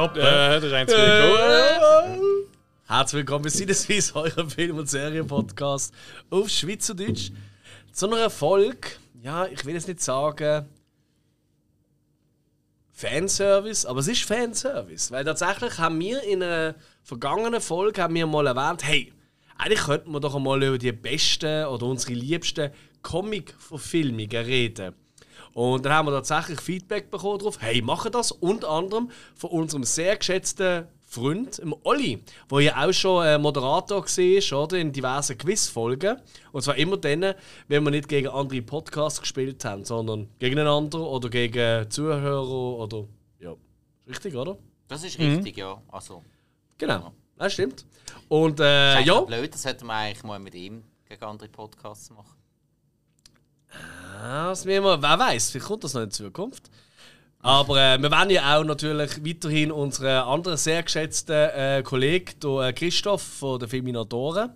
früh ab. Äh, das ist ein früh Herzlich willkommen bei Sinneswiss, eurem Film- und Serien-Podcast auf Schweizerdeutsch. Zu einer Folge, ja, ich will jetzt nicht sagen Fanservice, aber es ist Fanservice. Weil tatsächlich haben wir in einer vergangenen Folge haben wir mal erwähnt, hey, eigentlich könnten wir doch einmal über die besten oder unsere liebsten Comic-Verfilmungen reden. Und dann haben wir tatsächlich Feedback bekommen darauf, hey, machen das unter anderem von unserem sehr geschätzten Freund, dem Olli, der ja auch schon äh, Moderator war oder, in diversen Quizfolgen. Und zwar immer dann, wenn wir nicht gegen andere Podcasts gespielt haben, sondern gegeneinander oder gegen Zuhörer oder. Ja, richtig, oder? Das ist richtig, mhm. ja. Also, genau, das stimmt. Und äh, das ja. blöd, das hätten wir eigentlich mal mit ihm gegen andere Podcasts machen. Das wir, wer weiß, vielleicht kommt das noch in Zukunft. Aber äh, wir werden ja auch natürlich weiterhin unseren anderen sehr geschätzten äh, Kollegen, äh, Christoph von den Feminatoren,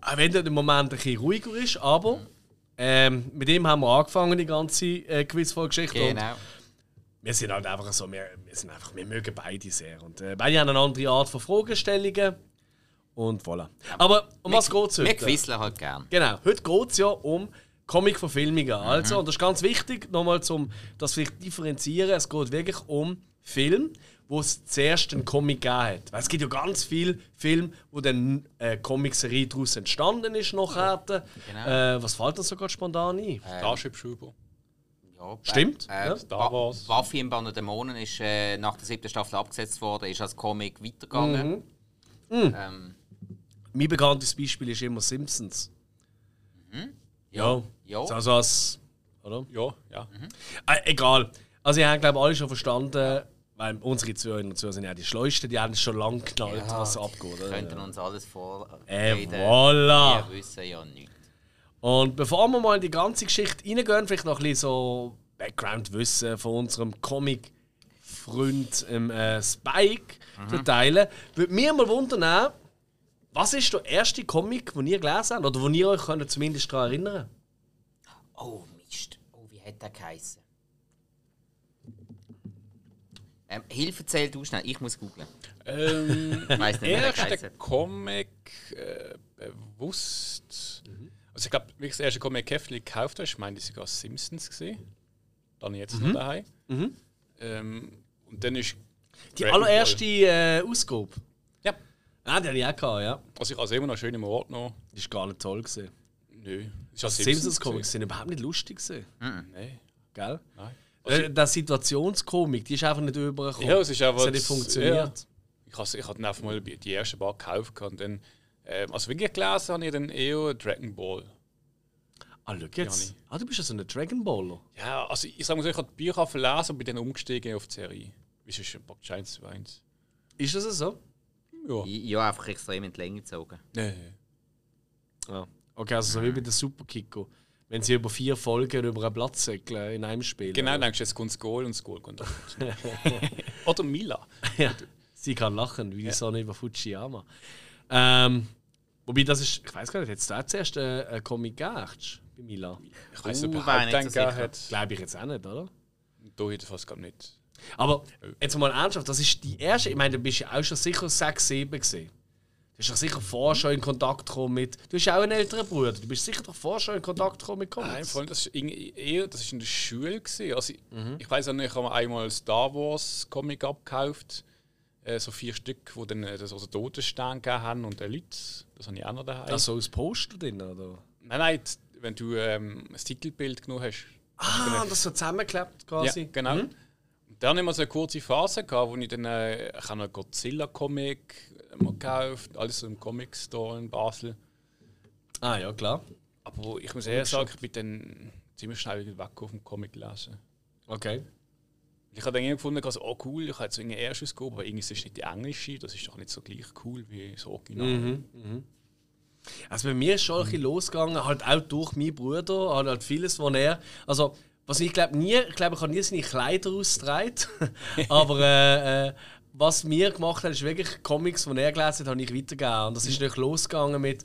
auch wenn er im Moment ein bisschen ruhiger ist, aber ähm, mit ihm haben wir angefangen, die ganze äh, Quizfolgeschichte. Genau. Wir sind halt einfach so, wir, wir, sind einfach, wir mögen beide sehr. Und äh, beide haben eine andere Art von Fragestellungen. Und voilà. Aber um was geht es heute? Wir quizzeln halt gern. Genau, heute geht es ja um Comic-Verfilmungen. Also, mhm. und das ist ganz wichtig, nochmal zum das vielleicht differenzieren. Es geht wirklich um Film, wo es zuerst einen Comic gegeben hat. Weil es gibt ja ganz viele Filme, wo dann eine äh, Comic-Serie daraus entstanden ist nachher. Genau. Äh, was fällt uns so gerade spontan ein? Äh, Starship Trooper. Ja, Stimmt. Äh, ja. Star Wars. Buffy im Band der Dämonen ist äh, nach der siebten Staffel abgesetzt worden, ist als Comic weitergegangen. Mhm. Mhm. Ähm. Mein bekanntes Beispiel ist immer Simpsons. Mhm. Ja. Ja. Also als, oder? Ja, ja. Mhm. Äh, egal. Also, ihr habt, glaube ich, alle schon verstanden, weil unsere Zuhörer und Zuhörer sind ja die Schleusten, die haben es schon lange geknallt, ja, was abgeht. Wir könnten uns alles vorreden. Äh, voilà. Wir wissen ja nichts. Und bevor wir mal in die ganze Geschichte reingehen, vielleicht noch ein bisschen so Background-Wissen von unserem Comic-Freund ähm, äh, Spike mhm. teilen, würde mich mal wundern, was ist der erste Comic, den ihr gelesen habt oder wo ihr euch könnt zumindest daran erinnern Oh, Mist. Oh, wie hat der geheißen? Ähm, Hilfe zählt du schnell, ich muss googeln. Ähm, ich weiss nicht, erste Comic äh, bewusst. Mhm. Also ich glaube, wie ich das erste Comic Käffli gekauft habe, ich meine, das war Simpsons gesehen. Dann jetzt mhm. noch daheim. Mhm. Ähm, und dann ist die allererste äh, Ausgabe. Ja. Ah, die hatte ich auch gehabt, ja. Also ich habe es immer noch schön im Ort noch. Das ist gar nicht toll gesehen. Nö. Ist also Simpsons Comics sind überhaupt nicht lustig gesehen. Mhm. Nein. Gell? Nein. Also, äh, der Situationskomik, die ist einfach nicht übergekommen. Ja, es ist einfach. Es hat nicht funktioniert. Ja. Ich habe ich hab dann einfach mal die ersten paar gekauft und dann, äh, also wirklich gelesen habe ich dann eher Dragon Ball. Ah, schau jetzt. Ah, du bist ja so ein Dragon Baller. Ja, also ich sage mal so, ich habe die Bücher verlesen und bin dann umgestiegen auf die Serie. Ist es praktisch eins zu eins. Ist das so? Ja. Ja, einfach extrem in die Länge gezogen. Nein. Ja. Okay, also so wie bei der Superkiko. Wenn sie über vier Folgen über einen Platz säckeln in einem Spiel. Genau, dann denkst du, jetzt kommt das Goal und das Goal kommt Oder Mila. Ja, sie kann lachen, wie die ja. Sonne über Fujiyama. Ähm, wobei das ist, ich weiß gar nicht, jetzt da zuerst ein, ein Comic gegeben, bei Mila? Ich weiß nicht, ob er so hat. Glaube ich jetzt auch nicht, oder? Da hätte ich fast gar nicht. Aber jetzt mal ernsthaft, das ist die erste, ich meine, du bist ja auch schon sicher 6, 7 gesehen. Du bist doch sicher vorher schon in Kontakt gekommen mit. Du hast auch einen älteren Bruder. Du bist sicher doch vorher schon in Kontakt gekommen mit Comics. Nein, vor allem, das war eher das ist in der Schule. Gewesen. Also, mhm. Ich weiß auch nicht, ich habe einmal Star Wars Comic abgekauft. Äh, so vier Stück, die dann äh, das also Totenstern gegeben haben und äh, Leute. Das habe ich auch noch daheim. Also als Poster drin, oder? Nein, nein, wenn du ähm, ein Titelbild genommen hast. Ah, das so zusammengeklebt quasi. Ja, genau. Mhm. Und dann immer so eine kurze Phase gehabt, wo ich dann äh, ich einen Godzilla-Comic mal gekauft, alles so im Comic Store in Basel. Ah ja, klar. Aber ich muss eher sagen, ich bin dann ziemlich schnell wieder weg auf dem Comic lesen. Okay. Ich habe dann irgendwie gefunden, also, oh cool, ich habe jetzt so eine erste Ausgabe, aber irgendwie ist es nicht die englische, das ist doch nicht so gleich cool wie das Original. Mhm, mhm. Also bei mir ist schon ein bisschen losgegangen, halt auch durch meinen Bruder, halt, halt vieles, was er, also was ich glaube nie, ich glaube, ich habe nie seine Kleider ausgetragen. aber äh, äh, was mir gemacht hat, ist wirklich Comics, die er gelesen hat, habe ich weitergegeben. Und das ist natürlich losgegangen mit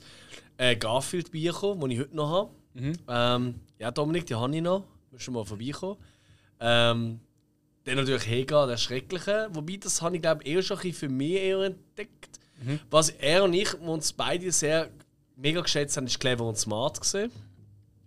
äh, Garfield-Büchern, die ich heute noch habe. Mhm. Ähm, ja, Dominik, die habe ich noch. Musst du mal vorbeikommen. Ähm, Dann natürlich Hega, der Schreckliche. Wobei, das habe ich glaube eher schon ein bisschen für mich eher entdeckt. Was er und ich uns beide sehr mega geschätzt haben, ist clever und smart gesehen.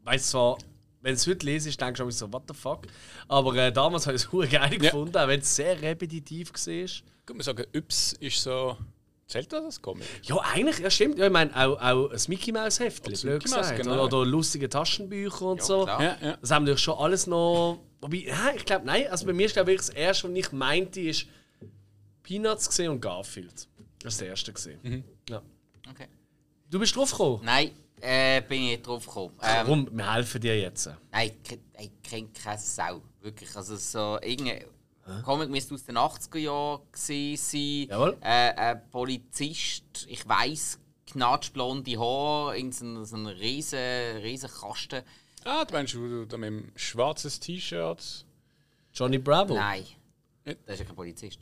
Weiß zwar, wenn es heute lese, ist, denke ich so, what the fuck. Aber äh, damals habe ich es sehr geil gefunden, auch wenn es sehr repetitiv war. Gut, man sagen, Yps ist so. Zählt das als Comic? Ja, eigentlich, ja stimmt. Ja, ich meine, auch, auch ein Mickey Mouse das blöd gesagt. genau. Oder, oder lustige Taschenbücher und so. klar. Ja, ja. Das haben wir schon alles noch. Wobei, ja, ich glaube, nein. Also bei mir ist glaube ich das erste, was ich meinte, ist Peanuts gesehen und Garfield. Das ist das erste gesehen. Ja. Okay. Du bist drauf gekommen? Nein, äh, bin ich nicht drauf gekommen. Ähm, Warum? Wir helfen dir jetzt. Nein, ich, ich kenne keine Sau. Wirklich. Also so irgendein Comic müsste aus den 80er Jahren sein. Jawohl. Äh, ein Polizist, ich weiss, knatschblonde Haare, irgendein so ein riesen, riesen Kasten. Ah, du meinst, du mit dem schwarzen T-Shirt. Johnny Bravo. Nein. Ja. Das ist ja kein Polizist.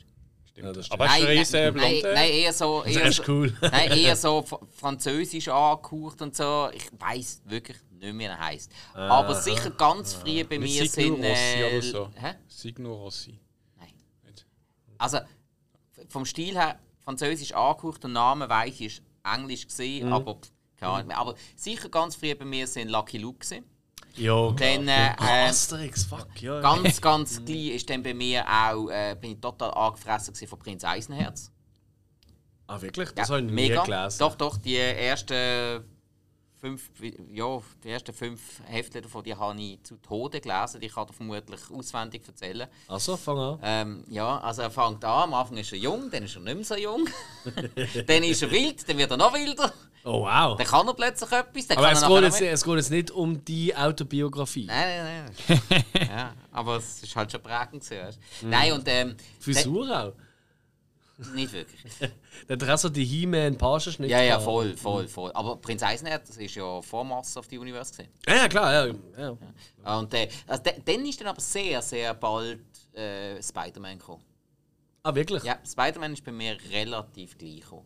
Stimmt. Ja, das Aber hast du nein, riesen nein, blonde? nein, eher so. Eher Das ist so, cool. Nein, eher so französisch angehaucht und so. Ich weiß wirklich nicht mehr, wie er heisst. Aber sicher ganz früh bei mir Signo sind. Rossi Äh, oder so. Hä? Signo Rossi. Nein. Also vom Stil her französisch angehaucht, der Name weiß ich, ist Englisch gesehen, Mhm. aber keine Ahnung mehr. Aber sicher ganz früh bei mir sind Lucky Luke gewesen. Ja, Dann äh, äh, Asterix, fuck, ja. ganz ganz klein ist dann bei mir auch äh, bin ich total angefressen von Prinz Eisenherz. Ah, wirklich? Das Ja, habe ich nie mega. gelesen. Doch, doch, die ersten fünf, ja, die ersten fünf Hefte davon, die habe ich zu Tode gelesen. Die kann er vermutlich auswendig erzählen. Also, fang an. Ähm, ja, also er fängt an, am Anfang ist er jung, dann ist er nicht mehr so jung. dann ist er wild, dann wird er noch wilder. Oh, wow. Dann kann er plötzlich etwas, dann Aber es er geht, jetzt, es geht jetzt nicht um die Autobiografie. Nein, nein, nein. ja, aber es ist halt schon prägend weißt du. Nein, und ähm, Frisur auch. dann- nicht wirklich. Der hat auch so die He-Man-Pagenschnitt. Ja, ja, gehabt. voll, voll, voll. Aber Prinz Eisenherz, das ist ja vor Master of the Universe gewesen. Ja, ja, klar, ja. ja. Und äh, also, dann ist dann aber sehr, sehr bald äh, Spider-Man gekommen. Ah, wirklich? Ja, Spider-Man ist bei mir relativ gleich gekommen.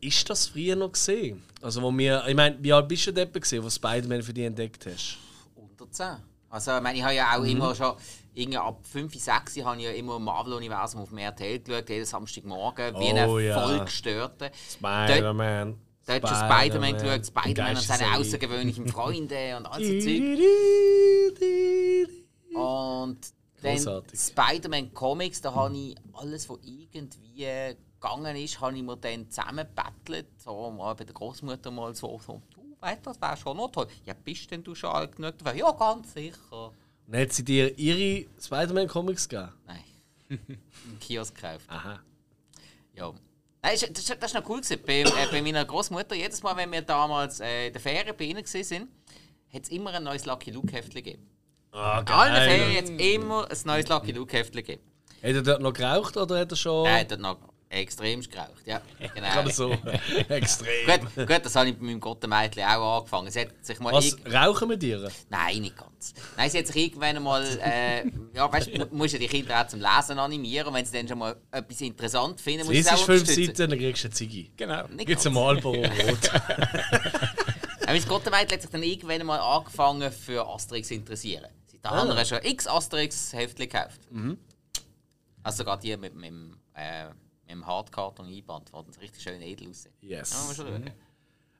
Ist das früher noch gesehen? Also, wo wir, ich meine, wie alt bist du denn gesehen, wo Spider-Man für dich entdeckt hast? Unter 10. Also, ich, meine, ich habe ja auch immer schon, irgendwie ab 5, 6 habe ich ja immer Marvel-Universum auf dem RTL geschaut, jeden Samstagmorgen, wie Oh, ein ja. vollgestörter. Spider-Man. Da hat schon Spider-Man geschaut, Spider-Man und seine außergewöhnlichen Freunde und all so Zeug. Und dann. Spider-Man Comics, da habe ich alles, was irgendwie gegangen ist, habe ich mir dann zusammengebettelt. So mal bei der Großmutter mal so, so du weißt, das wäre schon noch toll. Ja, bist denn du schon alt genug? Ja, ganz sicher. Und hat sie dir ihre Spider-Man-Comics gegeben? Nein. Im Kiosk gekauft. Aha. Ja. Nein, das, ist- das ist noch cool. Gewesen. Bei, äh, bei meiner Großmutter, jedes Mal, wenn wir damals äh, in der Ferien bei ihnen waren, hat es immer ein neues Lucky Luke-Heftchen gegeben. Ah, allen geil. Ferien hat es immer ein neues Lucky Luke-Heftchen gegeben. Hat er dort noch geraucht oder hat er schon. Hat dort noch extremst geraucht. Ja, genau. Gerade so. Extrem. Gut, gut, das habe ich bei meinem Gottemädchen auch angefangen. Sie hat sich mal Was irg- rauchen mit dir? Nein, nicht ganz. Nein, sie hat sich irgendwann mal. Äh, ja, weißt du, mu- musst ja die Kinder auch zum Lesen animieren. Und wenn sie dann schon mal etwas interessant finden, muss Das sie es ist auch fünf. Seiten, dann kriegst du eine Ziggy. Genau. Nicht Gibt es ein. Marlboro Rot? Aber mein Gottemädchen hat sich dann irgendwann mal angefangen für Asterix zu interessieren. Sie hat Ah. ah. schon x Asterix-Heftchen gekauft. Also sogar die mit, mit, dem, äh, mit dem Hardkarton einband, wo das richtig schön edel aussieht. Yes. Ja, muss schon schauen.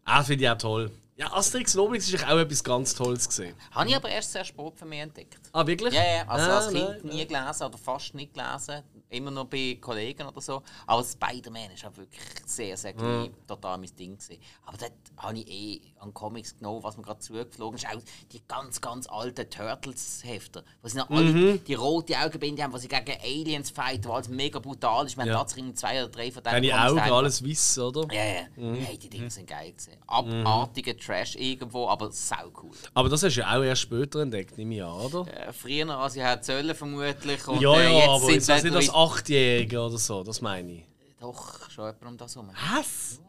Ah, finde ich auch toll. Ja, Asterix und Obelix ist auch etwas ganz Tolles gesehen. Habe ich aber erst sehr spät für mich entdeckt. Ah, wirklich? Ja, ja, also Ah, als Kind nein, nie gelesen oder fast nicht gelesen. Immer nur bei Kollegen oder so. Aber Spider-Man ist auch wirklich sehr, sehr klein, total mein Ding. Gewesen. Aber dort habe ich eh an Comics genommen, was mir gerade zugeflogen ist. Auch die ganz, ganz alten Turtles-Hefter. Wo sie noch alle Mhm. die rote Augenbinde haben, wo sie gegen Aliens fighten, alles mega brutal ist. Wir Ja. haben tatsächlich zwei oder drei von denen. Deine Augen, daheim. alles weiß, oder? Ja, ja. Hey, die Dinge sind geil gewesen. Abartiger Trash irgendwo, aber sau cool. Aber das hast du ja auch erst später entdeckt, nehme ich an, oder? Äh, früher, als ich hätte sollen, vermutlich. Und, ja, äh, ja, jetzt aber sind das nicht als Achtjähriger oder so, das meine ich. Doch, schon jemand um das herum. Was?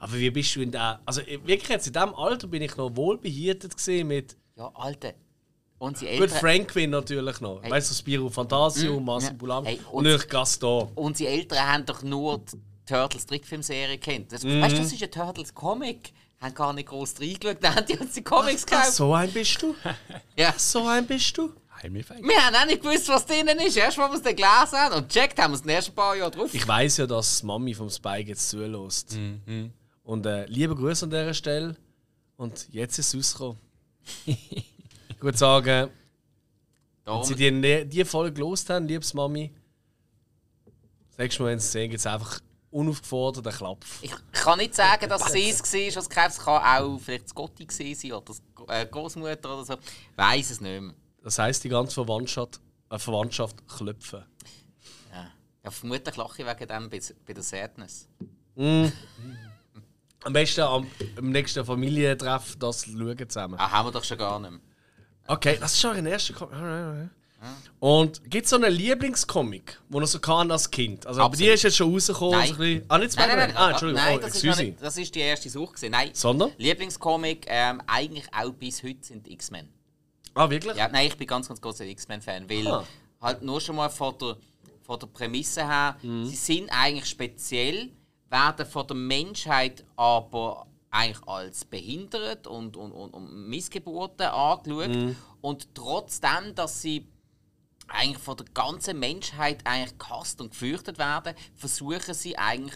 Aber wie bist du in der. Also wirklich jetzt in diesem Alter bin ich noch gesehen mit. Ja, Alter. Unsere Gut, Eltern, Franklin natürlich noch. Hey. Weißt du, Spiro Fantasio, Mm, Massi ja. Bulam Hey, und und- natürlich Gaston. unsere Eltern haben doch nur die Turtles Trickfilmserie kennt. Das, Mhm. Weißt du, das ist ein Turtles Comic. Haben gar nicht groß reingeschaut, dann haben die uns die Comics gekauft. so ein bist du? Ja. So ein bist du? Heimeffekt. Wir haben auch nicht gewusst, was drinnen ist. Erst, als wir es dann gelesen haben und gecheckt haben wir es in den ersten paar Jahren drauf. Ich weiß ja, dass die Mami vom Spike jetzt zulässt. Mhm. Und äh, liebe Grüße an dieser Stelle. Und jetzt ist es rausgekommen. ich würde sagen, wenn Sie die, die Folge gelost haben, liebes Mami, das nächste Mal, wenn Sie es sehen, gibt es einfach unaufgefordert einen Klapf. ich kann nicht sagen, dass sie es war, Es kann auch vielleicht das Gotti gewesen sein oder das äh, Großmutter oder so. Weiß es nicht mehr. Das heisst, die ganze Verwandtschaft, äh, Verwandtschaft klopfen. Ja. ja vermutlich lache ich wegen dem bei, bei der Sadness. Am besten am, am nächsten Familientreff das schauen zusammen. Ah, haben wir doch schon gar nicht mehr. Okay, das ist schon ein erster Comic. Und gibt es so einen Lieblingscomic, den er so kann als Kind? Also Absolut. dir ist jetzt schon rausgekommen. Nein. So ein bisschen, ah, nicht Nein, nein, nein, Ah, Entschuldigung. nein oh, das, ist nicht, das ist die erste Suche. Gewesen. Nein. Sondern? Lieblingscomic, ähm, eigentlich auch bis heute sind die X-Men. Ah, wirklich? Ja, nein, ich bin ganz, ganz großer X-Men-Fan, weil Ah. halt nur schon mal von der, von der Prämisse her, Mhm. sie sind eigentlich speziell, werden von der Menschheit aber eigentlich als behindert und, und, und, und Missgeburten angeschaut. Mhm. Und trotzdem, dass sie eigentlich von der ganzen Menschheit eigentlich gehasst und gefürchtet werden, versuchen sie eigentlich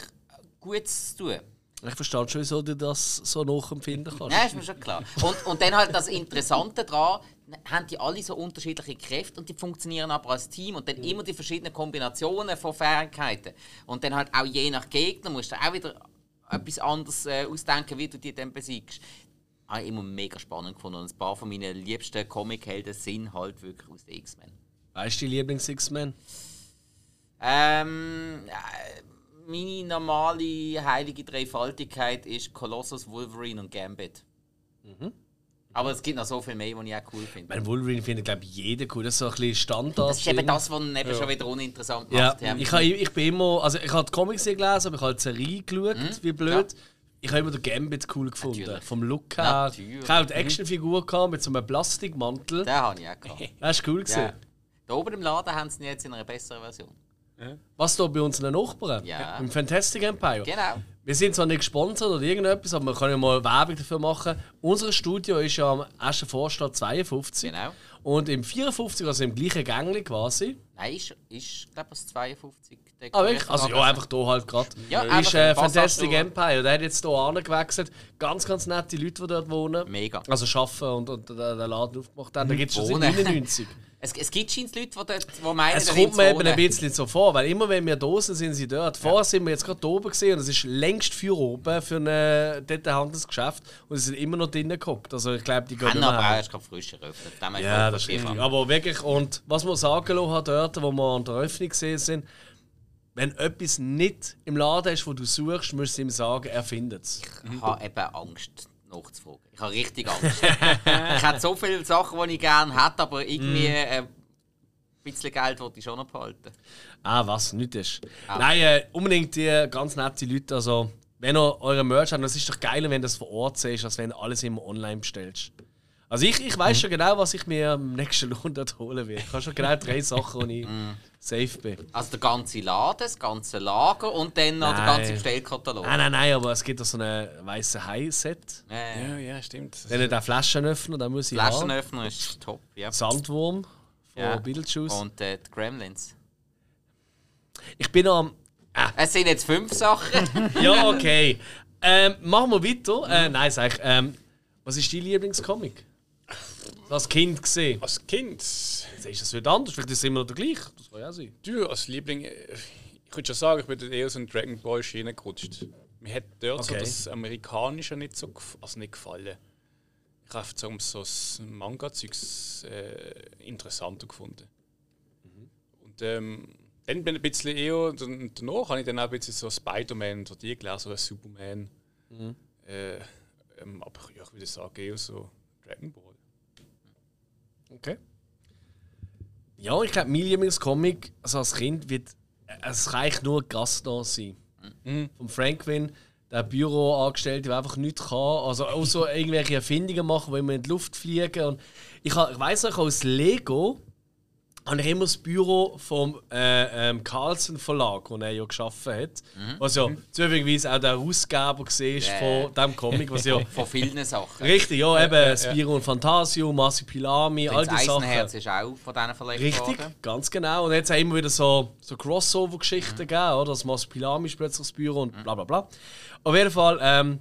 Gutes zu tun. Ich verstehe schon, wieso du das so nachempfinden kannst. Ja, ist mir schon klar. Und, und dann halt das Interessante daran, haben die alle so unterschiedliche Kräfte und die funktionieren aber als Team und dann immer die verschiedenen Kombinationen von Fähigkeiten. Und dann halt auch je nach Gegner musst du auch wieder etwas anderes äh, ausdenken, wie du die dann besiegst. Habe ich immer mega spannend gefunden und ein paar von meinen liebsten Comic-Helden sind halt wirklich aus den X-Men. Weißt du die Lieblings-X-Men? Ähm, äh, meine normale heilige Dreifaltigkeit ist Colossus, Wolverine und Gambit. Aber es gibt noch so viel mehr, die ich auch cool finde. Mein Wolverine findet, glaube ich, jeder cool. Das ist so ein bisschen Standard. Das ist eben das, was ihn eben schon wieder uninteressant Ja, macht. ich, habe, ich bin immer. Also, ich habe die Comics nicht gelesen, aber ich habe die Serie geschaut, wie blöd. Ich habe immer den Gambit cool gefunden. Mhm. Natürlich. Vom Look her. Natürlich. Ich habe auch die Actionfigur gehabt mit so einem Plastikmantel. Den habe ich auch gehabt. Das war cool. Ja. gewesen. Da oben im Laden haben sie ihn jetzt in einer besseren Version. Was da bei unseren Nachbarn? Ja. Im Fantastic Empire. Genau. Wir sind zwar nicht gesponsert oder irgendetwas, aber wir können ja mal Werbung dafür machen. Unser Studio ist ja am 1. Vorstadt 52. Genau. Und im 54, also im gleichen Gängli quasi. Nein, ist, ist glaube ich, 52. Ah, wirklich? Also ja, einfach hier halt gerade. Ja, ist einfach äh, Fantastic. Empire. Der hat jetzt hier angewechselt. Ganz, ganz nette Leute, die dort wohnen. Mega. Also arbeiten und, und den den Laden aufgemacht haben. Da gibt es schon seit Wohnen. 99. Es, es gibt scheinbar Leute, die, dort, die meinen, Es kommt mir eben ein bisschen so vor, weil immer wenn wir da sind, sind sie dort. Vorher sind wir jetzt gerade oben gesehen und es ist längst für oben für ein äh, dort ein Handelsgeschäft und sie sind immer noch drinnen geguckt. Also ich glaube, die gehen mehr heim. erst gerade frisch eröffnet. Ja, das ist richtig. Aber wirklich, und was man sagen lassen hat dort, wo wir an der Öffnung gesehen sind, wenn etwas nicht im Laden ist, wo du suchst, musst du ihm sagen, er findet es. Ich habe eben Angst, nachzufragen. Ich habe richtig Angst. ich hätte so viele Sachen, die ich gerne hätte, aber irgendwie Mhm. äh, ein bisschen Geld wollte ich schon noch behalten. Ah, was? Nicht ist. Nein, äh, unbedingt die ganz nette Leute. Also, wenn ihr eure Merch habt, das ist doch geiler, wenn du das vor Ort siehst, als wenn du alles immer online bestellst. Also ich, ich weiß schon genau, was ich mir am nächsten Lohn dort holen will. Ich habe schon genau drei Sachen, wo ich safe bin. Also der ganze Laden, das ganze Lager und dann noch der Nein. ganze Bestellkatalog. Nein, nein, nein, aber es gibt doch so einen weißen Hai-Set. Äh, Ja, ja, stimmt. Das Wenn ich den Flaschenöffner, dann muss ich haben. Flaschenöffner ist top. Ja. Sandwurm von Ja. Beetlejuice. Und äh, die Gremlins. Ich bin am... Es sind jetzt fünf Sachen. Ja, okay. ähm, machen wir weiter. Äh, nein, sag ich. Ähm, was ist dein Lieblingscomic? Als Kind gesehen. Als Kind, Jetzt ist das wieder anders. Vielleicht ist es immer noch der gleiche. Das kann ja sein. du als Liebling, äh, ich würde schon sagen, ich bin eher so in Dragon Ball Schiene gerutscht. Mir hat dort so Okay. das Amerikanische nicht so also nicht gefallen. Ich habe so, so das Manga-Zeugs äh, interessanter gefunden. Und ähm, dann bin ich ein bisschen eher, danach habe ich dann auch ein bisschen so Spider-Man oder die gelesen, oder Superman. Äh, ähm, aber ja, ich würde sagen, eher so Dragon Ball. Okay. Ja, ich glaube, mein Lieblingscomic also als Kind wird. Es reicht nur Gaston sein. Von Franklin, der Büroangestellte, der einfach nichts kann. Also auch so irgendwelche Erfindungen machen, wo immer in die Luft fliegen. Und ich, ich weiß noch, aus Lego habe ich immer das Büro vom äh, ähm, Carlsen Verlag, das er ja geschaffen hat. Mhm. Was ja zufälligerweise auch der Herausgeber war Ja. von diesem Comic. Was ja Von vielen Sachen. richtig, ja, eben Spiro und Fantasio, Marsupilami, all Das die Sachen. Eisenherz ist auch von denen verlegt Richtig, worden. ganz genau. Und jetzt haben immer wieder so, so Crossover-Geschichten gegeben, oder? Das Marsupilami ist plötzlich das Büro und bla bla bla. Auf jeden Fall, ähm,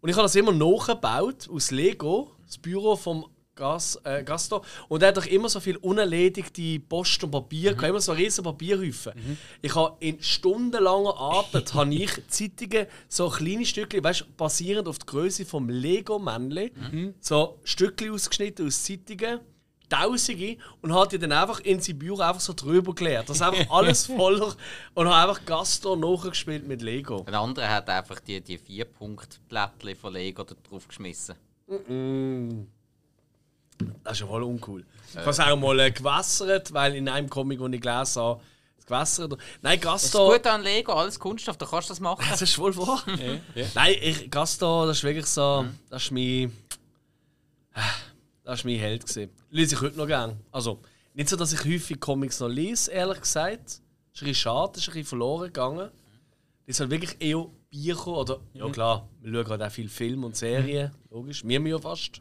und ich habe das immer nachgebaut aus Lego, das Büro vom Gas, äh, Gaston. Und er hat doch immer so viel unerledigte Post und Papier, mhm. immer so riesen Papierhäufen. Ich habe in stundenlanger Arbeit habe ich Zeitungen, so kleine Stückchen, weißt basierend auf der Größe vom Lego-Männchen, so Stückchen ausgeschnitten aus Zeitungen. Tausende und hat die dann einfach in sein Büro einfach so drüber geleert. Das ist einfach alles voller und hat einfach Gaston nachgespielt mit Lego. Ein anderer hat einfach die, die vier punkt plättchen von Lego da drauf geschmissen. Das ist ja voll uncool. Ich habe es auch mal äh, gewässert, weil in einem Comic, den ich gelesen habe, es gewässert. Nein, Das ist Gaston. gut an Lego, alles Kunststoff, da kannst du das machen. Das ist voll wahr. Nein, ich, Gaston, das ist wirklich so. Das ist mein. Das war mein Held. Gewesen. Lese ich heute noch gerne. Also, nicht so, dass ich häufig Comics noch lese, ehrlich gesagt. Das ist ein bisschen schade, das ist ein bisschen verloren gegangen. Das ist halt wirklich eher Bücher oder. Ja, klar, wir schauen halt auch viel Film und Serien, logisch. Wir ja fast.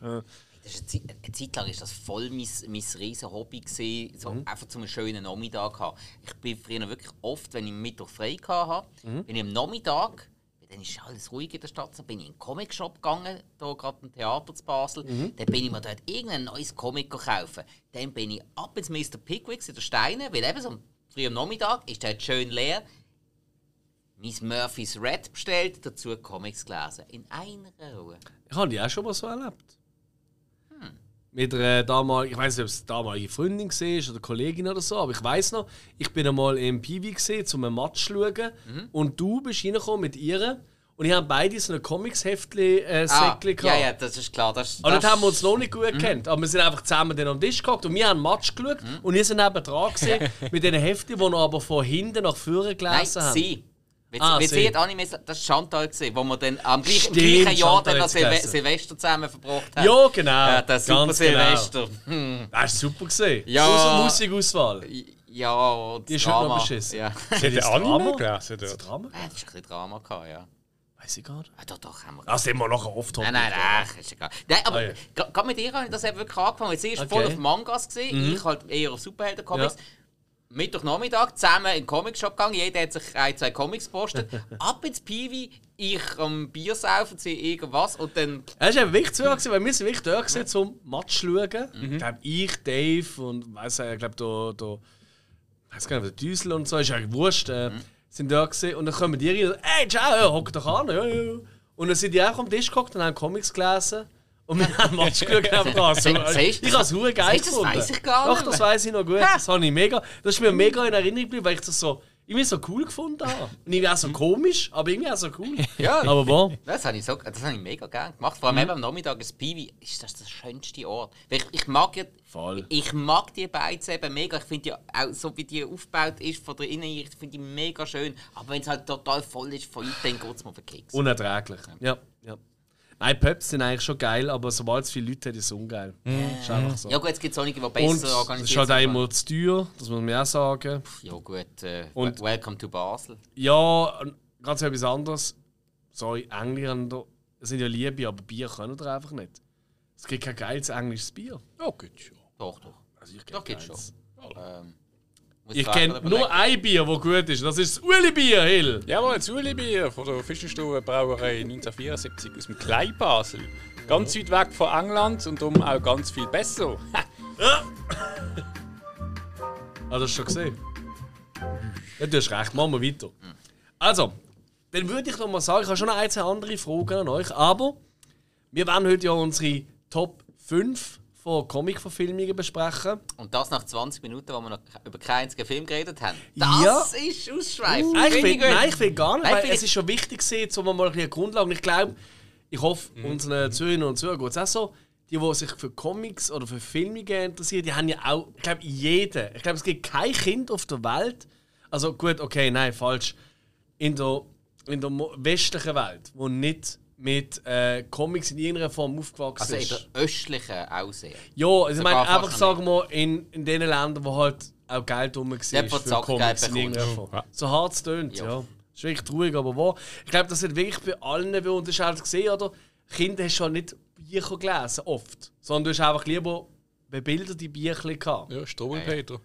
Ja. Das ist eine, Zeit, eine Zeit lang war das voll mein, mein riesen Hobby. Gewesen, so einfach zum einen schönen Nachmittag zu haben. Ich bin früher wirklich oft, wenn ich Mittwoch frei hatte, bin ich am Nachmittag, dann ist alles ruhig in der Stadt, dann bin ich in den Comic-Shop gegangen, da gerade ein Theater zu Basel. Dann bin ich mir dort irgendein neues Comic kaufen. Dann bin ich ab ins Mr. Pickwicks in der Steine, weil eben so früh am Nachmittag ist dort schön leer. Miss Murphys Red bestellt, dazu Comics gelesen. In einer Ruhe. Ich habe die auch schon mal so erlebt. Mit einer damaligen, ich weiß nicht, ob es eine damalige Freundin war oder Kollegin oder so, aber ich weiß noch, ich bin einmal im Piwi gesehen, um einen Match zu schauen. Und du bist reingekommen mit ihr. Und ich habe beide so ein Comics-Heftchen äh, Ah, Säckchen ja, gehabt. ja, das ist klar. Das, Aber das dort haben wir uns noch nicht gut gekannt. Aber wir sind einfach zusammen dann am Tisch gehockt und wir haben einen Match geschaut. Und ihr sind neben dran gesehen mit diesen Heftchen, die noch aber von hinten nach vorne Nein, gelesen haben. sie. Weil, Ah, sie. sie hat Anime, das war Chantal, gewesen, wo wir dann am gleichen, im Stimmt, gleichen Jahr Chantal dann Silve. Silvester zusammen verbracht haben. Ja, genau. Ja, das super Ganz Silvester. Genau. Das war super. Gewesen. Ja. Außer Musikauswahl. Ja, und Die ist Drama. heute noch beschissen. Ja. Hat der Anime gelesen Ist das dort? Drama? Ja, das ist ein bisschen Drama gehabt, ja. Weiß ich gar nicht. Ah, doch, doch, haben wir. Das sind wir nachher oft Nein, nein, nein, ist egal. Nein, aber Ah, ja. mit ihr habe ich das eben wirklich angefangen, weil sie ist Okay. voll auf Mangas gesehen, ich halt eher auf Superhelden-Comics. Mittwochnachmittag zusammen in den Comic-Shop gegangen, jeder hat sich ein, zwei Comics gepostet. Ab ins Piwi, ich am Bier saufen, sie irgendwas und dann... Es war wichtig zu weil wir sind wirklich da gewesen, zum Match zu schauen. Ich glaube, ich, Dave und weiss ich glaube, da, da weiß gar nicht, der Düsel und so, ist eigentlich wurscht, äh, sind da gewesen. Und dann kommen die rein und sagen, ey, ciao, ja, hock doch an. Ja, ja. ja. Und dann sind die auch am Tisch gehockt und haben Comics gelesen. Und wir haben Match geschaut. einfach da. So, Siehst du ich habe es hure geil du, das gefunden. weiss ich gar Doch, nicht das mehr. weiß ich noch gut. Das habe ich mega. Das ist mir mega in Erinnerung geblieben, weil ich das so irgendwie so cool gefunden habe. Und irgendwie auch so komisch, aber irgendwie auch so cool. Ja. Aber wo? Das habe ich, so, das habe ich mega gerne gemacht. Vor allem Mhm. eben am Nachmittag ist Piwi, ist das der schönste Ort. Weil ich, ich mag ja, Voll. ich mag die Beizen eben mega. Ich finde ja auch so wie die aufgebaut ist von der Innenrichtung, finde ich mega schön. Aber wenn es halt total voll ist von Leuten, dann geht es mir auf den Keks. Unerträglich. Ja. Nein, Pubs sind eigentlich schon geil, aber sobald es viele Leute hat, ist es ungeil. Ist einfach so. Ja gut, es gibt solche, die Und besser es ist organisiert halt auch sind. immer zu teuer, das muss man auch sagen. Ja gut, äh, Und- Welcome to Basel. Ja, ganz etwas anderes. Sorry, Engländer sind ja Liebe, aber Bier können ihr einfach nicht. Es gibt kein geiles englisches Bier. Oh, gut, schon. Doch, doch. Also ich Doch, gibt's schon. Ähm, Ich kenne nur ein Bier, das gut ist. Das ist das Uli-Bier, Hill. Jawohl, das Ueli-Bier von der Fischerstube Brauerei 1974 aus dem Kleinbasel. Ganz weit weg von England und darum auch ganz viel besser. Ah, das hast du schon gesehen. Ja, du hast recht, machen wir weiter. Also, dann würde ich noch mal sagen, ich habe schon noch ein, zwei andere Fragen an euch, aber wir werden heute ja unsere Top 5 von Comic-Verfilmungen besprechen. Und das nach 20 Minuten, wo wir noch über keinen einzigen Film geredet haben. Ja. Das ist ausschweifend. Nein, ich Finde will, gut. nein, ich will gar nicht, Nein, weil es ist schon wichtig, um mal ein bisschen eine Grundlage. Und ich glaube, ich hoffe, Mhm. unseren Zuhörerinnen und Zuhörern geht es auch so. Die, die sich für Comics oder für Filmungen interessieren, die haben ja auch, ich glaube, jeder. Ich glaube, es gibt kein Kind auf der Welt. Also gut, okay, nein, falsch. In der, in der westlichen Welt, wo nicht mit äh, Comics in irgendeiner Form aufgewachsen Also in ist. der östlichen auch sehr. Ja, also ich meine, einfach sagen wir in, in den Ländern, wo halt auch Geld rum war für Zockgeld Comics in irgendeiner Form. Ja. So hart es tönt, Ja. ja. Ist wirklich traurig, aber wahr. Ich glaube, das hat wirklich bei allen bei halt gesehen, oder? Kinder hast schon nicht Bücher gelesen, oft. Sondern du hast einfach lieber bebilderte Bücher gehabt. Ja, Struwelpeter.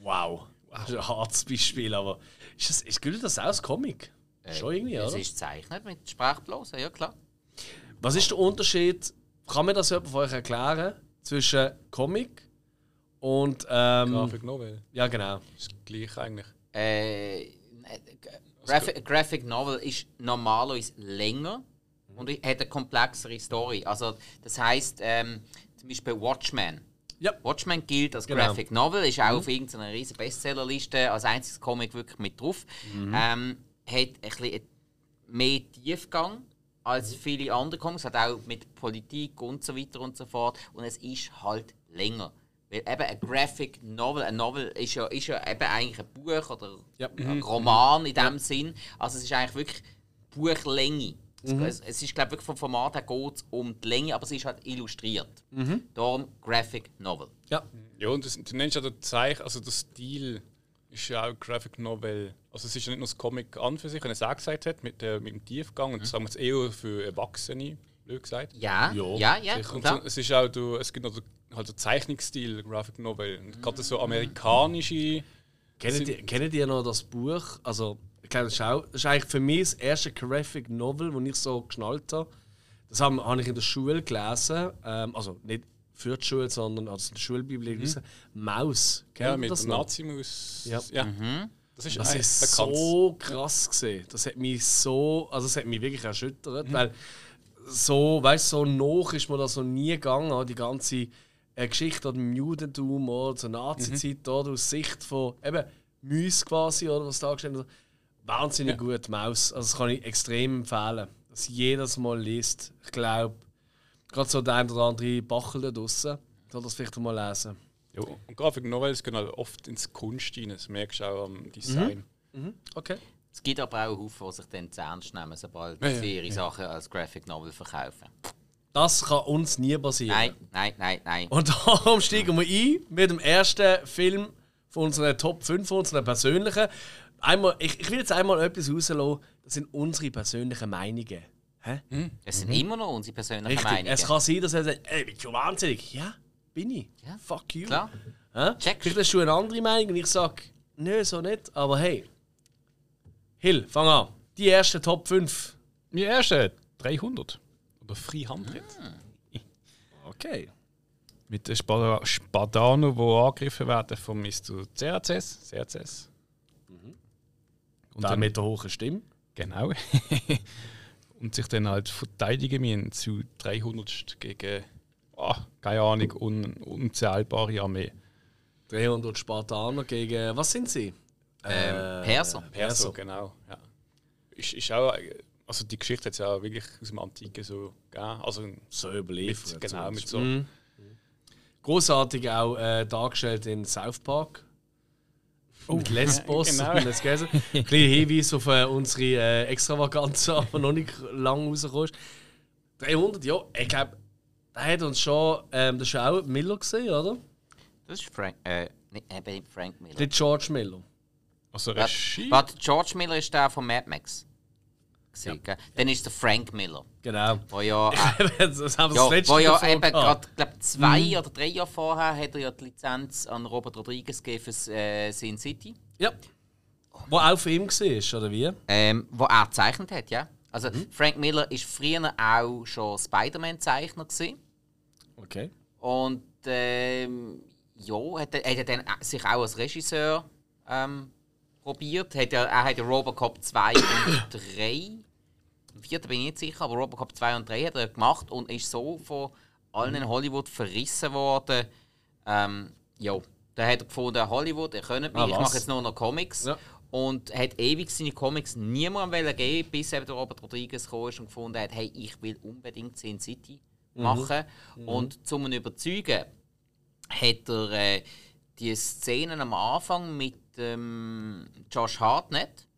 Wow. Das ist ein hartes Beispiel, aber ist das, ist, gilt das auch als Comic? Schon irgendwie, Es oder? ist gezeichnet mit Sprachblasen, ja klar. Was ist der Unterschied, kann mir das jemand von euch erklären, zwischen Comic und. Ähm, Graphic Novel. ja, genau. Ist gleich eigentlich. Äh, Graphic, Graphic Novel ist normalerweise länger und hat eine komplexere Story. Also, das heisst, ähm, zum Beispiel Watchmen. Ja. Watchmen gilt als Genau. Graphic Novel, ist auch auf irgendeiner riesen Bestsellerliste als einziges Comic wirklich mit drauf. Ähm, hat ein bisschen mehr Tiefgang als viele andere Comics, hat auch mit Politik und so weiter und so fort. Und es ist halt länger. Weil eben ein Graphic Novel, ein Novel ist ja, ist ja eben eigentlich ein Buch oder Ja. ein Roman in dem Sinn. Also es ist eigentlich wirklich Buchlänge. Es, es ist glaube ich wirklich vom Format her geht es um die Länge, aber es ist halt illustriert. Darum Graphic Novel. Ja. Ja, und das, du nennst ja den Zeich, also der Stil ist ja auch Graphic Novel. Also es ist ja nicht nur das Comic an für sich, wenn er es auch gesagt hat, mit, der, mit dem Tiefgang. Und das sagen wir jetzt eher für Erwachsene, blöd gesagt. Ja, Ja, ja, ja. Und klar. so, es ist auch, du, es gibt noch den- halt den Zeichnungsstil, Graphic Novel. Und gerade so amerikanische. Kennt ihr, kennt ihr noch das Buch? Also, ich glaube, das ist, auch, das ist eigentlich für mich das erste Graphic Novel, das ich so geschnallt habe. Das habe, habe ich in der Schule gelesen. Ähm, also nicht für die Schule, sondern als in der Schulbibliothek. gelesen. Maus. Kennt Ja, mit das der noch? Nazimus. Ja. ja. Das ist Das ist so krass gesehen. Das hat mich so, also es hat mich wirklich Mhm. erschüttert, weil so, weißt so noch ist mir das noch nie gegangen, die ganze äh, Geschichte oder im Judentum oder zur Nazi-Zeit Mhm. oder aus Sicht von eben Müs quasi oder was dargestellt wird. Wahnsinnig Ja. gut, Maus. Also das kann ich extrem empfehlen, dass jedes Mal liest. Ich glaube, gerade so der ein oder andere Bachel da draussen soll das vielleicht mal lesen. Ja, und Graphic Novels gehen halt oft ins Kunst rein. Das merkst du auch am Design. Okay. Es gibt aber auch Haufen, die sich dann zu ernst nehmen, sobald Ja, ja, sie ihre Sachen als Graphic Novel verkaufen. Das kann uns nie passieren. Nein, nein, nein, nein. Und darum steigen wir ein mit dem ersten Film von unseren Top 5, von unseren persönlichen. Einmal, ich, ich will jetzt einmal etwas rauslassen, das sind unsere persönlichen Meinungen. Hä? Es sind immer noch unsere persönlichen Richtig. Meinungen. Es kann sein, dass er sagt, ey, bist du wahnsinnig? Ja, bin ich. Ja. Fuck you. Klar. Checkst. Vielleicht hast du eine andere Meinung und ich sage, nö, so nicht. Aber hey, Hill, fang an. Die ersten Top 5. Die erste 300. Oder 300. Okay. Mit den Spada- Spadano, die angegriffen werden von Mr. CRCS. CRCS. Und Der dann, mit der hohen Stimme. genau. und sich dann halt verteidigen müssen zu 300 gegen, ah, keine Ahnung, un, unzählbare Armee. 300 Spartaner gegen, was sind sie? Ähm, Perser. Perso, genau. Ja. Ist, ist auch, äh, also die Geschichte hat es ja wirklich aus dem Antiken so gegeben. Also So überliefert. mit, genau, mit so. Mhm. Großartig auch äh, dargestellt in South Park. mit Lesbos. genau. und. Ein kleiner Hinweis auf äh, unsere äh, Extravaganza, aber noch nicht lang rausgekommen ist. 300, ja, ich glaube, der hat uns schon, ähm, das ist auch Miller gesehen, oder? Das ist Frank, äh, nicht, eben nicht Frank Miller. Nicht George Miller. Also Regie. warte, George Miller ist der von Mad Max. Gewesen, gell? Dann ist der Frank Miller, Genau. wo ja, äh, das haben wir ja, das letzte wo ja eben gerade zwei oder drei Jahre vorher hat er ja die Lizenz an Robert Rodriguez gegeben für äh, Sin City, Ja. Wo auch für ihn war, oder wie? ähm, wo er gezeichnet hat, ja. Also Frank Miller ist früher auch schon Spider-Man-Zeichner. Okay. Und ähm, ja, hat, er- hat er dann sich auch als Regisseur ähm, probiert. Hat ja, er hat ja Robocop 2 und 3. Im vierten bin ich nicht sicher, aber Robocop 2 und 3 hat er gemacht und ist so von allen in Hollywood verrissen worden. Ähm, ja, da hat er gefunden, Hollywood, ihr könnt mich, Ah, ich mache jetzt nur noch Comics. Ja. Und hat ewig seine Comics niemandem wollen geben, bis eben der Robert Rodriguez kam ist und gefunden hat, hey, ich will unbedingt Sin City machen. Und zum überzeugen, hat er äh, die Szenen am Anfang mit ähm, Josh Hartnett,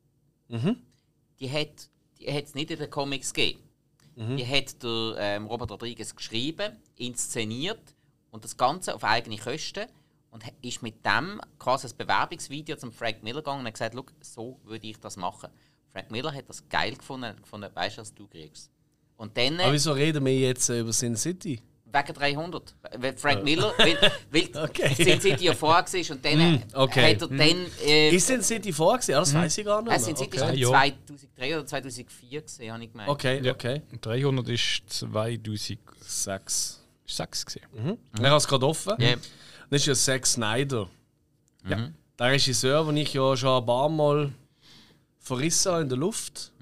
die hat die hat's nicht in den Comics gegeben. Die hat der ähm, Robert Rodriguez geschrieben, inszeniert und das Ganze auf eigene Kosten. Und ist mit dem quasi ein Bewerbungsvideo zum Frank Miller gegangen und hat gesagt, «Schau, so würde ich das machen. Frank Miller hat das geil gefunden gefunden, weißt du, was du kriegst. Und dann, Aber wieso reden wir jetzt äh, über Sin City? wegen 300, weil Frank Miller, weil, weil Okay. Sin City ja vorher war und dann okay. hat er dann... Äh, Ist Sin City vor gewesen? Ah, das weiß ich gar nicht. äh, mehr. Sin City okay. ist Ja. 2003 oder 2004 gesehen, habe ich gemeint. okay, okay. 300 ist 2006 Sechs. gesehen. Ich habe es gerade offen. Ja. Das ist ja Zack Snyder. Ja. Der Regisseur, den ich ja schon ein paar Mal verrissen habe in der Luft.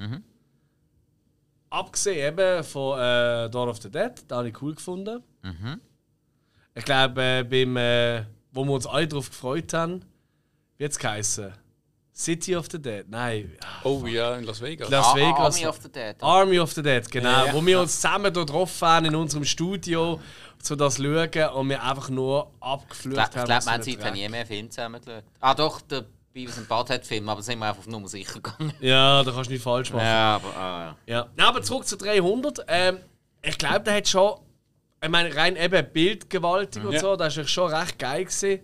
Abgesehen eben von äh, Dawn of the Dead, den habe ich cool gefunden. Ich glaube, äh, beim, äh, wo wir uns alle darauf gefreut haben, hat es geheißen? City of the Dead? Nein. ah, Oh ja, in Las Vegas. Las Ah, Vegas. Army of the Dead. Army of the Dead, genau. Ja. Wo wir uns zusammen hier getroffen haben in unserem Studio, zu das schauen und wir einfach nur Ich abgeflucht glaube, haben. glaub, was wir haben Dreck. nie mehr Filme zusammen geschaut. Ah doch, der Beavis und Butthead Film, aber sind wir einfach auf Nummer sicher gegangen. Ja, da kannst du nicht falsch machen. Ja, aber... Ah, Ja. Na, aber zurück zu 300. Ähm, ich glaube, der hat schon. Ich meine, rein eben bildgewaltig und Ja. so, das war schon recht geil. Gewesen.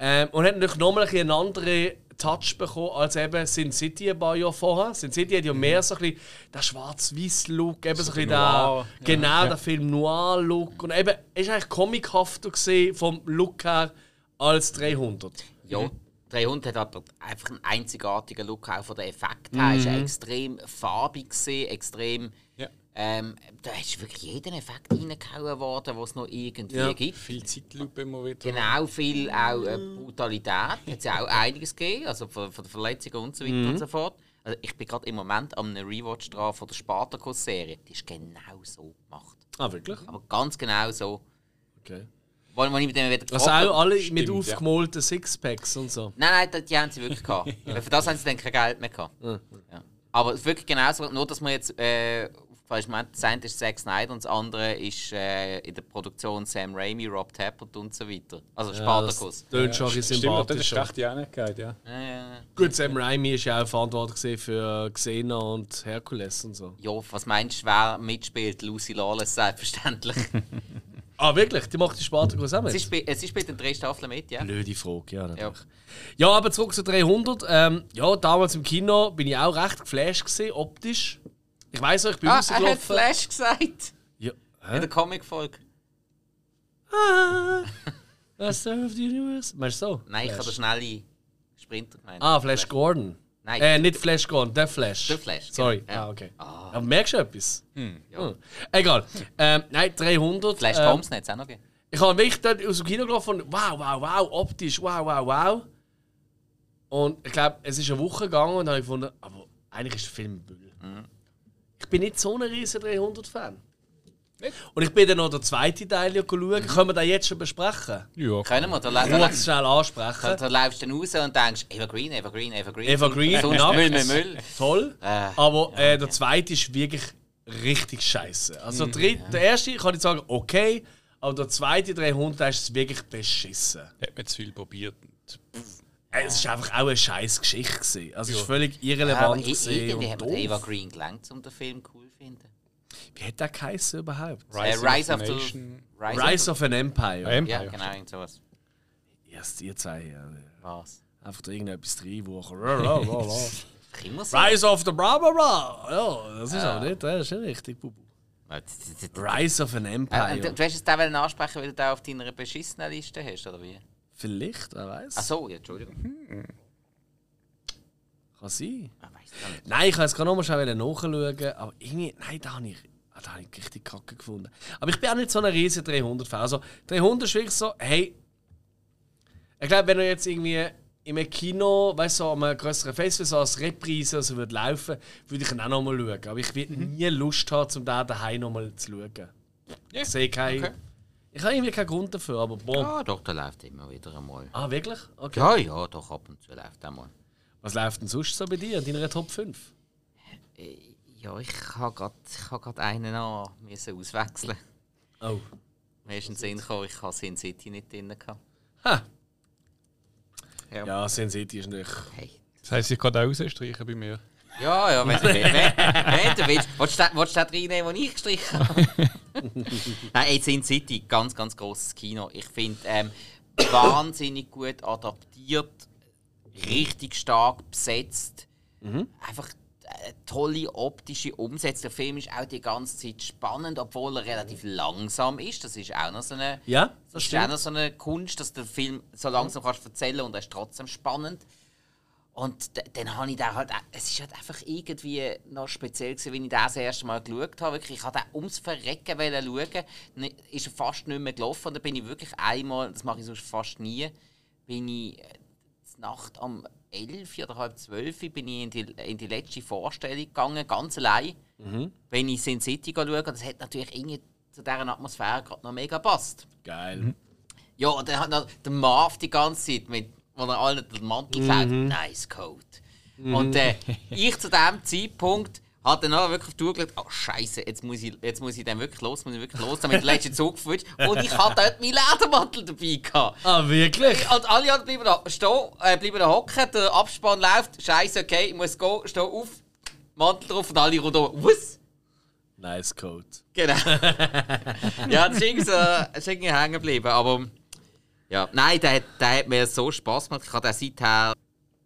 Ähm, und hat natürlich nochmal ein bisschen einen anderen Touch bekommen als eben Sin City ein paar Jahre vorher. Sin City hat ja mehr so ein bisschen den schwarz-weiß-Look, eben so, ein bisschen Noir, den, genau, ja. der Film Noir-Look. Und eben, ist eigentlich comichafter gesehen vom Look her als 300. Ja, 300 hat aber einfach einen einzigartigen Look, auch von den Effekten her. Ist ja extrem farbig gesehen, extrem... Ja. Ähm, da ist wirklich jeden Effekt reingehauen worden, was es noch irgendwie Ja. gibt. Viel Zeitlupe immer wieder. Genau, viel auch äh, Brutalität. Hat es ja auch einiges gegeben, also von, von den Verletzungen und so weiter und so fort. Also ich bin gerade im Moment am einem Rewatch dran von der Spartacus-Serie. Die ist genau so gemacht. Ah, wirklich? Aber ganz genau so. Okay. Wo, wo ich mit denen wieder Also auch alle Stimmt, mit ja. aufgemolten Sixpacks und so. Nein, nein, die- haben sie wirklich gehabt. Für das haben sie dann kein Geld mehr gehabt. Ja. Aber es ist wirklich genauso, nur dass man jetzt äh, aufgefallen ist, man, das eine ist Zack Snyder und das andere ist äh, in der Produktion Sam Raimi, Rob Tappert und so weiter. Also Spartacus. Das tönt schon bisschen Stimmt, das ist recht die Einigkeit, ja. Ja, ja, ja. Gut, Sam Raimi ist ja auch verantwortlich für Xena und Herkules und so. Ja, was meinst du, wer mitspielt? Lucy Lawless, selbstverständlich. Ah, wirklich? Die macht die Spartacus auch mit? sie, spielt, äh, sie spielt in drei Staffeln mit, ja. Blöde Frage, ja. Natürlich. Ja. aber zurück zu 300. Ähm, ja, damals im Kino bin ich auch recht geflasht gewesen, optisch. Ich weiss noch, ich bin Ah, er hat rausgelaufen. Flash gesagt. Ja. In Hä? der Comic-Folge. Ah, I serve the universe. Meinst du so? Nein, ich habe den schnelle Sprinter gemeint. Ah, Flash Gordon. Nein. Äh, nicht Flash Gordon, der Flash. Der Flash, Sorry. genau. Ja. Ah, okay. Aber merkst du etwas? Ja. Hm. Egal. Ähm, nein, 300. Flash ähm, Thompson hat es auch noch gegeben. Ich habe wirklich dort aus dem Kino gelaufen und wow, wow, wow, optisch, wow, wow, wow. Und ich glaube, es ist eine Woche gegangen und habe ich gefunden, aber eigentlich ist der Film Müll. Mhm. Ich bin nicht so ein riesen 300-Fan. Und ich bin dann noch den zweiten Teil ja schauen. Können wir den jetzt schon besprechen? Ja, Können wir? Da, da, da, schnell ansprechen. da, da läufst du dann raus und denkst, Evergreen, Evergreen, Evergreen. Evergreen, Sonst nackt. Müll, Müll, Müll. Toll. Äh, aber äh, der zweite ist wirklich richtig scheiße. Also der, dritte, der erste kann ich sagen, okay. Aber der zweite 300 der ist wirklich beschissen. hat man zu viel probiert. Äh, Es war einfach auch eine scheiß Geschichte. gewesen. Also es ist völlig aber irrelevant. i- gewesen irgendwie und hat doof. Evergreen gelangt, um den Film cool zu finden. Wie hat der geheißen überhaupt? Äh, Rise of the the... Nation. Rise of an Empire. Ähm, Ja, ja. genau, irgend sowas. Erst ihr zwei. Ja. Was? Einfach da irgendetwas reinwuchen. Rise of the bla bla bla. Ja, das ist auch nicht, das ist nicht richtig, Bubu. Äh, Rise of an Äh, Empire. und du du hast es den ansprechen, weil du den auf deiner beschissenen Liste hast, oder wie? Vielleicht, wer weiß. Ach so, ja, Entschuldigung. Kann sein. Ah. Nein, ich wollte es gerade nochmal schnell nachschauen, aber irgendwie, nein, da habe ich, ah, da habe ich richtig kacke gefunden. Aber ich bin auch nicht so ein riesen 300-Fan. Also 300 ist wirklich so, hey, ich glaube, wenn er jetzt irgendwie in einem Kino, weißt du, so, an einem größeren Festival, so als Reprise oder so würde laufen, würde ich ihn auch nochmal schauen. Aber ich würde nie Lust haben, um den daheim nochmal zu schauen. Ja, Ich sehe keinen. okay. Ich habe irgendwie keinen Grund dafür, aber boom. Ah, doch, da läuft immer wieder einmal. Ah, wirklich? Okay. Ja, ja, doch, ab und zu läuft einmal. Was läuft denn sonst so bei dir in deiner Top 5? Äh, Ja, ich habe gerade hab einen an, müssen auswechseln. Oh. Mir ist in den Sinn gekommen, ich habe Sin City nicht drin. gehabt. Ha! Ja. Ja, Sin City ist nicht. Hey. Das heisst, ich kann den rausstreichen bei mir. Ja, ja, wenn du willst. Wenn, wenn du willst. Willst du den- willst du den reinnehmen, den ich gestrichen habe? Nein, jetzt Sin City, ganz, ganz grosses Kino. Ich finde, ähm, wahnsinnig gut adaptiert, richtig stark besetzt. Einfach eine tolle optische Umsetzung. Der Film ist auch die ganze Zeit spannend, obwohl er relativ langsam ist. Das ist auch noch so eine, Ja, das ist auch noch so eine Kunst, dass der Film so langsam kannst erzählen und er ist trotzdem spannend. Und dann habe ich da halt, auch- es ist halt einfach irgendwie noch speziell gewesen, wenn ich das, erste Mal geschaut habe. Wirklich, ich wollte den ums Verrecken wollen schauen. Dann ist er fast nicht mehr gelaufen. Und dann bin ich wirklich einmal, das mache ich sonst fast nie, bin ich äh, Nacht um 11 oder halb 12 bin ich in die, in die letzte Vorstellung gegangen, ganz allein. Bin ich Sin City schauen und das hat natürlich irgendwie zu dieser Atmosphäre gerade noch mega passt. Geil. Ja, und dann hat noch der Marv die ganze Zeit, mit, wo er allen den Mantel sagt, nice coat. Und äh, ich zu dem Zeitpunkt hat dann auch wirklich auf die Uhr geschaut, oh Scheiße, jetzt muss ich, jetzt muss ich dann wirklich los, muss ich wirklich los, damit der letzte Zug fährt. Und ich hatte dort meinen Ledermantel dabei. Gehabt. Ah, wirklich? Und alle anderen bleiben da stehen, äh, bleiben da hocken, der Abspann läuft, Scheiße, okay, ich muss gehen, stehe auf, Mantel drauf und alle rundum, was? Nice Code. Genau. ja, das ist irgendwie, so, ist irgendwie hängen geblieben. Aber ja, nein, der, hat- der hat mir so Spaß gemacht. Ich habe den seither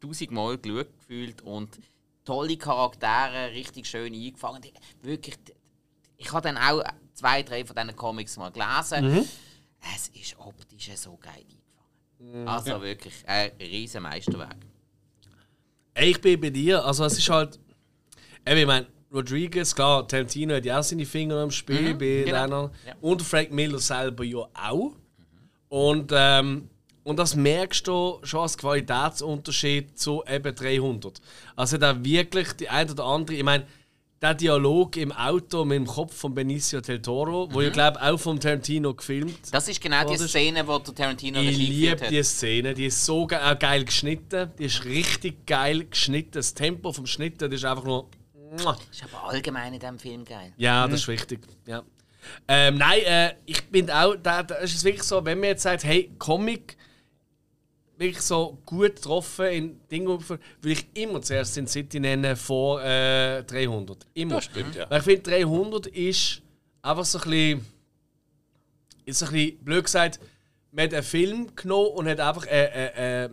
tausendmal geschaut gefühlt und tolle Charaktere, richtig schön eingefangen. Wirklich, ich habe dann auch zwei, drei von diesen Comics mal gelesen. Es ist optisch so geil eingefangen. Also wirklich ein riesen Meisterwerk. Ich bin bei dir. Also, es ist halt. Ich meine, Rodriguez, klar, Tarantino hat ja auch seine Finger im Spiel bei genau. denen. Ja. Und Frank Miller selber ja auch. Und, ähm, und das merkst du schon als Qualitätsunterschied zu eben 300. Also, da wirklich die ein oder andere. Ich meine, der Dialog im Auto mit dem Kopf von Benicio del Toro, wo ich glaube auch vom Tarantino gefilmt Das ist genau die Szene, wo der Tarantino ich liebe die Szene, die ist so ge auch geil geschnitten. Die ist richtig geil geschnitten. Das Tempo vom Schnitten, das ist einfach nur. Das ist aber allgemein in diesem Film geil. Ja, das ist wichtig. Ja. Ähm, nein, äh, ich bin auch. Da, da ist es wirklich so, wenn man jetzt sagt, hey, Comic wirklich so gut getroffen in Dingen, würde ich immer zuerst Sin City nennen vor äh, 300. Immer. Das stimmt, ja. Weil ich finde, 300 ist einfach so ein bisschen. Ist so ein bisschen blöd gesagt, man hat einen Film genommen und hat einfach, äh, äh, äh,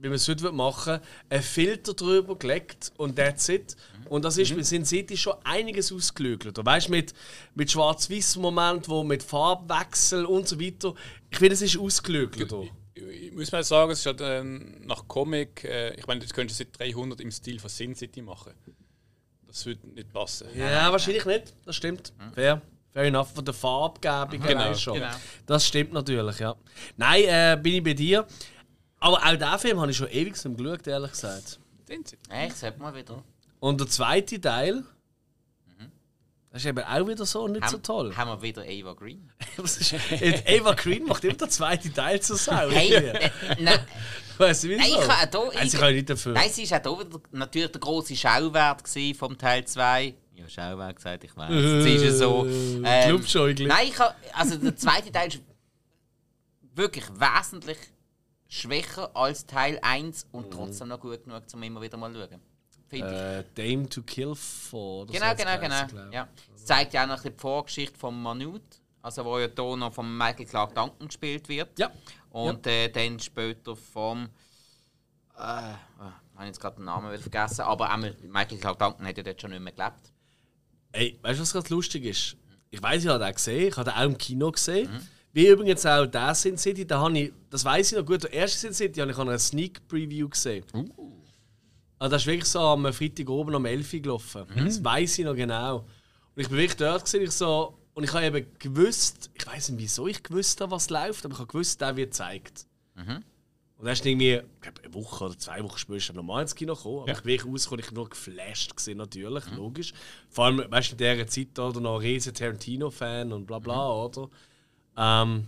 wie man es heute machen würde, einen Filter drüber gelegt und that's it. Und das ist bei Sin City schon einiges ausgelögelt. Weißt du, mit, mit Schwarz-Weiß-Moment, wo mit Farbwechsel und so weiter. Ich finde, es ist ausgelögelt. Ich muss mal sagen, es ist halt ähm, nach Comic, äh, ich meine, das könntest du seit 300 im Stil von Sin City machen. Das würde nicht passen. Ja, wahrscheinlich nicht. Das stimmt. Fair. Fair enough. Von der Farbgebung Genau, schon. genau. Das stimmt natürlich, ja. Nein, äh, bin ich bei dir. Aber auch diesen Film habe ich schon ewig geschaut, ehrlich gesagt. Echt, sollte mal wieder. Und der zweite Teil, das ist eben auch wieder so nicht so Haben- toll. Haben wir wieder Ava Green? Was ist, Eva Green macht immer den zweiten Teil zur Sau. Hey, äh, nein, Weißt du nein, wieso? ich kann auch Nein, sie kann nicht dafür. Nein, sie ist auch wieder natürlich der große Schauwert vom Teil 2. Ja, Schauwert gesagt, ich weiß. Es ist ja so. Ähm, Clubschäugli. nein, ich kann, also der zweite Teil ist wirklich wesentlich schwächer als Teil 1 und trotzdem noch gut genug, um immer wieder mal zu schauen. Finde ich. Äh, Dame to Kill for. oder so Genau, genau, genau. glaub ich. Ja. Es zeigt ja auch noch ein bisschen die Vorgeschichte von Manute, also wo ja hier noch von Michael Clark Duncan gespielt wird. Ja. Und äh, dann später vom. Äh, ich habe jetzt gerade den Namen wieder vergessen, aber einmal, Michael Clark Duncan hat ja dort schon nicht mehr gelebt. Ey, weißt du, was gerade lustig ist? Ich weiß, ich habe den gesehen, ich habe den auch im Kino gesehen. Wie übrigens auch der Sin City, da habe ich, das weiß ich noch gut, der erste Sin City habe ich an einer Sneak Preview gesehen. Also das ist wirklich so am Freitag oben um 11 Uhr gelaufen. Das weiß ich noch genau. Und ich bin wirklich dort gesehen, ich so, und ich habe eben gewusst, ich weiß nicht wieso ich gewusst habe, was läuft, aber ich habe gewusst, der wird gezeigt. Und dann ist irgendwie, ich glaube, eine Woche oder zwei Wochen später ist er nochmal ins Kino gekommen. Aber ich bin wirklich rausgekommen, ich nur geflasht, gewesen, natürlich, logisch. Vor allem, weißt du, in dieser Zeit oder noch ein riesen Tarantino-Fan und bla bla, oder? Ähm,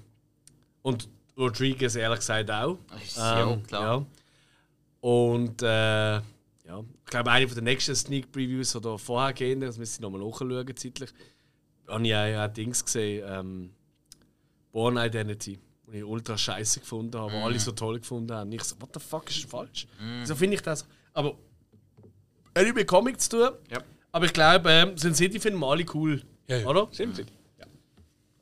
und Rodriguez ehrlich gesagt auch. Ja klar. Ja. Und äh, ja, ich glaube, eine von den nächsten Sneak Previews oder vorhergehenden, das müsste ich nochmal nachschauen zeitlich, habe ich auch, auch Dings gesehen, ähm, Born Identity, die ich ultra scheiße gefunden habe, aber alle so toll gefunden haben. Und ich so, what the fuck ist das falsch? So finde ich das. Aber hat nicht mit Comic zu tun. Ja. Aber ich glaube, ähm, Sin City finden wir alle cool. Ja, ja. Oder? Sin City. Ja.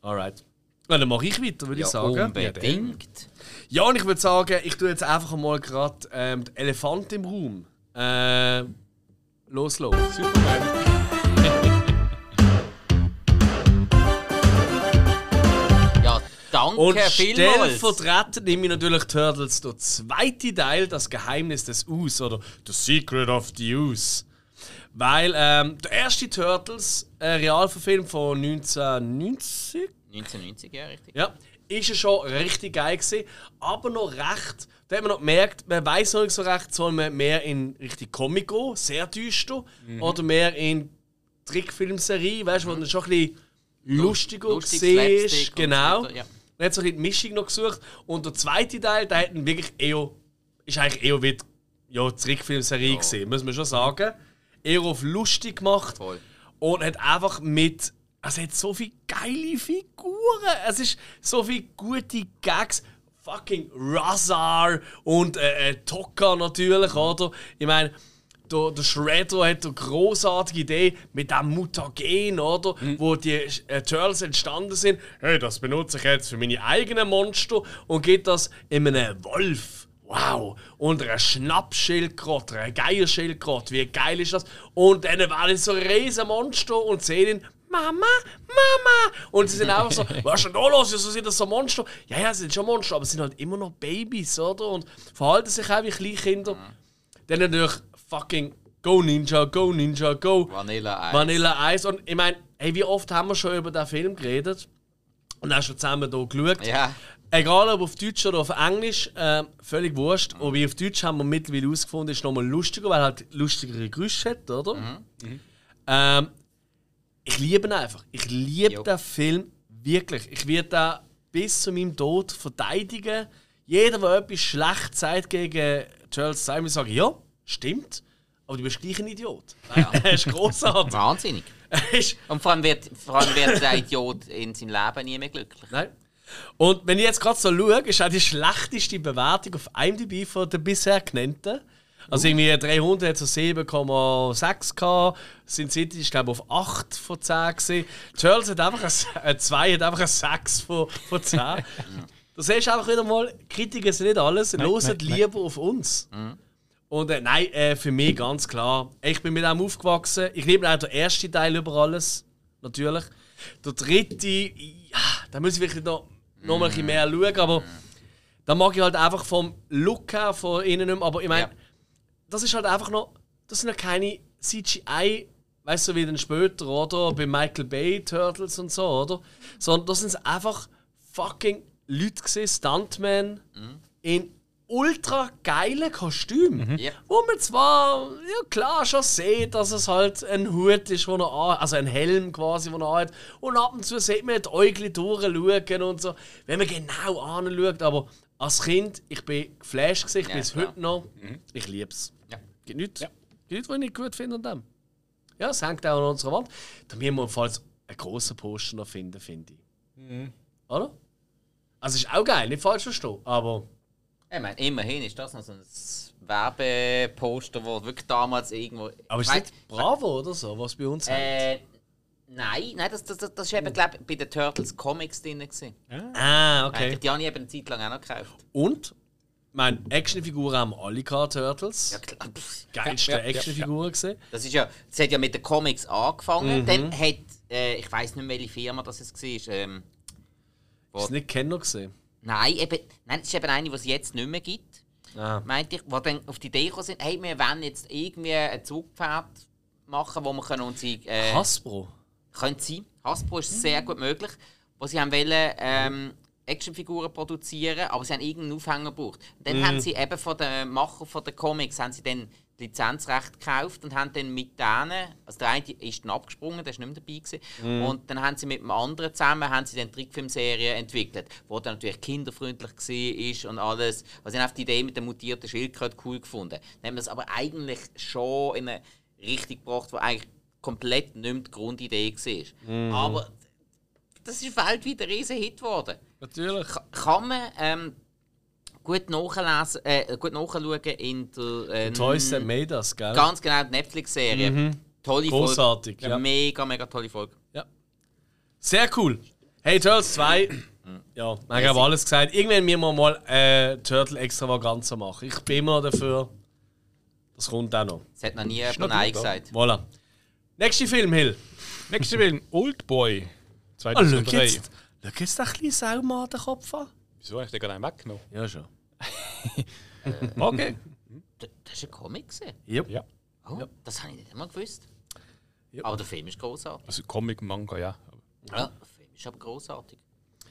Alright. Dann mache ich weiter, würde Ja, ich sagen. unbedingt. Ja, und ich würde sagen, ich tue jetzt einfach mal gerade ähm, den Elefant im Raum. Äh, los, los. Ja, danke Und stellvertretend nehme ich natürlich Turtles, der zweite Teil, das Geheimnis des Us oder The Secret of the Us. Weil ähm, der erste Turtles, äh, Realverfilm von 1990, 1990, ja, richtig. ja, ist ja schon richtig geil gewesen, aber noch recht. Da hat man noch gemerkt, man weiß noch nicht so recht, soll man mehr in Richtung Comic gehen, sehr düster, oder mehr in Trickfilmserie, weißt du, wo dann schon ein bisschen lustiger Lustig, siehst. Genau. so weiter, ja. Man hat so ein bisschen die Mischung noch gesucht. Und der zweite Teil, der hat wirklich eher, ist eigentlich eher wie die ja, Trickfilmserie gesehen, muss man schon sagen. Eher auf lustig gemacht. Voll. Und hat einfach mit. Es hat so viele geile Figuren. Es ist so viele gute Gags. Fucking Razar und äh, äh, Tokka natürlich, oder? Ich meine, der, der Shredder hat eine großartige Idee mit dem Mutagen, oder? Wo die äh, Turtles entstanden sind. Hey, das benutze ich jetzt für meine eigenen Monster und geht das in einen Wolf. Wow! Und eine Schnappschildkröte, eine Geierschildkröte, wie geil ist das? Und dann werden so ein riesen Monster und sehen ihn, Mama, Mama! Und sie sind einfach so, was ist denn da los? Wieso sind das so Monster? Ja, ja, sie sind schon Monster, aber sie sind halt immer noch Babys, oder? Und verhalten sich auch wie Kleinkinder. Dann natürlich fucking Go Ninja, Go Ninja, Go. Vanilla Eis. Vanilla Ice. Und ich meine, hey, wie oft haben wir schon über den Film geredet? Und auch schon zusammen hier geschaut. Ja. Egal ob auf Deutsch oder auf Englisch, äh, völlig wurscht. Und wie auf Deutsch haben wir mittlerweile herausgefunden, ist nochmal lustiger, weil er halt lustigere Geräusche hat, oder? Ähm, ich liebe ihn einfach. Ich liebe Jo. den Film wirklich. Ich werde den bis zu meinem Tod verteidigen. Jeder, der etwas schlecht sagt gegen Charles Simon, sage ja, stimmt. Aber du bist gleich ein Idiot. er ist großartig. Wahnsinnig. Und vor allem, wird, vor allem wird der Idiot in seinem Leben nie mehr glücklich. Nein. Und wenn ich jetzt gerade so schaue, ist auch die schlechteste Bewertung auf IMDb von den bisher genannten. Also irgendwie 300 hat so 7,6 gehabt. Sin City ist glaube auf 8 von 10 gesehen. Charles hat einfach ein, ein 2, hat einfach ein 6 von, von 10. Da siehst du einfach wieder mal, Kritiker sind nicht alles, nein, lieber auf uns. Und äh, nein, äh, für mich ganz klar. Ich bin mit ihm aufgewachsen. Ich liebe auch den ersten Teil über alles. Natürlich. Der dritte, ja, da muss ich wirklich noch, noch mal ein bisschen mehr schauen. Aber da mag ich halt einfach vom Look her von innen nicht mehr. Aber ich meine, Ja. Das ist halt einfach noch. Das sind ja keine CGI, weißt du, wie dann später, oder? Bei Michael Bay Turtles und so, oder? Sondern das sind einfach fucking Leute gesehen, Stuntmen in ultra geilen Kostümen. Ja. Wo man zwar, ja klar, schon sieht, dass es halt ein Hut ist, wo er an, also ein Helm quasi, den er hat. Und ab und zu sieht man die Äugel durchschauen und so. Wenn man genau anschaut, aber als Kind, ich bin geflasht gewesen, ich Ja, bin es heute noch. Ich liebe es. Ja. Gibt nichts, gibt nichts, was ich nicht gut finde an dem. Ja, es hängt auch an unserer Wand. Da müssen wir falls einen grossen Poster noch finden, finde ich. Oder? Also ist auch geil, nicht falsch verstehen, aber... Ich meine, immerhin ist das noch so ein Werbeposter, wo wirklich damals irgendwo. Aber ist Ich das nicht Bravo oder so, was bei uns? Äh, nein, nein, das, das, das, das ist eben, glaube ich, bei den Turtles Comics drin. gewesen. Ah, Okay. okay. Die habe ich eben eine Zeit lang auch noch gekauft. Und, meine Actionfiguren haben alle gehabt, Turtles. Ja, klar. Geilste Ja, ja, ja, Actionfiguren gesehen. Das ist ja, das hat ja mit den Comics angefangen. Dann hat, äh, ich weiß nicht mehr, welche Firma das es war. Ähm, Ist nicht Kenner gesehen. nein, eben, nein, das ist eben eine, die es jetzt nicht mehr gibt. Ah. Meinte ich, die dann auf die Idee gekommen sind, hey, wir wollen jetzt irgendwie ein Zugpferd machen, wo wir können unsere äh, Hasbro. Könnte sein. Hasbro ist sehr gut möglich. Wo sie haben wollen, ähm, Actionfiguren produzieren, aber sie haben irgendeinen Aufhänger gebraucht. Und dann haben sie eben von den Macher von den Comics haben sie dann Lizenzrecht gekauft und haben dann mit denen, also der eine ist dann abgesprungen, der ist nicht mehr dabei gewesen, und dann haben sie mit dem anderen zusammen haben sie dann die Trickfilmserie entwickelt, wo dann natürlich kinderfreundlich war und alles. Also sie haben die Idee mit der mutierten Schildkröte cool gefunden. Dann haben wir das aber eigentlich schon in eine Richtung gebracht, wo eigentlich komplett nicht mehr die Grundidee war. Aber das ist weltweit ein riesen Hit geworden. Natürlich. Ka- Kann man ähm, gut, nachlesen, äh, gut nachschauen in der ähm, Toys That Made Us, gell? ganz genau die Netflix-Serie. Tolle Großartig, Folge. ja. Mega, mega tolle Folge. Ja. Sehr cool. Hey, Turtles 2, Ja, wir haben alles gesagt. Irgendwann müssen wir mal äh, Turtle Extravaganza machen. Ich bin immer dafür. Das kommt auch noch. Es hat noch nie jemand Nein gesagt. Voilà. Nächster Film, Hill. Nächster Film, Oldboy. Ah, schau 2003. jetzt, jetzt den kleinen Saumann den Kopf an. Wieso habe ich den gerade einen weggenommen? Ja, schon. Okay. D- Das war ein Comic. gewesen? Yep. Ja. Oh, Ja. Das habe ich nicht einmal gewusst. Ja. Aber der Film ist großartig. Also Comic, Manga, ja. Ja, der Film ist aber großartig.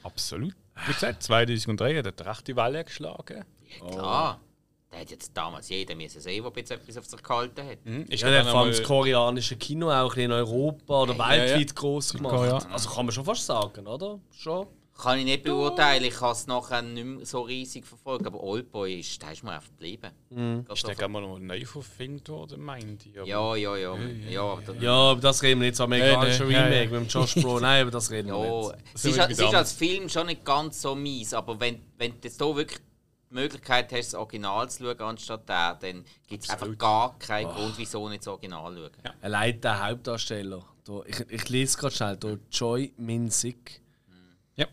Absolut. Wie gesagt, 2003 hat er die rechte Welle geschlagen. Ja, klar. Der hat jetzt damals jeder müssen sehen, der jetzt etwas auf sich gehalten hat. Mhm. Ist Ja, der hat vor allem das koreanische Kino auch ein bisschen in Europa oder Ja, weltweit ja. groß gemacht. Ja. Also kann man schon fast sagen, oder? Schon. Kann ich nicht beurteilen, ich habe es nachher nicht mehr so riesig verfolgt, aber Oldboy ist, der ist mir einfach geblieben. Mhm. Ist der so- gerade mal noch neu verfilmt worden, meint ich. aber- Ja, ja, ja. Ja, aber Ja, über das reden wir nicht. Das amerikanische Nee, nee, Remake ja. mit dem Josh Brolin. Nein, über das reden wir nicht. es ist, wir es ist als Film schon nicht ganz so mies, aber wenn, wenn du jetzt hier wirklich die Möglichkeit hast, das Original zu schauen anstatt der, dann gibt es einfach gar keinen Grund, wieso nicht das Original schauen. Allein der Hauptdarsteller. Da, ich, ich lese gerade schnell. Da, Joy Min-sik. Ja.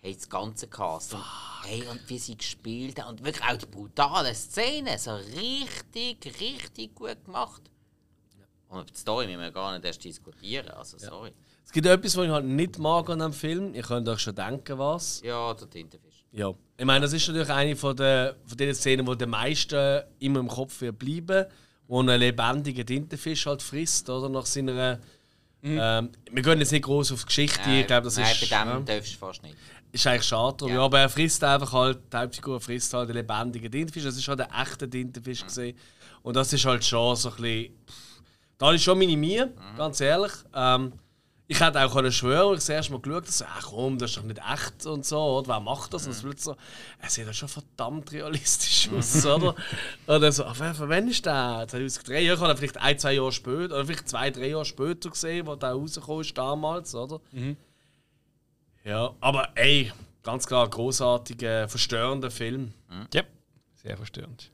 Hey, das ganze Cast. Und, hey, und wie sie gespielt haben. Und wirklich auch die brutalen Szenen. So richtig, richtig gut gemacht. Und über die Story müssen wir gar nicht erst diskutieren. Also, sorry. Es gibt etwas, was ich halt nicht mag an dem Film. Ihr könnt euch schon denken, was. Ja, der Tintenfisch. Ja. Ich meine, das ist natürlich eine von den, von den Szenen, die den meisten immer im Kopf wird bleiben, wo einen lebendigen Tintenfisch halt frisst, oder? Nach seiner. Ähm, wir gehen jetzt nicht groß auf die Geschichte. ein. ich glaube, das nein, ist, bei dem ja, darfst du fast nicht. ist eigentlich schade. drum. Ja. Ja. aber er frisst einfach halt, die Hauptfigur frisst halt den lebendigen Tintenfisch. Das ist halt ein echter Tintenfisch gesehen. Und das ist halt schon so ein bisschen. pff, Da ist schon meine Mühe, ganz ehrlich. Ähm, ich hätte auch können schwören, als ich das erste Mal geschaut habe, so, ach komm, das ist doch nicht echt und so, oder? Wer macht das? Und es wird so, er sieht ja schon verdammt realistisch aus, oder? Oder so, ach, wer- ist der? 2003? Ja, ich habe ihn vielleicht ein, zwei Jahre später, oder vielleicht zwei, drei Jahre später gesehen, wo der rausgekommen ist damals, oder? Ja, aber ey, ganz klar, großartiger, verstörender Film. Ja. Sehr verstörend.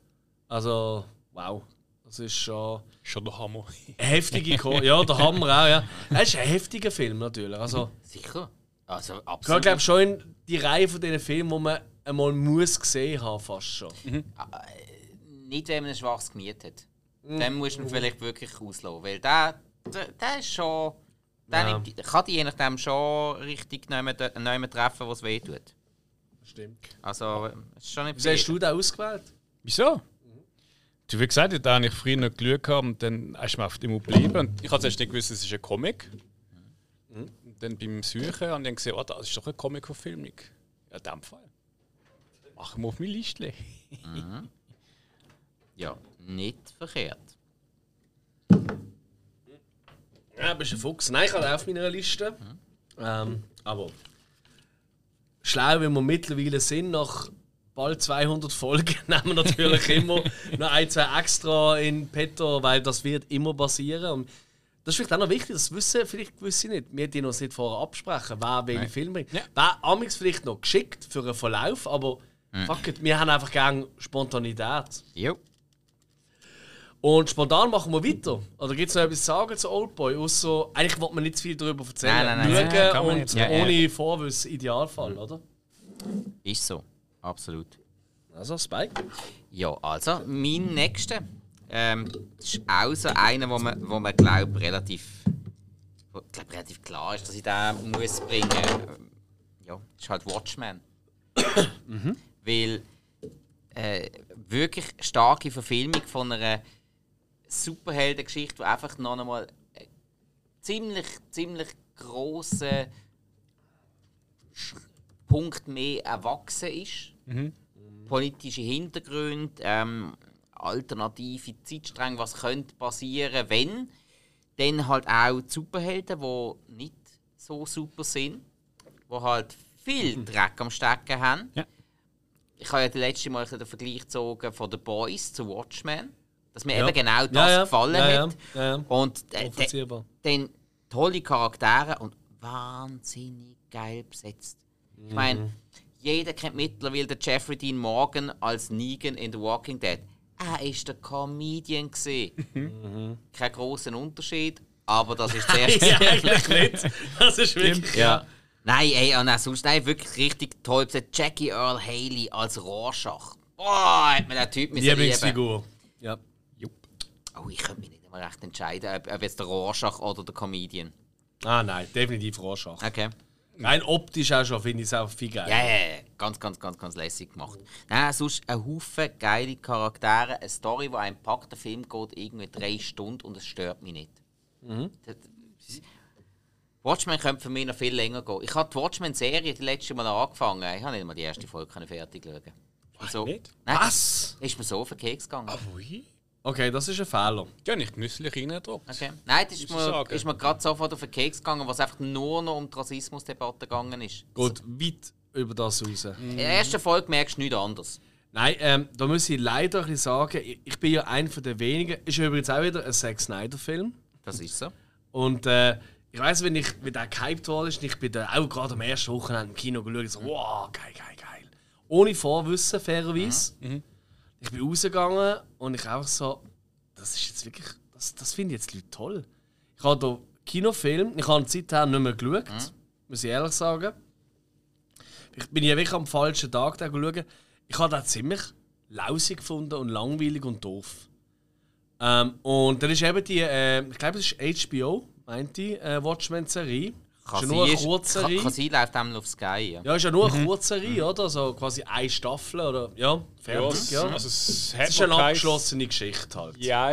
Also, wow. Das ist schon Schon der Hammer. heftige Ko Ja, der Hammer auch, ja. Es ist ein heftiger Film natürlich. Also, Sicher. Also, ich absolut. glaube schon in die Reihe von diesen Filmen, die man einmal muss gesehen haben, fast schon. nicht, wenn man ein schwaches Gemüt hat. Dann muss man vielleicht wirklich auslassen. Weil der, der, der ist schon. Der Ja. nimmt, kann die je nachdem schon richtig nehmen treffen, was weh tut. Stimmt. Also, es ist schon nicht Wie hast du den ausgewählt? Wieso? Du, wie gesagt, da habe ich früher noch gehabt und dann ist mir auf dem geblieben. Und ich habe zuerst nicht gewusst, es ist ein Comic. Und dann beim Suchen habe ich dann gesehen, oh, das ist doch eine Comic-Verfilmung. Ja, in dem Fall. Machen wir auf mein Liste. Ja, nicht verkehrt. Ja, bist ein Fuchs. Nein, ich habe auf meiner Liste. Ähm, aber schlau, wie wir mittlerweile sind, nach bald 200 Folgen, nehmen wir natürlich immer noch ein, zwei extra in petto, weil das wird immer passieren. Und das ist vielleicht auch noch wichtig, das wissen vielleicht gewisse nicht. Wir die noch nicht vorher absprechen, wer welche Film bringt. Ja. Wer amix vielleicht noch geschickt für einen Verlauf, aber fuck it, wir haben einfach gerne Spontanität. Jo. Und spontan machen wir weiter. Oder gibt es noch etwas zu sagen zu Oldboy? Außer, eigentlich wollte man nicht zu viel darüber erzählen. Nein, nein, nein. Schauen Ja, und ohne Vorwissen, Idealfall, oder? Ist so. Absolut. Also, Spike. Ja, also, mein nächster ähm, ist auch so einer, wo man, wo man glaubt, relativ, wo, glaub, relativ klar ist, dass ich den muss bringen ähm, Ja, ist halt Watchmen. Weil äh, wirklich starke Verfilmung von einer Superheldengeschichte, die einfach noch einmal äh, ziemlich, ziemlich grossen Punkt mehr erwachsen ist politische Hintergründe, ähm, alternative Zeitstränge, was könnte passieren, wenn. Dann halt auch die Superhelden, die nicht so super sind, die halt viel Dreck am Stecken haben. Ja. Ich habe ja das letzte Mal den Vergleich gezogen von The Boys zu Watchmen, dass mir Ja. eben genau das Ja, gefallen hat. Und äh, dann tolle Charaktere und wahnsinnig geil besetzt. Ich meine, jeder kennt mittlerweile den Jeffrey Dean Morgan als Negan in The Walking Dead. Er ist der Comedian gesehen. Kein großen Unterschied, aber das ist sehr ja, eigentlich nicht. Das ist wirklich. ja. Nein, ey, und auch sonst nein, wirklich richtig toll. Jackie Earl Haley als Rorschach. Boah, hat man den Typ lieben. Lieblingsfigur. Ja. Oh, ich könnte mich nicht mehr recht entscheiden, ob, ob jetzt der Rorschach oder der Comedian. Ah nein, definitiv Rorschach. Okay. Rein optisch auch schon, finde ich es auch viel geil. Ja, ja, ja, ganz, ganz, ganz, ganz lässig gemacht. Nein, sonst ein Haufen geile Charaktere, eine Story, die einen packt, der Film geht irgendwie drei Stunden und es stört mich nicht. Das- Watchmen könnte für mich noch viel länger gehen. Ich habe die Watchmen-Serie die letzte Mal angefangen. Ich habe nicht mal die erste Folge fertig schauen. So, nicht? Nein, Was? Ist mir so auf den Keks gegangen. Ui. Okay, das ist ein Fehler. Ja, nicht genüsslich reingedroppt. Okay. Nein, das ist mir, ist mir gerade sofort auf den Keks gegangen, was einfach nur noch um die Rassismusdebatte gegangen ist. Geht weit über das raus. In der ersten Folge merkst du nichts anderes. Nein, ähm, da muss ich leider ein bisschen sagen, ich, ich bin ja einer von den wenigen. Ist ja übrigens auch wieder ein Zack Snyder-Film. Das ist so. Und äh, ich weiß, wenn ich wenn der gehypt worden ist, ich bin da auch gerade am ersten Wochenende im Kino geschaut, so, wow, geil, geil, geil. Ohne Vorwissen, fairerweise. Ich bin rausgegangen und ich auch so, das ist jetzt wirklich, das, das finden jetzt die Leute toll. Ich habe hier Kinofilm, ich habe seither nicht mehr geschaut, muss ich ehrlich sagen. Ich bin ja wirklich am falschen Tag da schauen. Ich habe das ziemlich lausig gefunden und langweilig und doof. Ähm, und dann ist eben die, äh, ich glaube, es ist HBO, meint die, äh, Watchmen-Serie. Ist ja nur eine kurze kann, Serie. kann sein, läuft einmal auf Sky. Ja. Ja, ist ja nur eine kurze Serie, oder? So quasi eine Staffel oder ja, Ja, fertig. es, Ja, also es es ist eine abgeschlossene Geschichte halt. Ja,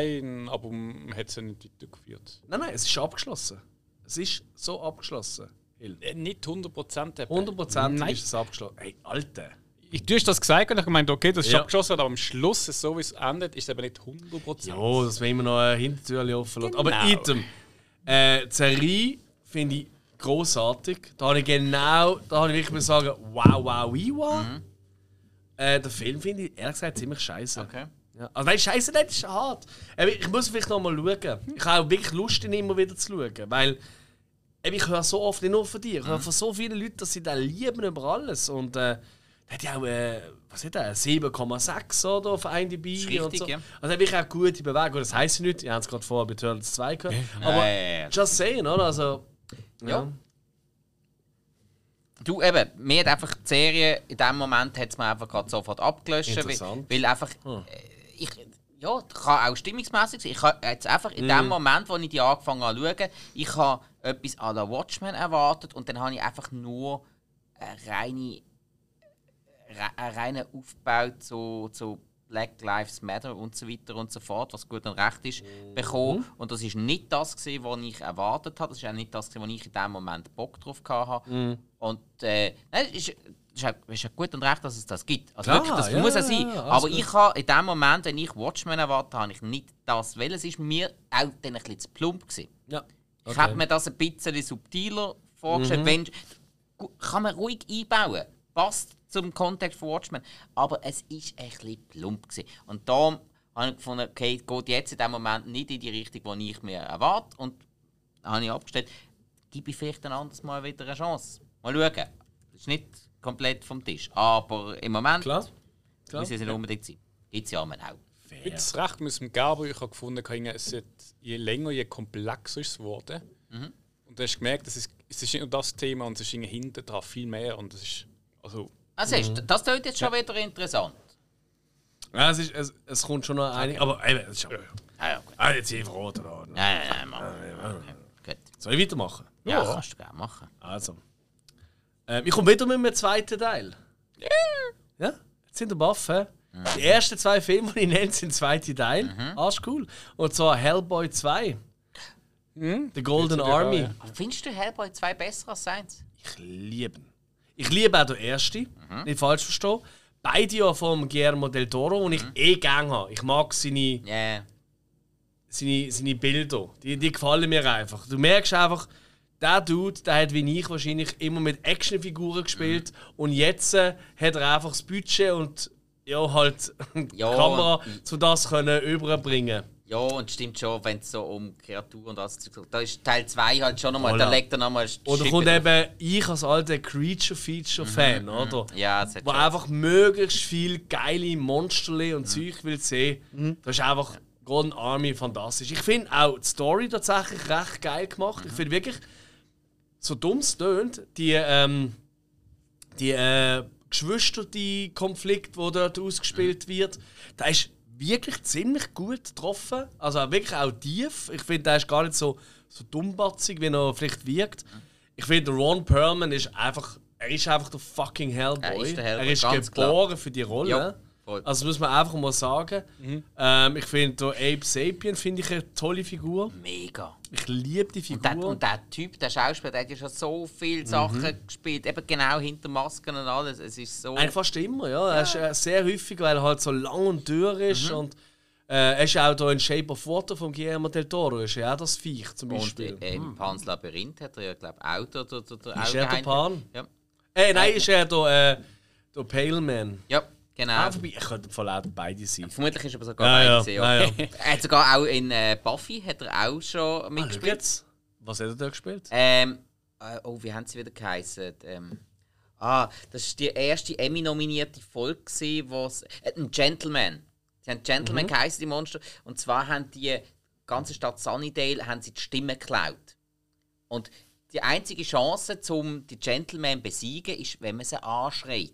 aber man hat es ja nicht weitergeführt. Nein, nein, es ist abgeschlossen. Es ist so abgeschlossen. Äh, Nicht 100%. eben. 100% Nein. ist es abgeschlossen. Hey, Alter. Ich, du hast das gesagt und ich meinte, okay, das ist Ja. abgeschlossen, aber am Schluss, so wie es endet, ist es eben nicht 100%. Ja, das will immer noch ein Hintertür offen lassen. Aber Genau. item. Äh, die Serie finde ich großartig. Da habe ich genau, da habe ich wirklich mal sagen, wow, wow, wow. Äh, den Film finde ich ehrlich gesagt ziemlich scheiße. Okay. Ja. Also nein, scheiße, nicht, das ist hart. Ich muss vielleicht noch mal schauen. Ich habe auch wirklich Lust, ihn immer wieder zu schauen. Weil ich höre so oft, nicht nur von dir, ich höre von so vielen Leuten, dass sie den lieben über alles. Und äh, der hat ja auch, äh, was hat er, 7,6 oder auf IMDb ist und richtig, so. ja. Also habe ich auch gute Bewegung. Das heisst nicht, ihr habt es gerade vorher bei Turtles 2 gehört. Aber just saying, oder? Also, Ja. Du, eben, mir hat einfach die Serie, in dem Moment hat es mir einfach gerade sofort abgelöscht. Weil, weil einfach, äh, ich, ja, das kann auch stimmungsmäßig sein. Ich habe jetzt einfach in dem Moment, wo ich die angefangen habe zu schauen, ich habe etwas à la Watchmen erwartet und dann habe ich einfach nur eine reine, re- einen reinen Aufbau zu, zu Black Lives Matter und so weiter und so fort, was gut und recht ist, bekommen. Und das ist nicht das, gewesen, was ich erwartet habe. Das ist auch nicht das, was ich in dem Moment Bock drauf hatte. Und äh, nein, es ist, ist, auch, es ist auch gut und recht, dass es das gibt. Also Klar, wirklich, das ja, muss ja, sein. ja, Aber gut. ich habe in dem Moment, wenn ich Watchmen erwartet habe, ich nicht das weil Es ist mir auch dann ein bisschen zu plump gewesen. ja. Ich Okay. hätte mir das ein bisschen subtiler vorgestellt. Wenn, gu- kann man ruhig einbauen. Passt zum Kontext von Watchmen. Aber es ist ein bisschen plump. Gewesen. Und da habe ich gefunden, okay, geht jetzt in dem Moment nicht in die Richtung, die ich mir erwarte. Und habe ich abgestellt, gebe ich vielleicht ein anderes Mal wieder eine Chance. Mal schauen. Das ist nicht komplett vom Tisch. Aber im Moment Klar. Klar. muss es nicht unbedingt sein. Gibt es ja auch. Bin jetzt recht mit dem Gaber, ich habe gefunden, es wird, je länger, je komplexer es geworden. Und du hast gemerkt, es ist, es ist nicht nur das Thema und es ist hinten dran viel mehr. Und es ist, also, Also, ist, das klingt jetzt schon wieder interessant. Ja, es, ist, es, es kommt schon noch einig. Aber eben, es ist schon. Ah, ja, gut. Ah, jetzt einfach rot oder? Nein, nein, nein, mach. Okay, gut. Soll ich weitermachen? Ja, kannst du gerne machen. Also. Ähm, ich komme wieder mit einem zweiten Teil. Ja? Jetzt sind wir baff, hä? Die ersten zwei Filme, die ich nenne, sind zweite Teil. Arsch cool. Und zwar Hellboy 2. The Golden Army. Aber Findest du Hellboy 2 besser als seins? Ich liebe ihn. Ich liebe auch den ersten. Nicht falsch verstehen. Beide ja vom Guillermo del Toro, den ich eh gerne habe. Ich mag seine. Yeah. seine, seine Bilder. Die, die gefallen mir einfach. Du merkst einfach, der Dude, der hat wie ich wahrscheinlich immer mit Actionfiguren gespielt und jetzt äh, hat er einfach das Budget und ja, halt die Ja, Kamera, und- zu das können überbringen. Ja, und stimmt schon, wenn es so um Kreaturen und alles geht. Da ist Teil 2 halt schon nochmal, Voilà. da legt er nochmal Oder Schippe kommt eben ich als alter Creature-Feature-Fan, oder? Ja, das hat Wo schon- einfach möglichst viel geile Monsterli und Zeug will sehen. Das ist einfach Golden Army fantastisch. Ich finde auch die Story tatsächlich recht geil gemacht. Ich finde wirklich, so dumm es tönt, die, ähm, die äh, Geschwister-Konflikt, der dort ausgespielt wird, der ist wirklich ziemlich gut getroffen. Also wirklich auch tief. Ich finde, der ist gar nicht so, so dummbatzig, wie er vielleicht wirkt. Ich finde, Ron Perlman ist einfach, er ist einfach der fucking Hellboy. Er ist der Hellboy, er ist geboren klar. für die Rolle. Ja, voll. also muss man einfach mal sagen. Ähm, ich finde, Abe Sapien finde ich eine tolle Figur. Mega. Ich liebe die Und der, Figur. und der Typ, der Schauspieler, der hat ja schon so viele Sachen gespielt, eben genau hinter Masken und alles. Es ist so. Eigentlich fast immer, ja. Er ist äh, sehr häufig, weil er halt so lang und dürr ist. Und äh, er ist auch da in Shape of Water von Guillermo del Toro. Ist ja auch das Viech zum und Beispiel. äh, im Pans Labyrinth hat er ja, glaube ich, auch der Ist er der Pan? Ja. Äh, nein, ist er der, äh, der Pale Man. ja, genau. Ah, wobei, ich könnte voll auch beide sein. Vermutlich ist er aber sogar Ja, beide ja, ja, ja. er hat sogar auch in äh, Buffy hat er auch schon Ah, mitgespielt. jetzt. Was hat er da gespielt? Ähm, äh, oh, wie haben sie wieder geheißen? Ähm, ah, das war die erste Emmy-nominierte Folge, wo's, äh, ein Gentleman. Sie haben Gentleman Mhm. geheißen, die Monster. Und zwar haben die ganze Stadt Sunnydale haben sie die Stimme geklaut. Und die einzige Chance, um die Gentleman zu besiegen, ist, wenn man sie anschreit.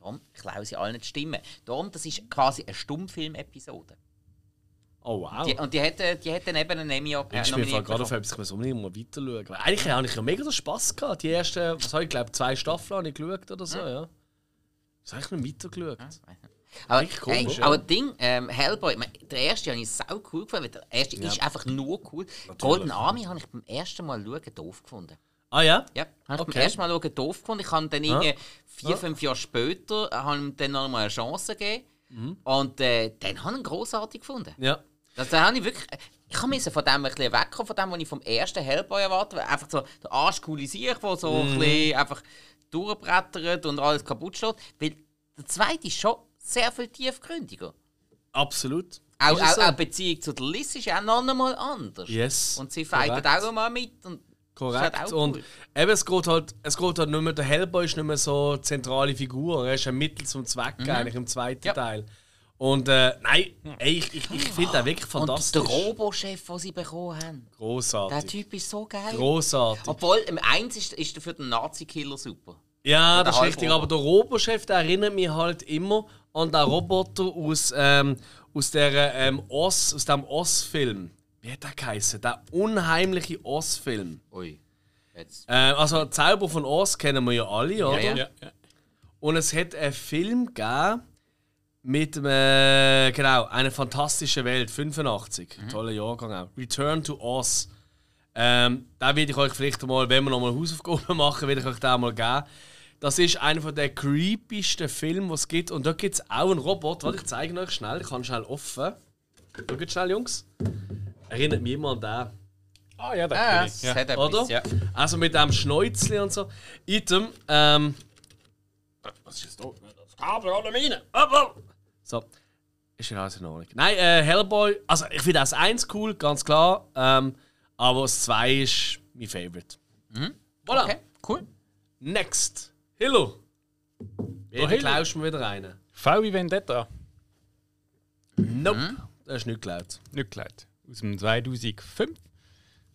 Darum klauen sie allen die Stimme. Darum, das ist quasi eine Stummfilm-Episode. Oh, wow. Die, und die hätte, die hätte eben einen Emmy äh, ich bin nominiert gerade auf etwas, ich muss unbedingt mal weiter schauen. Eigentlich habe ich ja mega den Spass gehabt. Die ersten, was habe ich glaube zwei Staffeln habe ich geschaut oder so, ja. Was habe ich noch weitergeschaut? Aber, Richtig komisch, ja. aber Ding, ähm, Hellboy, ich der erste habe ich sau cool gefunden, der erste ist einfach nur cool. Golden Army habe ich beim ersten Mal schauen doof gefunden. Ah ja? Ja, habe ich Okay. beim ersten Mal schauen doof gefunden. Ich habe dann Ja. irgendwie vier, fünf Jahre später habe ihm dann noch mal eine Chance gegeben. Mhm. Und äh, dann habe ich ihn grossartig gefunden. Ja. Das, da habe ich wirklich. Ich musste von dem ein bisschen wegkommen, von dem, was ich vom ersten Hellboy erwarte. weil Einfach so der arschcoole Sieg, der so ein bisschen einfach durchbrettert und alles kaputt steht. Weil der zweite ist schon sehr viel tiefgründiger. Absolut. Auch, auch, so? auch die Beziehung zu der Liz ist ja noch einmal anders. Yes. Und sie Korrekt. auch mal mit. Und Korrekt. Halt und cool. eben, es geht halt, es geht halt nicht mehr, der Hellboy ist nicht mehr so eine zentrale Figur. Er ist ein Mittel zum Zweck eigentlich im zweiten Mhm. Ja. Teil. Und äh, nein, ey, ich, ich, ich finde den wirklich Und fantastisch. der Robochef, den sie bekommen haben. Der Großartig. Typ ist so geil. Großartig. Obwohl, im eins ist, ist er für den Nazi-Killer super. Ja, der das ist richtig. Halbroboter. Aber der Robochef, der erinnert mich halt immer an den Roboter aus, ähm, aus, der, ähm, Oz, aus dem Oz-Film. Wie hat der geheißen? Der unheimliche Oz-Film. Ui. Jetzt. Ähm, also, Zauber von Oz kennen wir ja alle, oder? ja. Ja, ja. Und es hat einen Film gegeben mit äh, genau, eine fantastische Welt, 85. Toller Jahrgang auch. Return to Oz. Ähm, da werde ich euch vielleicht mal, wenn wir nochmal Hausaufgaben machen, werde ich euch den mal geben. Das ist einer von der creepiesten Filme, die es gibt. Und da gibt es auch einen Roboter. Warte, ich zeige euch schnell. Ich kann schnell offen. Schaut schnell, Jungs. Erinnert mich immer an den. Ah ja, kenn ja, ich. Ja. hat Oder? etwas, ja. Also mit dem Schnäuzli und so. Item, ähm. Was ist jetzt da? Das Kabel an der Mine. So. Ist ja alles in Ordnung. Nein, äh, Hellboy, also ich finde das 1 cool, ganz klar. Ähm, aber das 2 ist mein Favorite. Voilà. Okay, cool. Next. Hillo. Wie Hillo. klaust du mir wieder rein? V wie Vendetta. Nope. Das ist nicht geklaut. Nicht geleitet. Aus dem 2005.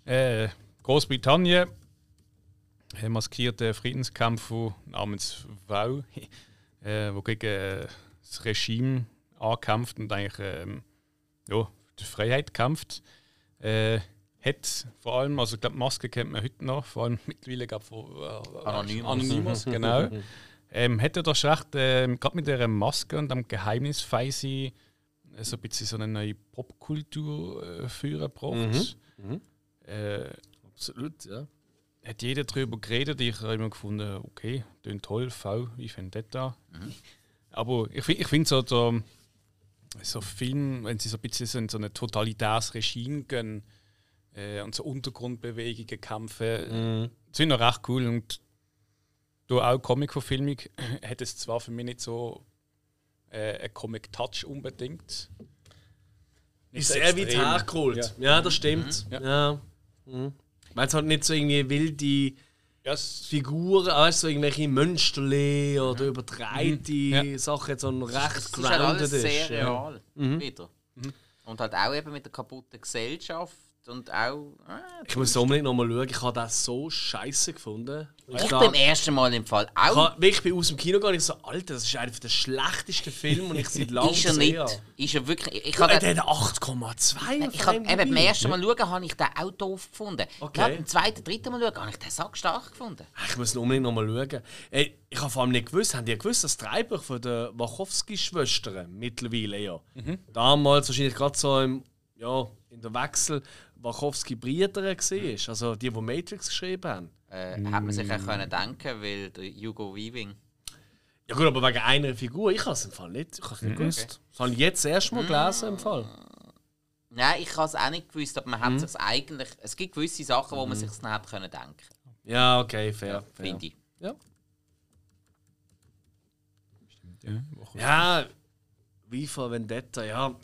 Äh, Großbritannien. Ein maskierter Friedenskampf namens V, äh, wo gegen äh, das Regime ankämpft und eigentlich ähm, ja, die Freiheit kämpft. Äh, hat vor allem, also ich glaube, Maske kennt man heute noch, vor allem mittlerweile gab äh, Anonymous. Anonymous genau. ähm, er das recht, ähm, gerade mit der Maske und dem Geheimnisfeise äh, so ein bisschen so eine neue Popkultur äh, führen gebracht. Äh, Absolut, ja. hat jeder darüber geredet. Ich habe immer gefunden, okay, klingt toll, V wie Vendetta. Aber ich, ich finde so, so, so Film, wenn sie so ein bisschen so in so ein totalitäres Regime gehen äh, und so Untergrundbewegungen kämpfen, sind noch recht cool. Und du auch Comic-Verfilmung hat es zwar für mich nicht so äh, einen Comic-Touch unbedingt. Nicht Ist sehr weit extrem. hergeholt. Ja. das stimmt. Ja. Ja. Mhm. Weil es halt nicht so irgendwie wilde Ja, es- Figuren, weißt du, so irgendwelche Mönsterle oder übertreite Ja. Sachen, jetzt so ein recht Es ist halt alles grounded sehr ist. Ja. real. Wieder. Und halt auch eben mit der kaputten Gesellschaft und auch. Äh, Ich muss unbedingt nochmal schauen. Ich habe das so scheiße gefunden. ich da- beim ersten Mal im Fall Ich auch. habe wirklich aus dem Kino gegangen und ich so, Alter, das ist einer der schlechtesten Filme, den ich seit langem Ist er gesehen nicht. habe. Ist er wirklich. Ich habe hat 8,2 auf ich hab, IMDb. eben beim ersten Mal schauen, habe ich den auch doof gefunden. Okay. Ja, beim zweiten, dritten Mal schauen, habe ich den sack stark gefunden. Ich muss ihn unbedingt nochmal schauen. Ey, ich habe vor allem nicht gewusst, haben die gewusst, dass das Drehbuch von den Wachowski-Schwestern mittlerweile ja. Damals wahrscheinlich gerade so im, ja, in der Wechsel Wachowski-Brüder war. Also die, die Matrix geschrieben haben. Äh, Hätte man sich auch können denken weil der Hugo Weaving. Ja gut, aber wegen einer Figur, ich habe es im Fall nicht. Ich habe es nicht gewusst. Das habe ich jetzt erst mal gelesen im Fall. Nein, ich habe es auch nicht gewusst, aber man hat sich eigentlich. Es gibt gewisse Sachen, wo man sich nicht hätte können denken Ja, okay, fair. fair. finde ich. Ja. Ja, Ja, wie von Vendetta, ja.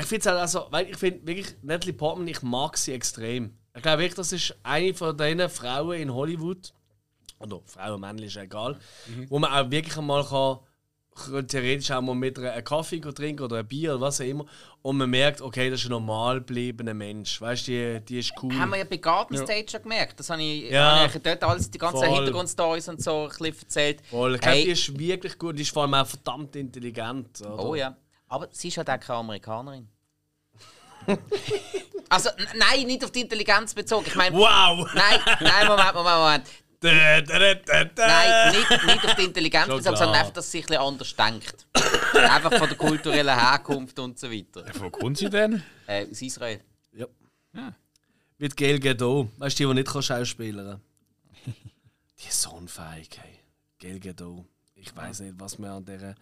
Ich finde es halt also, weil ich finde wirklich, Natalie Portman, ich mag sie extrem. Ich glaube wirklich, das ist eine von den Frauen in Hollywood, oder Frauen, männlich, ist egal, wo man auch wirklich einmal kann, theoretisch auch mal mit ihr einen Kaffee trinken oder ein Bier oder was auch immer und man merkt, okay, das ist ein normal bleibender Mensch. Weißt du, die, die ist cool. Haben wir ja bei Garden State schon gemerkt. Das habe ich, Ja. habe ich dort alles, die ganzen Voll. Hintergrundstories und so ein bisschen erzählt. Voll. Ich glaube, Hey, die ist wirklich gut, die ist vor allem auch verdammt intelligent. Oder? Oh ja. Aber sie ist halt auch keine Amerikanerin. also, nein, nicht auf die Intelligenz bezogen. Ich meine, Wow! nein, nein, Moment, Moment, Moment. Da, da, da, da, da. Nein, nicht, nicht auf die Intelligenz bezogen, sondern einfach, dass sie ein bisschen anders denkt. einfach von der kulturellen Herkunft und so weiter. Wo kommt sie denn? Äh, aus Israel. Ja. Ja. Mit Gail Gadot. Weißt du, die, die nicht schauspielern kann? die ist so unfähig, hey. Gail Gadot. Ich weiß nicht, was man an der.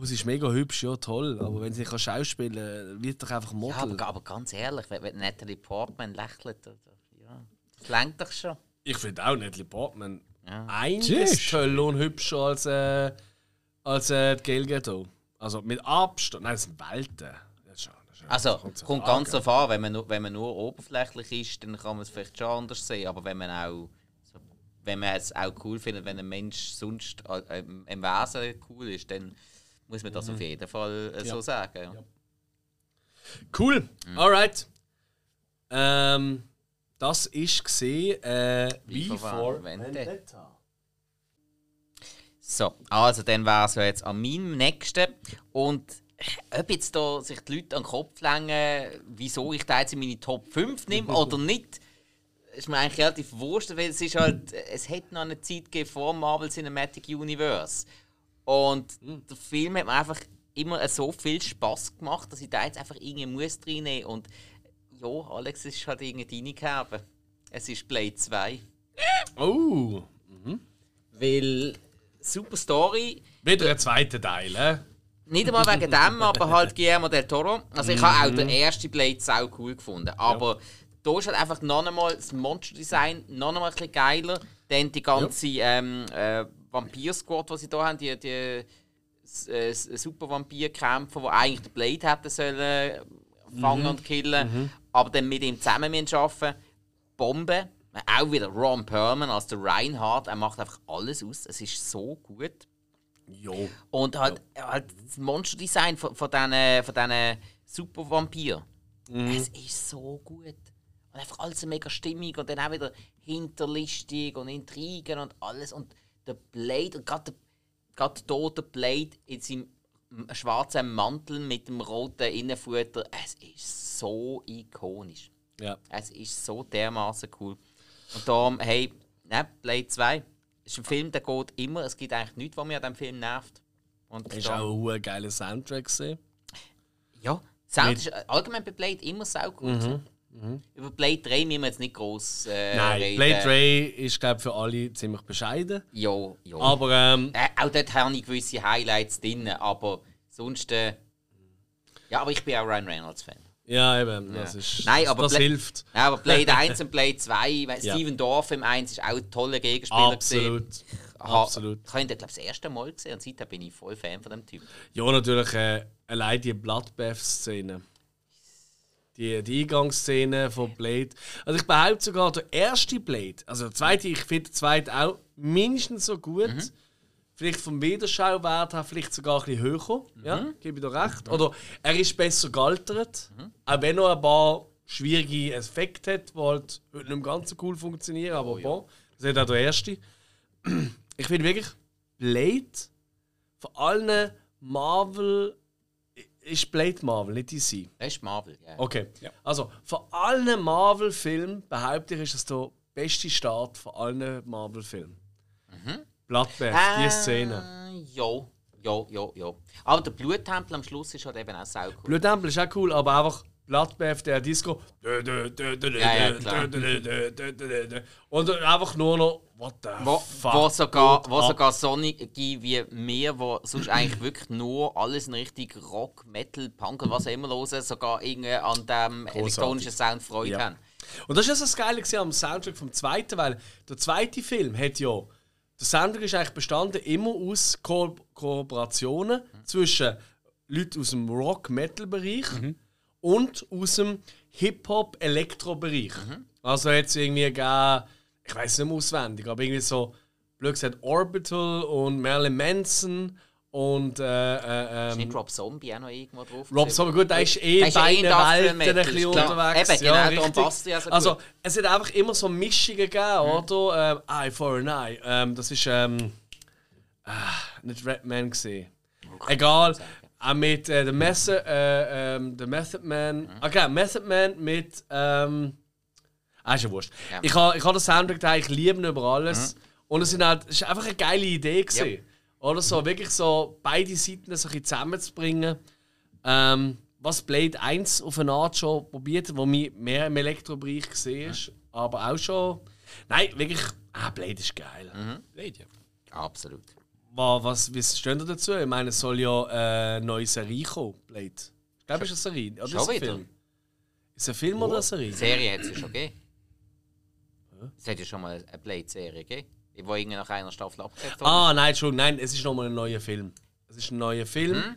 Oh, sie ist mega hübsch, ja, toll. Aber wenn sie nicht kann schauspielen kann, wird doch einfach Ja, Model. aber, aber ganz ehrlich, wenn, wenn Natalie Portman lächelt, oder, ja, das lenkt doch schon. ich finde auch Natalie Portman Ja. einiges toller und hübscher als, äh, als äh, die Gail Gadot. Also mit Abstand. Nein, das sind Welten. Das ist schon, das ist schon- Also, kommt ganz darauf an, wenn man, nur, wenn man nur oberflächlich ist, dann kann man es vielleicht schon anders sehen. Aber wenn man auch wenn man es auch cool findet, wenn ein Mensch sonst äh, im, im Wesen cool ist, dann muss man das auf jeden Fall äh, so sagen. Ja. Cool, Mhm. alright. Ähm, das ist gesehen äh, wie vor Vendetta. So, also dann wäre es ja jetzt an meinem nächsten. Und ob jetzt da sich die Leute an den Kopf längen, wieso ich da jetzt in meine Top 5 nehme oder nicht, ist mir eigentlich relativ wurscht, weil es ist halt, es hätte noch eine Zeit gegeben vor Marvel Cinematic Universe. Und der Film hat mir einfach immer so viel Spaß gemacht, dass ich da jetzt einfach irgendwie muss reinnehmen Und ja, Alex, es ist halt irgendwie deine Kerbe. Es ist Blade 2. Oh, Weil super Story, wieder ein zweiter Teil, äh? nicht einmal wegen dem, aber halt Guillermo del Toro. Also ich habe auch den ersten Blade sau cool gefunden. Aber da ist halt einfach noch einmal das Monster-Design noch einmal ein bisschen geiler. Dann die ganze ähm, äh, Vampir-Squad, die sie hier haben, die, die s- äh, s- Super-Vampir-Kämpfer, die eigentlich den Blade hätten sollen fangen und killen, aber dann mit ihm zusammen müssen arbeiten Bombe. Auch wieder Ron Perlman als der Reinhardt, er macht einfach alles aus. Es ist so gut. Jo. Und halt, halt das Monsterdesign von, von diesen von diesen Super-Vampir. Es ist so gut. Und einfach alles mega stimmig und dann auch wieder hinterlistig und Intrigen und alles. Und der Blade, und gerade der, gerade der Blade in seinem schwarzen Mantel mit dem roten Innenfutter, es ist so ikonisch. Ja. Es ist so dermaßen cool. Und darum, hey, ne, Blade 2 ist ein Film, der geht immer. Es gibt eigentlich nichts, was mich an diesem Film nervt. Und Ist darum- auch ein geiler Soundtrack gesehen. Ja, Sound Mit- ist allgemein bei Blade immer sau gut. Über Blade 3 müssen wir jetzt nicht groß äh, Nein, reden. Blade Ray ist, glaube für alle ziemlich bescheiden. Ja, ja. Aber ähm, äh, auch dort habe ich gewisse Highlights drin, aber sonst. Äh, ja, aber ich bin auch Ryan Reynolds-Fan. ja, eben, das, ist, Nein, das, aber das Bla- hilft. Ja, aber Blade 1 und Blade 2, weil Ja. Steven Dorff im 1 ist auch ein toller Gegenspieler. Absolut. Absolut. Ich habe ihn, glaube das erste Mal gesehen und seitdem bin ich voll Fan von dem Typ. Ja, natürlich äh, allein die Bloodbath-Szene. Die, die Eingangsszene von Blade. Also ich behaupte sogar, der erste Blade, also der zweite, ich finde den zweiten auch mindestens so gut. Vielleicht vom Wiederschauwert her vielleicht sogar ein bisschen höher. Ja, gebe ich dir recht. Oder er ist besser gealtert. Auch wenn noch ein paar schwierige Effekte hat, die halt nicht ganz so cool funktionieren, aber oh, bon, das ist auch der erste. Ich finde wirklich, Blade von allen Marvel ist Blade Marvel, nicht DC. Das ist Marvel, ja. Yeah. Okay. Ja. Also, von allen Marvel-Filmen behaupte ich, ist das der beste Start von allen Marvel-Filmen. Mhm. Bloodbath, äh, die Szene. Ja, ja, ja, ja. Aber der Bluttempel am Schluss ist halt eben auch sau cool. Bluttempel ist auch cool, aber einfach Bloodbath, der Disco. Ja, ja, Und einfach nur noch, what the wo, fuck. Wo sogar, wo sogar Sonic wie mir, wo sonst eigentlich wirklich nur alles in Richtung Rock, Metal, Punk und was auch immer hören, sogar irgendwie an dem elektronischen Sound Freude ja. haben. Und das ist ja so das Geile am Soundtrack vom zweiten, weil der zweite Film hat ja. Der Soundtrack ist eigentlich bestanden immer aus Ko Kooperationen mhm. zwischen Leuten aus dem Rock-Metal-Bereich. Mhm und aus dem Hip-Hop-Elektro-Bereich. Mhm. Also jetzt irgendwie gegeben, ich weiß nicht mehr auswendig, aber irgendwie so, blöd gesagt, Orbital und Marilyn Manson und. Äh, äh, ähm, ist nicht Rob Zombie auch noch irgendwo drauf? Rob Zombie, gut, der ist eh bei den Welten ein bisschen unterwegs. Eben, ja, genau, passt ja so Also, es hat einfach immer so Mischungen gegeben, mhm. oder? Ähm, Eye for an Eye. Ähm, das ist. Ähm, ah, nicht Redman gesehen. Egal. Auch mit äh, The, Method, äh, ähm, Method Man. Mhm. Okay, Method Man mit. Ähm, ah, ist ja wurscht. Ja. Ich habe ich ha den Soundtrack eigentlich lieben über alles. Mhm. Und es, sind halt, es einfach eine geile Idee. Gewesen. Ja. Oder so, wirklich so beide Seiten so ein zusammenzubringen. Ähm, was Blade 1 auf eine Art schon probiert, wo mir mehr im Elektrobereich gesehen ist. Mhm. Aber auch schon. Nein, wirklich. Ah, Blade ist geil. Mhm. Blade, ja. Absolut. Was, wie steht ihr dazu? Ich meine, es soll ja äh, eine neue Serie kommen, Blade. Ich glaube, es ist eine Serie. Oder ist es ein Film? Ist es ein Film oh. oder eine Serie? Serie hat es schon gegeben. Es hat ja schon mal eine Blade-Serie gegeben. Wo irgendwie nach einer Staffel abgesetzt Ah, nein, Entschuldigung, nein, es ist nochmal ein neuer Film. Es ist ein neuer Film. Hm?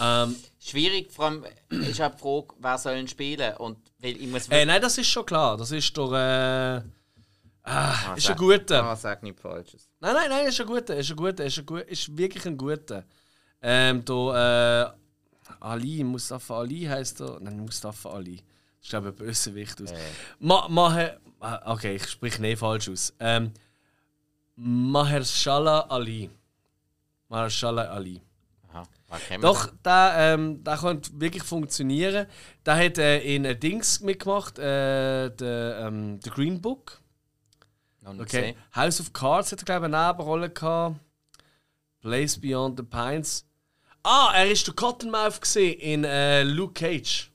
Ähm, Schwierig, vor allem ist auch die Frage, wer soll ihn spielen. Und, weil ich muss äh, nein, das ist schon klar. Das ist doch. Äh, Ah, ah, ist ein guter. Ah, sag nichts Falsches. Nein, nein, nein, ist ein guter, ist ein guter, ist, ein guter, ist wirklich ein guter. Ähm, da, äh, Ali, Mustafa Ali heißt er. Nein, Mustafa Ali. Das ist, glaube ich, ein Bösewicht aus. Äh. Ma, ah, okay, ich spreche nicht falsch aus. Ähm, Mahershala Ali. Mahershala Ali. Doch, der, ähm, der könnte wirklich funktionieren. Der hat äh, in äh, Dings mitgemacht, äh, der, ähm, der Green Book. Okay. House of Cards hat er, glaube ich, eine Nebenrolle gehabt. Place Beyond the Pines. Ah, er ist der Cottonmouth in äh, Luke Cage.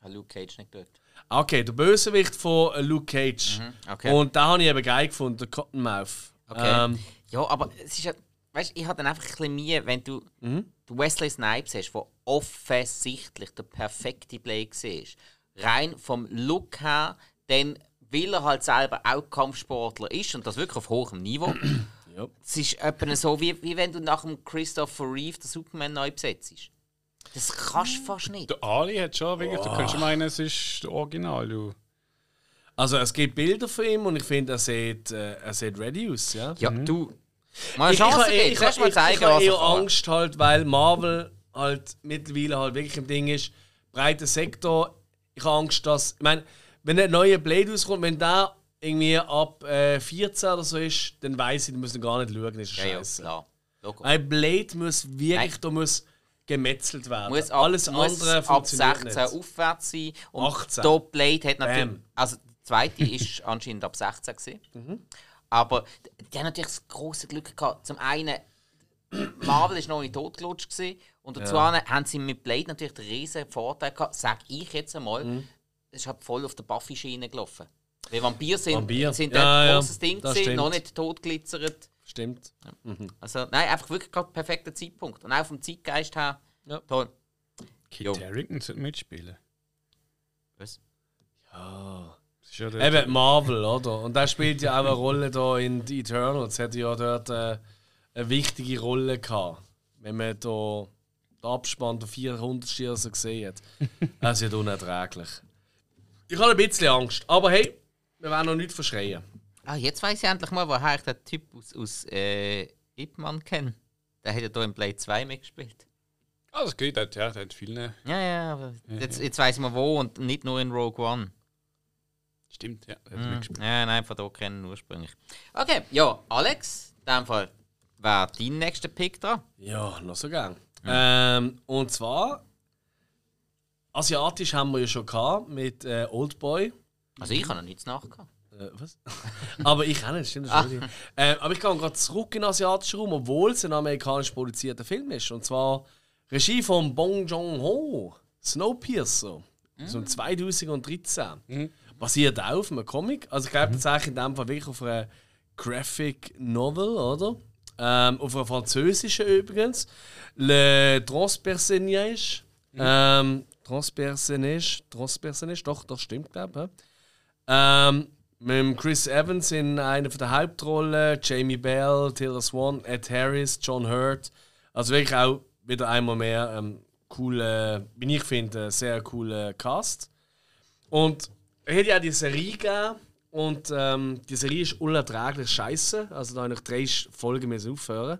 Ah, Luke Cage nicht dort. Okay, der Bösewicht von äh, Luke Cage. Mhm, okay. Und da habe ich eben geil gefunden, der Cottonmouth. Okay. Ähm, ja, aber es ist ja, weißt, ich habe dann einfach ein bisschen Mühe, wenn du, mhm. du Wesley Snipes hast, der offensichtlich der perfekte Play war. Rein vom Look her, dann weil er halt selber auch Kampfsportler ist und das wirklich auf hohem Niveau. ja. Es ist etwa so, wie, wie wenn du nach dem Christopher Reeve den Superman neu besetzt. Das kannst du fast nicht. Der Ali hat schon wirklich, oh. du könntest meinen, es ist der Original. Du. Also es gibt Bilder von ihm und ich finde, er sieht, äh, er sieht ready aus. Ja, ja mhm. du. Mal ich, ich, ich, ich, ich, ich habe eher Angst halt, weil Marvel halt mittlerweile halt wirklich im Ding ist, breiter Sektor. Ich habe Angst, dass, ich meine, wenn ein neuer Blade rauskommt, wenn der irgendwie ab äh, 14 oder so ist, dann weiß ich, die müssen gar nicht schauen, das ist ja, scheiße. Ja, Ein Blade muss wirklich, da muss gemetzelt werden. Muss ab, Alles muss andere ab 16 nicht. aufwärts sein. Und 18. Top Blade hat natürlich. Bam. Also, der zweite ist anscheinend ab 16 gewesen. Mhm. Aber die haben natürlich das große Glück gehabt. Zum einen, Marvel war noch nicht totgelutscht und dazu ja. haben sie mit Blade natürlich den riesen Vorteil gehabt, sag ich jetzt einmal, mhm ist halt voll auf der Buffy-Schiene gelaufen. Weil Vampir sind, Vampir. sind ja, ein großes ja, Ding gewesen, noch nicht totglitzert. Stimmt. Ja. Mhm. Also, nein, einfach wirklich gerade perfekter Zeitpunkt. Und auch vom Zeitgeist her, ja. toll. Kit Harington sollte mitspielen. Was? Ja. ja Eben Marvel, oder? Und der spielt ja auch eine Rolle da in The Eternals. Hat ja dort äh, eine wichtige Rolle gehabt. Wenn man da den Abspann der 400 Schießer gesehen hat. Das ist ja unerträglich. Ich habe ein bisschen Angst, aber hey, wir werden noch nicht verschreien. Ah, jetzt weiß ich endlich mal, woher ich den Typ aus, aus äh, Ip Man kenne. Der hat ja hier in Blade 2 mitgespielt. Also geht, ja, der hat viele. Ja, ja, aber jetzt, jetzt weiss man wo und nicht nur in Rogue One. Stimmt, ja. Der hat Mhm. mitgespielt. Ja, nein, von da kennen ursprünglich. Okay, ja, Alex, in dem Fall wäre dein nächster Pick dran. Ja, noch so gern. Ähm, und zwar, asiatisch haben wir ja schon gehabt mit äh, Oldboy. Also ich habe noch nichts nachgehabt. Äh, was? aber ich auch nicht, stimmt das schon. äh, Aber ich gehe gerade zurück in den asiatischen Raum, obwohl es ein amerikanisch produzierter Film ist. Und zwar Regie von Bong Joon-ho, Snowpiercer, aus dem 2013. Basiert auch auf einem Comic. Also ich glaube tatsächlich in dem Fall wirklich auf einer Graphic Novel, oder? Ähm, auf einer französischen übrigens. Le Transpersonnage. Ähm, Transpersonnage, Transpersonnage, doch, das stimmt, glaube ich. Ähm, mit Chris Evans in einer der Hauptrollen, Jamie Bell, Taylor Swan, Ed Harris, John Hurt. Also wirklich auch wieder einmal mehr ähm, coole, wie ich finde, sehr cooler Cast. Und er hat ja die Serie gegeben und ähm, die Serie ist unerträglich scheiße. Also da habe ich drei Folgen müssen aufhören.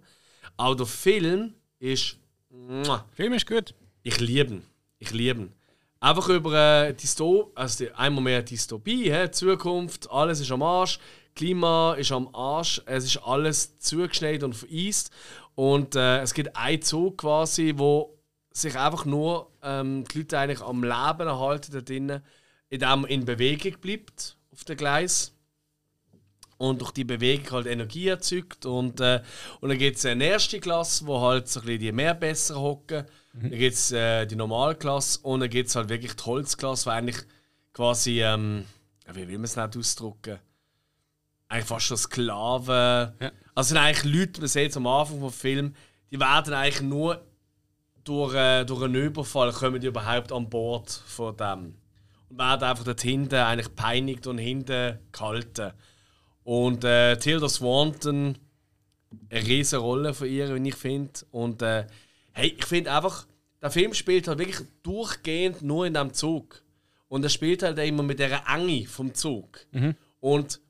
Aber der Film ist. Muah, Film ist gut. ich liebe ihn. Ich liebe ihn. Einfach über äh, Dysto also einmal mehr Dystopie, hä? Zukunft, alles ist am Arsch, Klima ist am Arsch, es ist alles zugeschneit und vereist. Und äh, es gibt einen Zug quasi, wo sich einfach nur ähm, die Leute eigentlich am Leben erhalten da drinnen, indem in Bewegung bleibt auf dem Gleis und durch die Bewegung halt Energie erzeugt. Und, äh, und dann gibt es eine erste Klasse, wo halt so ein bisschen die mehr besser hocken. Dann gibt es äh, die Normalklasse und dann gibt es halt wirklich die Holzklasse, die eigentlich quasi, ähm, wie will man es nicht ausdrücken? Eigentlich fast schon Sklaven. Ja. Also sind eigentlich Leute, man sieht es am Anfang vom Film, die werden eigentlich nur durch, äh, durch einen Überfall kommen die überhaupt an Bord von dem. Und werden einfach dort hinten eigentlich peinigt und hinten gehalten. Und äh, Tilda Swanton, eine riesige Rolle von ihr, wie ich finde. Und äh, hey, ich finde einfach, der Film spielt halt wirklich durchgehend nur in diesem Zug. Und er spielt halt immer mit der Enge vom Zug. Und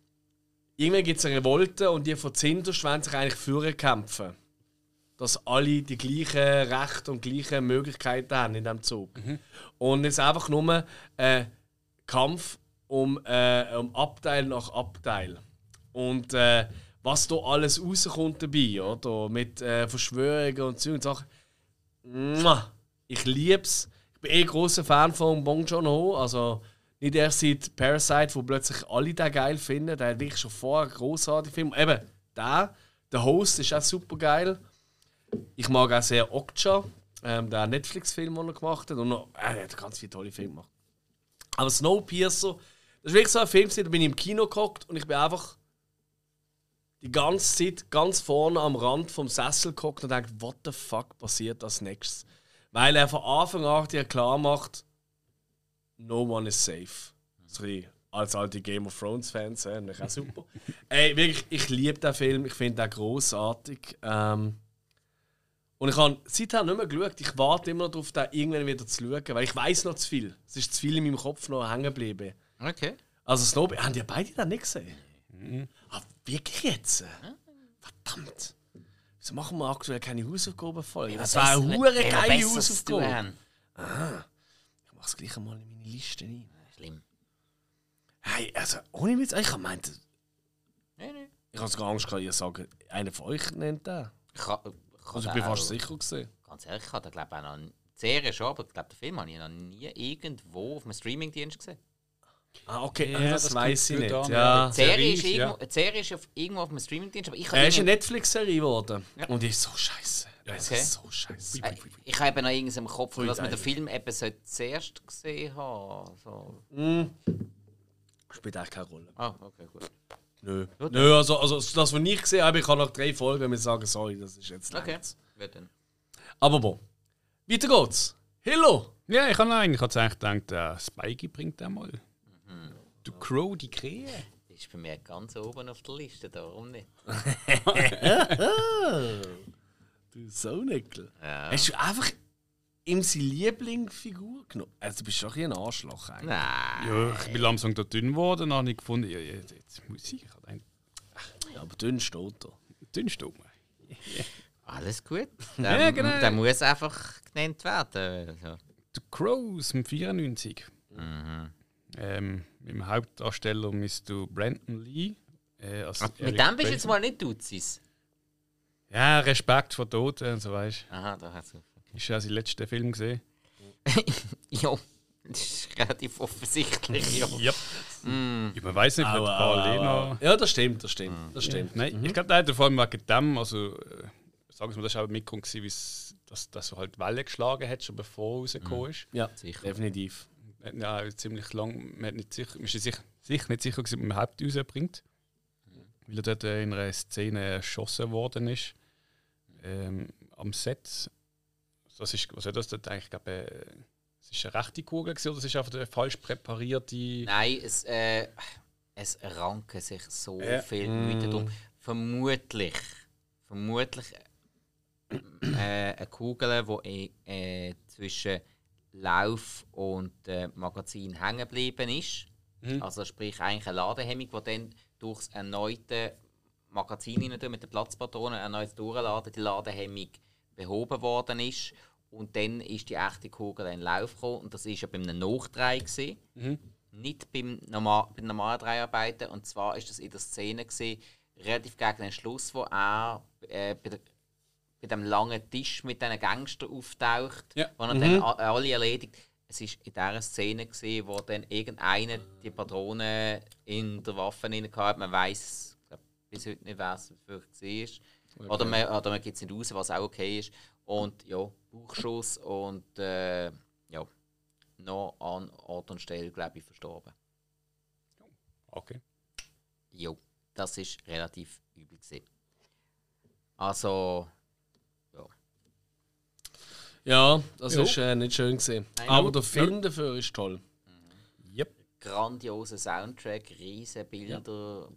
irgendwann gibt es eine Revolte und die von Zinderst wollen sich eigentlich führen kämpfen. Dass alle die gleichen Rechte und gleichen Möglichkeiten haben in diesem Zug. Und es ist einfach nur ein Kampf um, äh, um Abteil nach Abteil. Und äh, was da alles rauskommt dabei, oder? Mit äh, Verschwörungen und so und Sachen. Ich lieb's. Ich bin eh großer Fan von Bong Joon-ho. Also nicht erst seit Parasite, wo plötzlich alle den geil finden. Der hat wirklich schon vorher großartige Film. Eben, der, der Host ist auch super geil. Ich mag auch sehr Okja, ähm, der Netflix-Film, den er gemacht hat. Und noch, äh, er hat ganz viele tolle Filme gemacht. Aber Snowpiercer, das ist wirklich so ein Film, da bin ich im Kino gehockt und ich bin einfach die ganze Zeit ganz vorne am Rand vom Sessel gehockt und denkt, what the fuck passiert als nächstes? Weil er von Anfang an dir klar macht, no one is safe. So ein bisschen als alte Game of Thrones Fans, äh, ist auch super. Ey, wirklich, ich liebe den Film, ich finde den großartig. Ähm, und ich habe seitdem nicht mehr geschaut. Ich warte immer noch darauf, den irgendwann wieder zu schauen, weil ich weiß noch zu viel. Es ist zu viel in meinem Kopf noch hängen geblieben. Okay. Also Snow, haben die beide das nicht gesehen? Ah, wirklich jetzt? Verdammt. Wieso machen wir aktuell keine Hausaufgabenfolge? Das wäre eine hure geile Hausaufgabe. haben. Ich mach's gleich einmal in meine Liste rein. Schlimm. Hey, also ohne Witz, ich habe meint, Nein, nein. ich habe sogar Angst gehabt, ihr sagt, einer von euch nennt den. Ich ich Also ich bin fast sicher gesehen. Ganz ehrlich, ich habe glaube auch noch die Serie schon, aber ich glaube, den Film habe ich noch nie irgendwo auf einem Streamingdienst gesehen. Ah, okay, Ja, ah, das, das weiß ich nicht. an, Ja. Die Serie Serie ist, ja. irgendwo, die Serie ist auf, irgendwo auf einem Streamingdienst, aber ich habe Er ist eine Netflix-Serie geworden. Ja. Und die ist so scheiße. Es Okay. ist so scheiße. Äh, Ich habe noch irgendwas im Kopf, dass man den. Film eben so zuerst gesehen haben. So. Spielt eigentlich keine Rolle. Ah, okay, gut. Nö. Gut. Nö, also, also das, was ich gesehen habe, ich kann nach drei Folgen mir sagen, sorry, das ist jetzt Okay, längst. wird dann. Aber bon. Weiter geht's. Hillo! Ja, ich habe eigentlich gedacht, äh, Spikey bringt den mal. Du Crow, die Krähe. Das ist bei mir ganz oben auf der Liste, darum nicht. Du Saunickel. Ja. Hast du einfach ihm seine Lieblingsfigur genommen? Also du bist schon ein Arschloch eigentlich. Nein. Ja, ich bin langsam da dünn geworden, dann habe ich gefunden, ja, jetzt muss ich. Ja, aber dünn steht er. dünn stumm. Alles gut. Der, Ja, genau. der muss einfach genannt werden. Also. The Crows im 94. Ähm, mit dem Hauptdarsteller Mr. Brandon Lee. Äh, als Mit Eric dem bist du jetzt mal nicht Duzis. Ja, Respekt vor Toten und so weißt Aha, da hat's. du. Ist ja sein letzter Film gesehen. ja, das ist relativ offensichtlich. Ja. Ja. Ja, man weiß nicht, ob noch. Ja, das stimmt, das stimmt. Das stimmt. Nein, ich glaube, der hat vor allem wegen dem, also äh, sagen wir mal, das war auch ein Mitgrund, dass dass so halt Welle geschlagen hat, schon bevor er rausgekommen ist. Ja, Sicher. definitiv. Ja, ziemlich lang, man hat nicht sicher, man ist sich, sicher nicht sicher, gewesen, ob man überhaupt rausbringt. Weil er dort äh, in einer Szene erschossen worden ist. Ähm, am Set. Das ist, was hat das dort eigentlich? Ich glaube, äh, es ist eine rechte Kugel gewesen, oder es ist einfach eine falsch präparierte. Nein, es, äh, es ranken sich so Ja. viele Leute drum. Vermutlich, vermutlich äh, eine Kugel, die äh, zwischen Lauf und äh, Magazin hängen geblieben ist. Also sprich eigentlich eine Ladehemmung, die dann durchs erneute Magazin hinein mit den Platzpatronen erneut durchladen, die Ladehemmung behoben worden ist. Und dann ist die echte Kugel in Lauf gekommen. Und das war ja bei einem Nachdreh. Gewesen. Nicht beim normal, bei den normalen Dreharbeiten. Und zwar ist das in der Szene gewesen, relativ gegen den Schluss, wo er äh, bei, der, bei dem langen Tisch mit diesen Gangstern auftaucht, Ja. wo er dann a- alle erledigt. Es war in dieser Szene, gewesen, wo dann irgendeiner die Patronen in der Waffe hatte. Man weiß bis heute nicht, wer es wirklich war. Oder man, oder man gibt es nicht raus, was auch okay ist. Und ja, Bauchschuss und äh, ja, noch an Ort und Stelle, glaube ich, verstorben. Okay. Jo, das ist relativ übel gewesen. Also. Ja, das Ja. ist äh, nicht schön gesehen. Nein, Aber ja. der Film dafür ist toll. Yep. grandioser Soundtrack, riesen Bilder.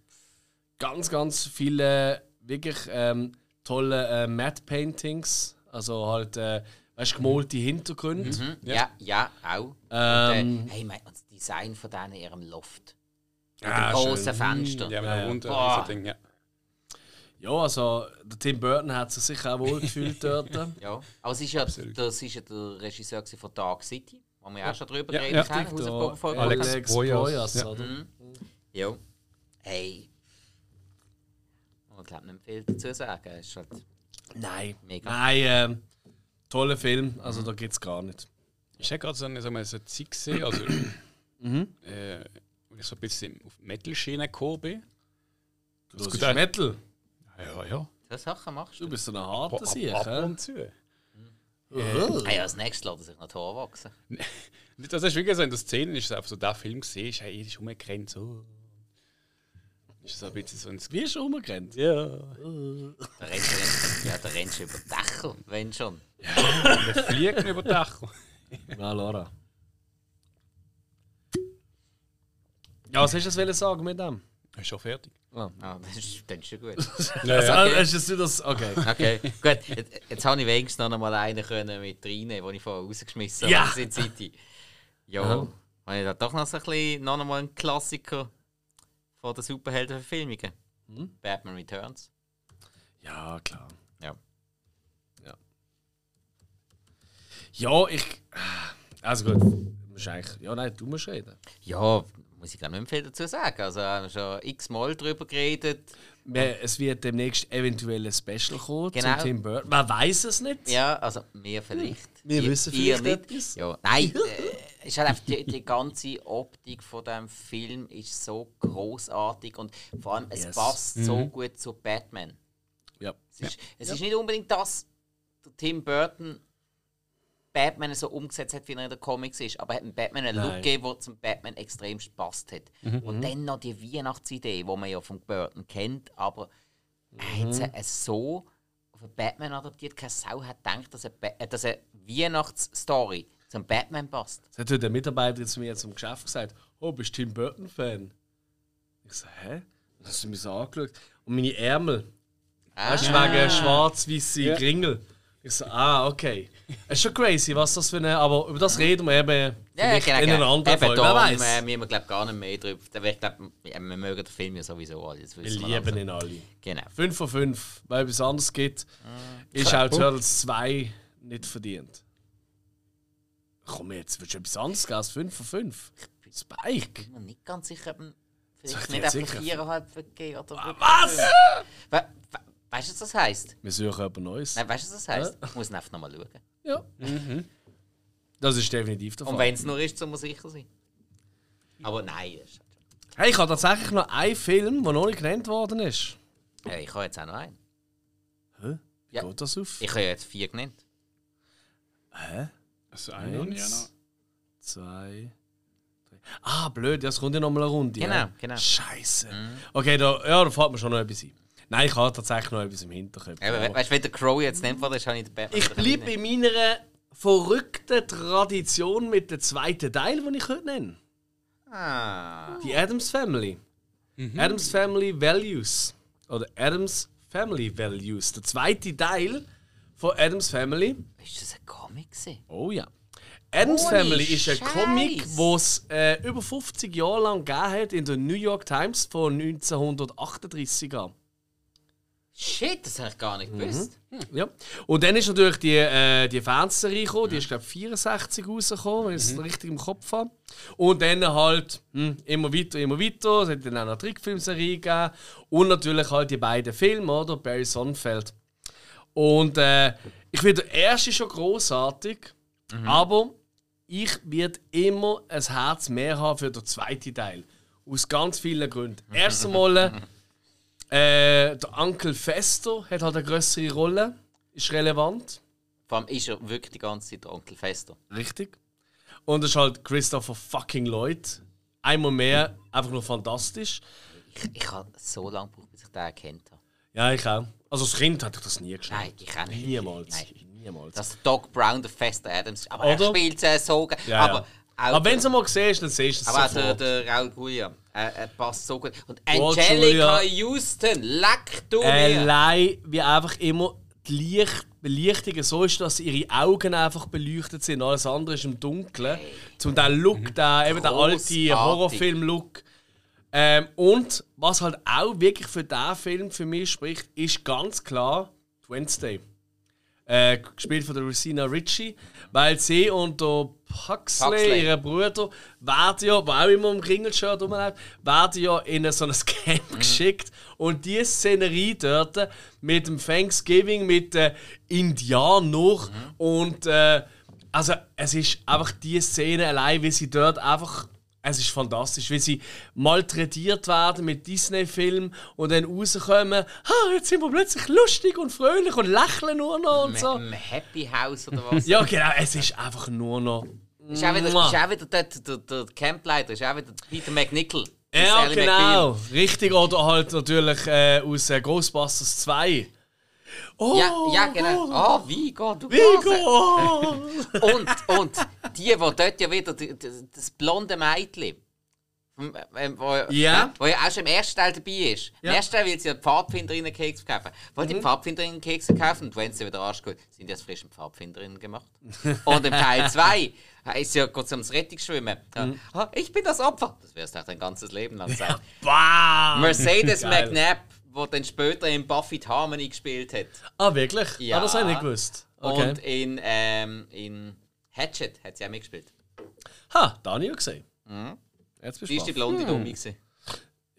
Ganz, ganz viele wirklich ähm, tolle äh, Matte Paintings. Also halt, äh, weißt du, gemalte Hintergründe. Mhm. Ja. ja, auch. Ähm, und, äh, hey, mein, das Design von denen in ihrem Loft. Mit Ah, dem großen schön. Fenster. Ja, mit Ja, ja. Ding, ja. Ja, also der Tim Burton hat sich sicher auch wohl gefühlt dort. Ja. Aber es ist ja, das ist ja der Regisseur von Dark City, wo wir auch schon drüber Ja, geredet ja. haben. Vor Alex. Alex Proyas, Proyas, ja. oder? Mhm. Ja. Hey. Ich glaube nicht viel dazu sagen. Ist halt Nein. Mega. Nein, ähm, toller Film. Also da gibt es gar nicht. Ich habe gerade so eine, so eine Zeit gesehen, also, äh, wo ich so ein bisschen auf die Metal-Schiene gekommen bin. Gut bist ein- Metal. Ja, ja. so Sachen machst Du du. bist so ein Ab, harter Sieg. ab hä? und zu. Oh. Hey, als nächstes lässt er sich noch die Haare wachsen. Das ist wirklich so, in der Szene ist es einfach so, der Film gesehen, ist hey, ist umgerannt, so. Ist so ein bisschen so ins Wie ist? Ja. Da rennst du, ja, da rennst du über Dächer, wenn schon. Wir fliegen über die Dach. Na, Laura. Ja, was hast du das sagen mit dem? Ist schon fertig. Ah, das ist, das ist schon gut. Ja, Also, ja. du das? Okay. Okay, gut. Jetzt, jetzt habe ich wenigstens noch mal einen können mit reinnehmen, den ich vorher rausgeschmissen Ja. habe. in City. Ja, habe ich da doch noch so ein bisschen, noch mal einen Klassiker von der Superheldenverfilmungen. Batman Returns. Ja, klar. Ja. Ja, ich. Also gut. Du musst eigentlich, ja, nein, du musst reden. Ja, muss ich glaube nicht mehr viel dazu sagen. Also haben wir schon x-mal drüber geredet. Wir- Es wird demnächst eventuell ein Special kommen Genau. zum Tim Burton. Man weiß es nicht. Ja, also wir vielleicht. Wir Ihr- wissen ihr vielleicht nicht. etwas. Ja, nein, äh, ist halt einfach die, die ganze Optik von dem Film ist so großartig und vor allem es Yes. passt so gut zu Batman. Ja. Es, ist, es ist nicht unbedingt das, Tim Burton Batman so umgesetzt hat, wie er in den Comics ist, aber er hat Batman einen Look Nein. gegeben, der zum Batman extrem passt hat. Und dann noch die Weihnachtsidee, die man ja von Burton kennt, aber er hat sie äh, so auf einen Batman adaptiert, keine Sau hat gedacht, dass eine, äh, dass eine Weihnachtsstory zum Batman passt. Das hat heute der Mitarbeiter jetzt mir zum Geschäft gesagt: Oh, bist du Tim Burton-Fan? Ich so, hä? Dann hast du mich so angeschaut. Und meine Ärmel. Weißt du, wegen schwarz-weiße Kringel. Ich so, ah, okay. Es ist schon crazy, was das für eine. Aber über das reden wir eben vielleicht in einer anderen Eben Folge. Wer weiß. äh, müssen wir glaub, gar nicht mehr drüber. Ich glaube, wir mögen den Film ja sowieso alle. Wir lieben ihn alle. Genau. 5 von 5, weil etwas anderes gibt, ist auch Turtles 2 nicht verdient. komm jetzt, willst du etwas anderes geben als 5 von 5? Spike? Ich bin mir nicht ganz sicher, ob man Sag vielleicht dir nicht einfach sicher? 4,5 vergeben oder Ah, was? Weißt du, was das heisst? Wir suchen etwas Neues. Nein, weißt du, was das heisst? Ich muss einfach nochmal schauen. Ja. Das ist definitiv der Und Fall. wenn es nur ist, soll man sicher sein. Aber nein, das ist Hey, ich habe tatsächlich noch einen Film, der noch nicht genannt worden ist. ja, ich habe jetzt auch noch einen. Hä? Wie Ja. geht das auf? Ich habe ja jetzt vier genannt. Hä? Also einen ja noch. Eins, zwei, drei. Ah, blöd, ja, es kommt ja noch mal eine Runde. Genau, ja. genau. Scheiße. Okay, da, ja, da fällt mir schon noch etwas ein. Nein, ich habe tatsächlich noch etwas im Hinterkopf. Ja, we- weißt du, wenn der Crow jetzt worden ist, habe ich den Bär. Ich bleibe bei meiner verrückten Tradition mit dem zweiten Teil, den ich heute nenne. Ah. Die Adams Family. Adams Family Values. Oder Adams Family Values. Der zweite Teil von Adams Family. Ist das ein Comic? gewesen? Oh ja. Adams Holy Family ist ein Scheiß. Comic, den es äh, über 50 Jahre lang gegeben hat in der New York Times von 1938 an. Shit, das habe ich gar nicht gewusst. Ja. Und dann ist natürlich die, äh, die Fernsehserie gekommen, die ist glaube ich 64 rausgekommen, wenn ich es richtig im Kopf habe. Und dann halt hm, immer weiter, immer weiter. Es hat dann auch noch eine Trickfilmserie gegeben. Und natürlich halt die beiden Filme, oder? Barry Sonnenfeld. Und äh, ich finde der erste schon großartig, aber ich werde immer ein Herz mehr haben für den zweiten Teil. Aus ganz vielen Gründen. Erst einmal, äh, der Onkel Fester hat halt eine größere Rolle, ist relevant. Vor allem ist er wirklich die ganze Zeit der Onkel Fester. Richtig. Und es ist halt Christopher fucking Lloyd. Einmal mehr, einfach nur fantastisch. Ich, ich habe so lange gebraucht, bis ich den erkannt habe. Ja, ich auch. Also als Kind hatte ich das nie geschnallt. Nein, ich auch nicht. Niemals. Nein. Niemals. Das ist Doc Brown, der Fester Adams. Aber Oder? er spielt es so ja, aber ja. Auch Aber wenn der- du mal siehst, dann siehst du es aber auch der, sofort. der Raul Julia, er, er passt so gut. Und Angelica Julia. Houston, leck du mir! Allein wie einfach immer die Licht, Belichtung so ist, dass ihre Augen einfach beleuchtet sind. Alles andere ist im Dunkeln. Zum den Look, der, eben der alte. Horrorfilm-Look. Ähm, und was halt auch wirklich für diesen Film für mich spricht, ist ganz klar Wednesday. Äh, gespielt von der Rosina Ritchie, weil sie und der Huxley, Huxley. ihr Bruder, werden ja, der auch immer im Kringelshirt rumläuft, werden ja in so ein Camp Mhm. geschickt. Und die Szenerie dort mit dem Thanksgiving, mit den Indianern Mhm. und äh, also es ist einfach die Szene allein, wie sie dort einfach es ist fantastisch, wie sie malträtiert werden mit Disney-Filmen und dann rauskommen, ah, jetzt sind wir plötzlich lustig und fröhlich und lächeln nur noch und so. Im Happy House oder was? Ja, genau, es ist einfach nur noch. Ist auch wieder, ist auch wieder dort, der, der Campleiter, ist auch wieder Peter McNichol. Ja, genau, richtig. Oder halt natürlich äh, aus äh, Ghostbusters 2. Oh, Ja, ja, genau. Oh, Vigo, du Vigo! Und, und die, die dort ja wieder, das blonde Mädchen, vom, ähm, wo, Ja. wo ja auch schon im ersten Teil dabei ist. Im Ja. Mhm. ersten Teil will sie ja Pfadfinderinnen Kekse kaufen. Weil die Pfadfinderinnen Kekse kaufen und wenn sie wieder geht, sind die aus frischen Pfadfinderinnen gemacht. und im Teil 2 ist ja kurz ums Rettungsschwimmen. Ja. Mhm. Ah, ich bin das Opfer. Das wirst du auch dein ganzes Leben lang sein. Mercedes. McNabb, wo dann später in Buffy the Harmony gespielt hat. Ah, wirklich? Ja. Ah, das habe ich nicht gewusst. Okay. Und in, ähm, in Hatchet hat sie auch mitgespielt. ha, da habe ich ja gesehen. Jetzt bist Die du ist die blonde Dumme. gewesen.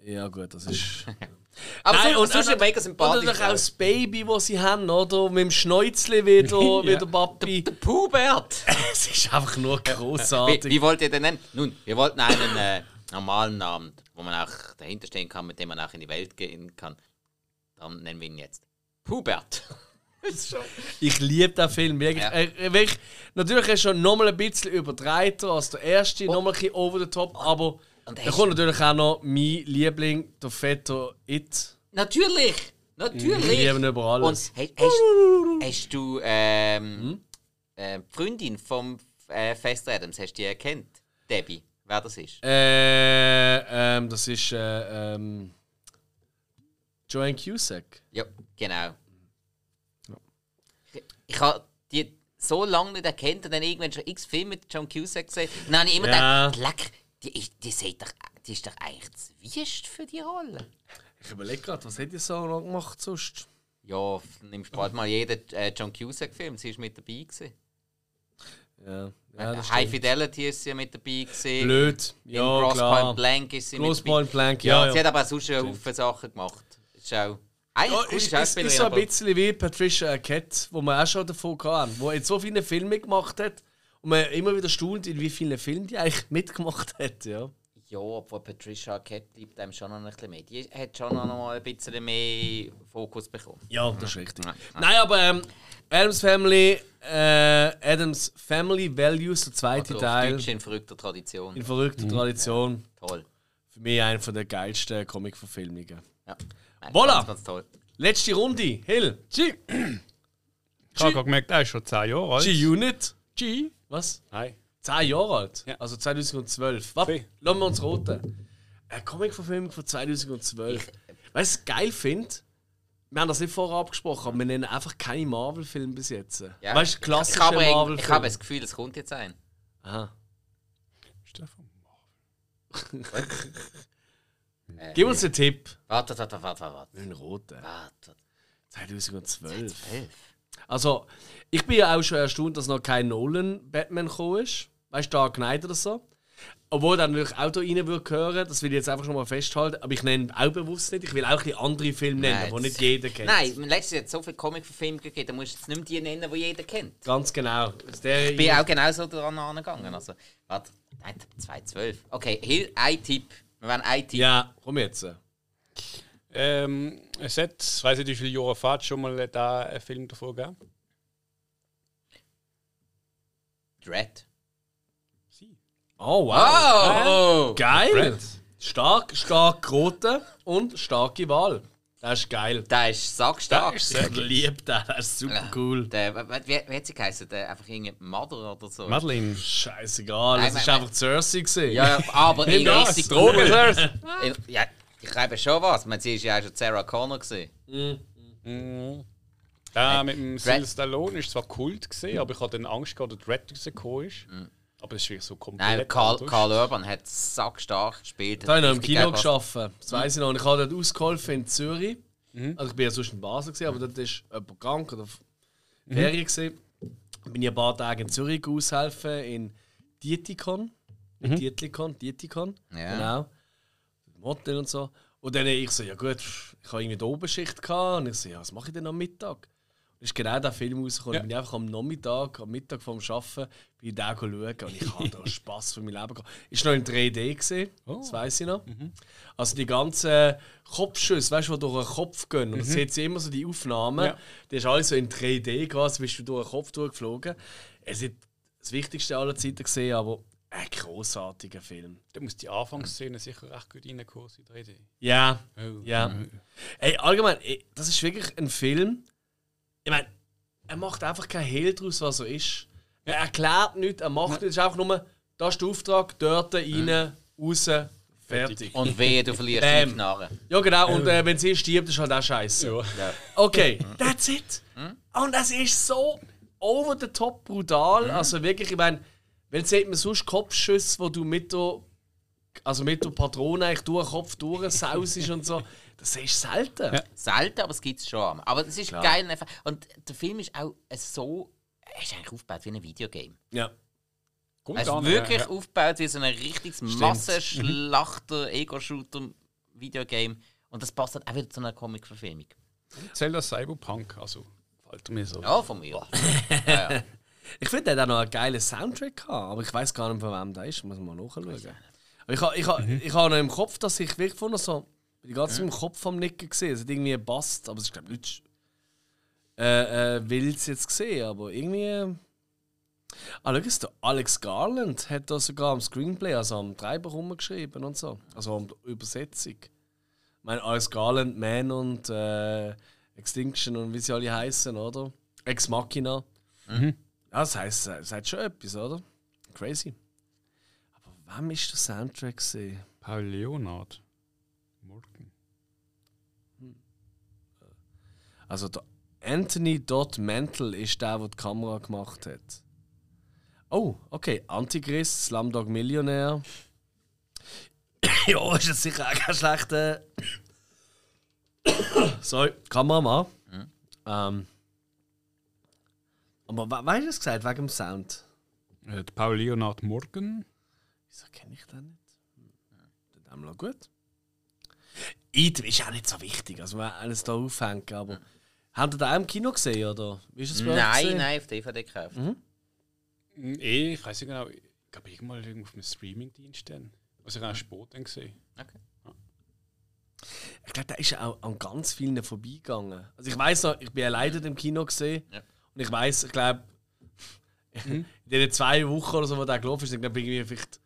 Ja, gut, das ist. Aber Nein, so, und sonst ist mega sympathisch. natürlich auch das Baby, das sie haben, oder? Mit dem Schnäuzli wieder, wie der Papi. Pubert! Es ist einfach nur Wie, großartig. wie wollt ihr den nennen? Nun, wir wollten einen äh, normalen Namen, wo man auch dahinter stehen kann, mit dem man auch in die Welt gehen kann. Dann nennen wir ihn jetzt Pubert. Ich liebe den Film wirklich. Ja. Er wirklich natürlich ist er noch mal ein bisschen übertreiter als der erste, noch mal ein bisschen over the top, aber und da kommt natürlich auch noch mein Liebling, der Vetter It. Natürlich! Ich Natürlich! liebe ihn über Und alles. hast, hast, hast du ähm, Hm? äh, die Freundin vom äh, Fester Adams, hast du die erkannt? Debbie, wer das ist? Äh, ähm, das ist äh, ähm, Joanne Cusack. Ja, genau. Ich, ich habe die so lange nicht erkannt und dann irgendwann schon x Filme mit John Cusack gesehen. Und dann habe ich immer Ja. gedacht, leck, die, ist, die, doch, die ist doch eigentlich zu wüst für die Rolle. Ich überlege gerade, was hätte ich so noch gemacht sonst? Ja, nimmst bald mal jeden äh, John Cusack-Film, sie ist mit dabei gewesen. Ja, Ja, das High. Fidelity ist sie mit dabei gewesen. Blöd. In Ja, Gross klar. Point Blank ist sie Gross mit dabei. Point Blank, Ja, ja. sie hat aber auch sonst einen Haufen Sachen gemacht. Ist auch eigentlich Ja, ist, ist, ist so ein bisschen wie Patricia Arquette, wo wir auch schon davon hatten, wo jetzt so viele Filme gemacht hat und man immer wieder staunt, in wie vielen Filmen die eigentlich mitgemacht hat. Ja. Ja, obwohl Patricia Arquette bleibt einem schon noch ein bisschen mehr. Die hat schon noch mal ein bisschen mehr Fokus bekommen. Ja, das ist richtig. Ja. Nein, aber ähm, Adams Family, äh, Adams Family Values, der zweite auf Teil, Deutsch in verrückter Tradition. in verrückter Tradition, Toll. für mich einer der geilsten Comic-Verfilmungen. Ja. Nein, Voilà. Ganz, ganz toll. Letzte Runde, Hill. G. Ich habe gerade gemerkt, er ist schon 10 Jahre alt. G-Unit. G. Was? Nein. 10 Jahre alt? Ja. Also 2012. Warte, Zwei. lassen wir uns roten. Eine Comic-Verfilmung von 2012. Weißt du, was ich geil finde? Wir haben das nicht vorher abgesprochen, aber wir nennen einfach keine Marvel-Filme bis jetzt. Ja. Weißt du, ich klassische habe, ich Marvel-Filme. habe das Gefühl, es kommt jetzt ein. Aha. Stefan. Äh, Gib uns einen Tipp. Warte, warte, warte, warte. warte. Einen roten. warte. 2012. Elf. Also, ich bin ja auch schon erstaunt, dass noch kein Nolan-Batman gekommen ist. Weißt du, Dark Knight oder so. Obwohl dann natürlich auch da rein würde gehören, das will ich jetzt einfach schon mal festhalten. Aber ich nenne auch bewusst nicht. Ich will auch ein bisschen andere Filme nennen, Nein, die nicht jeder kennt. Nein, letztes hat es so viele Comic-Verfilmungen gegeben, da musst du jetzt nicht mehr die nennen, die jeder kennt. Ganz genau. Ich bin auch genauso daran angegangen. Also, warte, nein, 2012. Okay, hier ein Tipp. Wir wollen ein Tipp. Ja, komm jetzt. Ähm, es hat, ich weiß nicht, wie viele Jahre Fahrt schon mal da einen Film davor gegeben. Dread. Oh, wow. Oh! Geil. Brad. Stark, stark geraten und starke Wahl. Das ist geil. Der ist sackstark. Der Ich liebe das. Das ist super cool. Der, wie, wie hat sie geheißen? Der einfach irgendwie Mother oder so? Madeline. Scheißegal, Nein, ist nein, einfach Cersei gesehen. Ja, aber in das, richtig Drogen. In- Ja, ich schreibe schon was. Meine, sie ist ja auch schon Sarah Connor gesehen. Mhm. Ja, mit dem Sylvester Stallone ist zwar Kult gesehen, aber ich hatte Angst gehabt, dass Dread rausgekommen ist. Aber es ist wirklich so komplett Nein, Karl. Karl Urban hat sackstark gespielt. Da habe ich noch im Kino gearbeitet. Das weiß ich noch. Und ich habe dort ausgeholfen in Zürich. Mhm. Also ich bin ja sonst in Basel, gewesen, aber dort ist jemand krank oder auf Mhm. Ferien. Gewesen. Bin ich ein paar Tage in Zürich aushelfen, in Dietikon. Mhm. Dietlikon, Dietikon. Ja. Genau. Im Hotel und so. Und dann ich so, ja gut, ich habe irgendwie die Obenschicht gehabt. Und ich so, ja, was mache ich denn am Mittag? Ist genau der Film rausgekommen. Ja. Dann bin ich einfach am Nachmittag, am Mittag vorm Arbeiten, bin ich da schauen und ich hatte da Spass für mein Leben gehabt. Ist noch in 3D gesehen, Oh. das weiß ich noch. Also die ganzen Kopfschüsse, weißt du, die durch den Kopf gehen. Und da sieht sie immer so die Aufnahmen. Ja. Die ist alles so in 3D quasi, bist du durch den Kopf durchgeflogen. Es ist das Wichtigste aller Zeiten gesehen, aber ein großartiger Film. Da muss die Anfangsszene sicher recht gut reinkommen, in 3D. Ja, Oh. ja. Ey, allgemein, ey, das ist wirklich ein Film. Ich meine, er macht einfach kein Hehl daraus, was er ist. Er erklärt nichts, er macht nichts. Es ist einfach nur, das ist der Auftrag, dort rein, raus, fertig. Und wehe, du verlierst Bam. die Knarre. Ja, genau, und äh, wenn sie stirbt, ist halt auch scheiße. Ja. Ja. Okay, that's it. Und es ist so over the top brutal. Also wirklich, ich meine, wenn sieht man sonst Kopfschüsse, wo du mit der, also mit der Patrone eigentlich durch den Kopf durchsausest und so, das ist selten. Ja. Selten, aber es gibt es schon. Aber es ist Klar. geil. einfach. Und der Film ist auch so. Er ist eigentlich aufgebaut wie ein Videogame. Ja. Gut Er ist an, wirklich ja. aufgebaut wie so ein richtiges Massenschlachter, Ego-Shooter-Videogame. Und das passt halt auch wieder zu einer Comic-Verfilmung. Zelda Cyberpunk, also gefällt mir so. Ja, von mir. ja, ja. Ich finde, der hat auch noch einen geilen Soundtrack gehabt, aber ich weiß gar nicht, von wem der ist. Muss man mal nachschauen. Aber ich habe ich ha, ich ha noch im Kopf, dass ich wirklich von so die ganze Zeit im Kopf vom Nicken gesehen. Es hat irgendwie passt, aber es ist glaube ich nicht äh, äh, wild jetzt gesehen, aber irgendwie. äh, Ah, schau der Alex Garland hat da sogar am Screenplay, also am Treiber rumgeschrieben und so. Also am Übersetzung. Ich meine, Alex Garland, Man und äh, Extinction und wie sie alle heißen, oder? Ex Machina. Ja, das heisst, das heißt schon etwas, oder? Crazy. Aber wem ist der Soundtrack gesehen? Paul Leonard. Morgan. Also der Anthony Dot Mantle ist der, der die Kamera gemacht hat. Oh, okay. Antichrist, Slumdog Millionär. ja, ist jetzt sicher auch kein schlechter. Sorry, Kameramann. Ähm, aber we weißt du es gesagt, wegen dem Sound? Äh, Paul Leonard Morgan. Wieso kenne ich den nicht? Hm. Dann haben gut. Item ist auch nicht so wichtig, also wenn alles da aufhängt, aber. Habt ihr den auch im Kino gesehen, oder? Ist es nein, gesehen? nein, auf DVD gekauft. Mhm. Nee, ich weiß nicht genau. Ich glaube, irgendwann auf einem Streamingdienst dann. Also ich habe Sport gesehen. Okay. Ich glaube, der ist auch an ganz vielen vorbeigegangen. Also ich weiß noch, ich bin alleine im Kino gesehen. Ja. Und ich weiß, ich glaube, mhm. in den zwei Wochen oder so, wo der gelaufen ist, ich glaube, irgendwie vielleicht.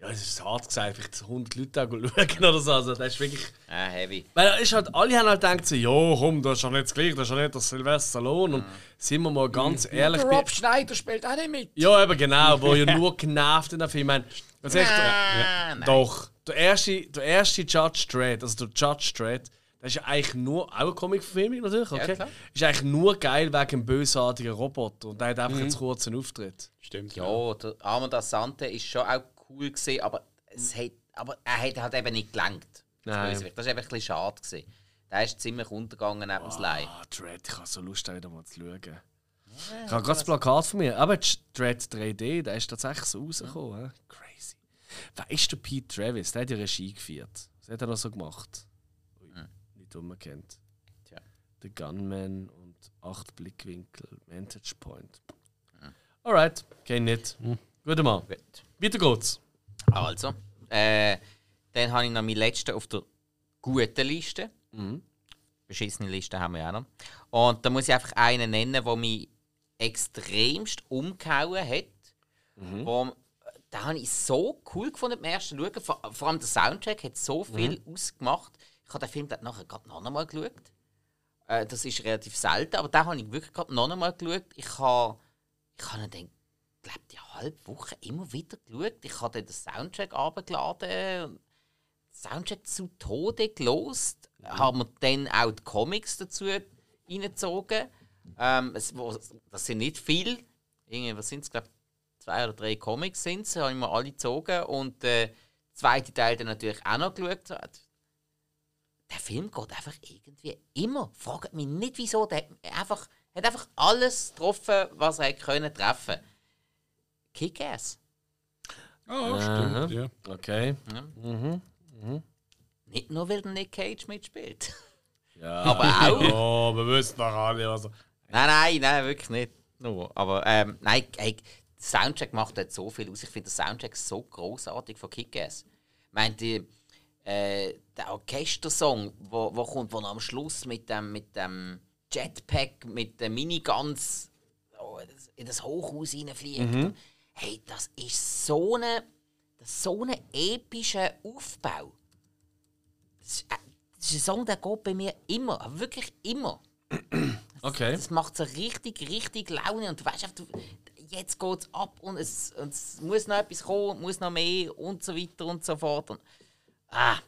Ja, es ist hart gesagt, vielleicht 100 Leute schauen oder so. Also, das ist wirklich. Ah, heavy. Weil ist halt, alle haben halt gedacht, so, ja, komm, das ist schon nicht das Gleiche, das ist schon nicht das Sylvester Stallone. Und mhm. sind wir mal ganz mhm. ehrlich. Der Rob Schneider spielt auch nicht mit. Ja, eben genau, wo ja nur genervt in der Film. Ich meine, ganz ehrlich, ja, doch. Der erste, der erste Judge Dredd, also der Judge Dredd, das ist ja eigentlich nur, auch eine Comic-Verfilmung natürlich, okay? Ja, ist eigentlich nur geil wegen dem bösartigen Roboter und der hat einfach mhm. einen kurzen Auftritt. Stimmt. Ja, ja. der Armand Sante ist schon auch cool gesehen, aber, es hat, aber er hat halt eben nicht gelangt. Das war einfach ein bisschen schade. Gewesen. Der ist ziemlich untergegangen neben oh, dem Ah, Dread, ich habe so Lust, da wieder mal zu schauen. Ja, ich habe gerade das Plakat von mir. Aber Dread 3D, der ist tatsächlich so rausgekommen. Ja. Crazy. Wer ist der Pete Travis? Der hat ja Regie geführt. Was hat er noch so gemacht? Ui, hm. Nicht unbekannt. Tja. The Gunman und 8 Blickwinkel, Vantage Point. Hm. Alright, kenn nicht. Hm. Gut, Mann. Gut. Weiter geht's. Also, äh, dann habe ich noch meine letzte auf der guten Liste. Mhm. Beschissene Liste haben wir ja noch. Und da muss ich einfach einen nennen, der mich extremst umgehauen hat. Mhm. Wo den habe ich so cool gefunden beim ersten Schauen. Vor, vor allem der Soundtrack hat so viel mhm. ausgemacht. Ich habe den Film dann nachher gerade noch einmal geschaut. Äh, das ist relativ selten, aber den habe ich wirklich gerade noch einmal geschaut. Ich habe, ich habe dann, glaube die halbe Woche immer wieder geschaut. Ich habe dann den Soundtrack abgeladen, Soundtrack zu Tode gelost. Mhm. Haben wir dann auch die Comics dazu reingezogen. Ähm, es, das sind nicht viel. Irgendwie, was sind es, glaube zwei oder drei Comics sind es, habe ich mir alle gezogen und äh, zweite Teil dann natürlich auch noch geschaut. Der Film geht einfach irgendwie immer. Fragt mich nicht, wieso. Der einfach, hat einfach alles getroffen, was er hätte können treffen. Kick-Ass. Oh, stimmt, ja. Okay. Ja. Mhm. Mhm. Nicht nur, weil der Nick Cage mitspielt. Ja, aber auch. Ja, wir wissen doch alle, was er. Nein, nein, nein, wirklich nicht. Nur. Aber ähm, nein, ey, der Soundtrack macht dort so viel aus. Ich finde den Soundtrack so großartig von Kick-Ass. Ich meine, die, äh, der Orchestersong, wo, wo kommt, wo am Schluss mit dem, mit dem Jetpack, mit den Miniguns oh, in das Hochhaus reinfliegt. Mhm. Hey, das ist so ein so ein epischer Aufbau. Das ist, äh, das ist ein Song, der geht bei mir immer, wirklich immer. Okay. Das, das macht so richtig, richtig Laune und du weißt jetzt geht es ab und es, und es muss noch etwas kommen, muss noch mehr und so weiter und so fort. Und, ah.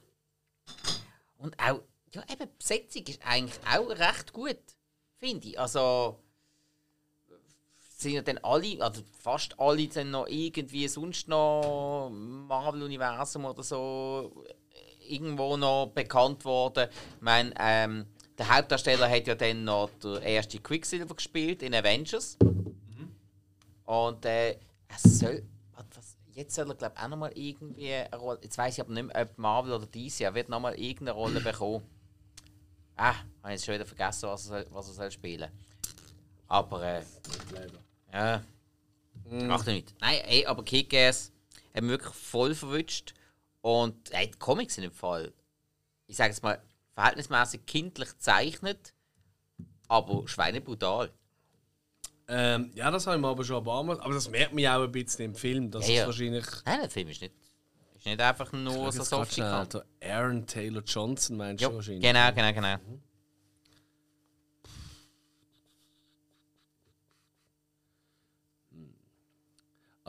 und auch, ja, eben, die Besetzung ist eigentlich auch recht gut, finde ich. Also, sind ja dann alle, also fast alle dann noch irgendwie sonst noch Marvel-Universum oder so irgendwo noch bekannt worden. Ich meine, ähm, der Hauptdarsteller hat ja dann noch der erste Quicksilver gespielt in Avengers. Und äh, er soll. Was, jetzt soll er, glaube ich, auch nochmal irgendwie eine Rolle. Jetzt weiß ich aber nicht mehr, ob Marvel oder DC. Er wird nochmal irgendeine Rolle bekommen. Ah, habe ich schon wieder vergessen, was er, was er soll spielen Aber. Äh, ja. Mhm. Macht er nicht. Nein, ey, aber Kick-Ass hat mich wirklich voll verwünscht. Und ey, die Comics sind im Fall, ich sage es mal, verhältnismäßig kindlich gezeichnet, aber schweinebrutal. Ähm, ja, das habe ich mir aber schon ein paar Mal. Aber das merkt man ja auch ein bisschen im Film. Das ja, ist wahrscheinlich. Nein, der Film ist nicht, ist nicht einfach nur so soft. Aaron Taylor Johnson meinst du wahrscheinlich? Genau, genau, genau. Mhm.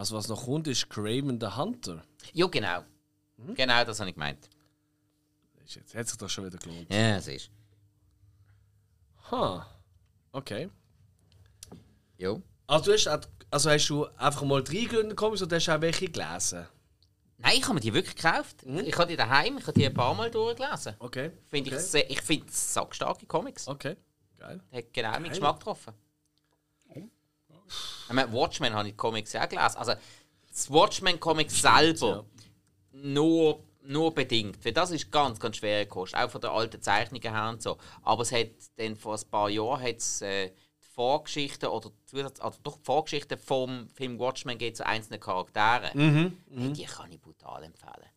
Also was noch kommt, ist Craven the Hunter. Ja, genau. Mhm. Genau, das habe ich gemeint. Jetzt hat sich das schon wieder gelohnt. Ja, es ist. Ha. Okay. Jo. Also, du hast, also hast du einfach mal drei Gründe gekommen oder hast du auch welche gelesen? Nein, ich habe mir die wirklich gekauft. Mhm. Ich habe die daheim, ich habe die ein paar Mal durchgelesen. Okay. Find okay. Ich, ich finde es sackstarke Comics. Okay, geil. Hat genau meinen Geschmack getroffen. Ich meine, Watchmen habe ich die Comics auch gelesen. Also, das Watchmen-Comic selber nur, nur bedingt. Weil das ist ganz, ganz schwer gekostet. Auch von den alten Zeichnungen her und so. Aber es hat dann vor ein paar Jahren hat's, äh, die Vorgeschichte oder, Zusatz- also doch die Vorgeschichte vom Film Watchmen geht zu einzelnen Charakteren. Hey, die kann ich brutal empfehlen.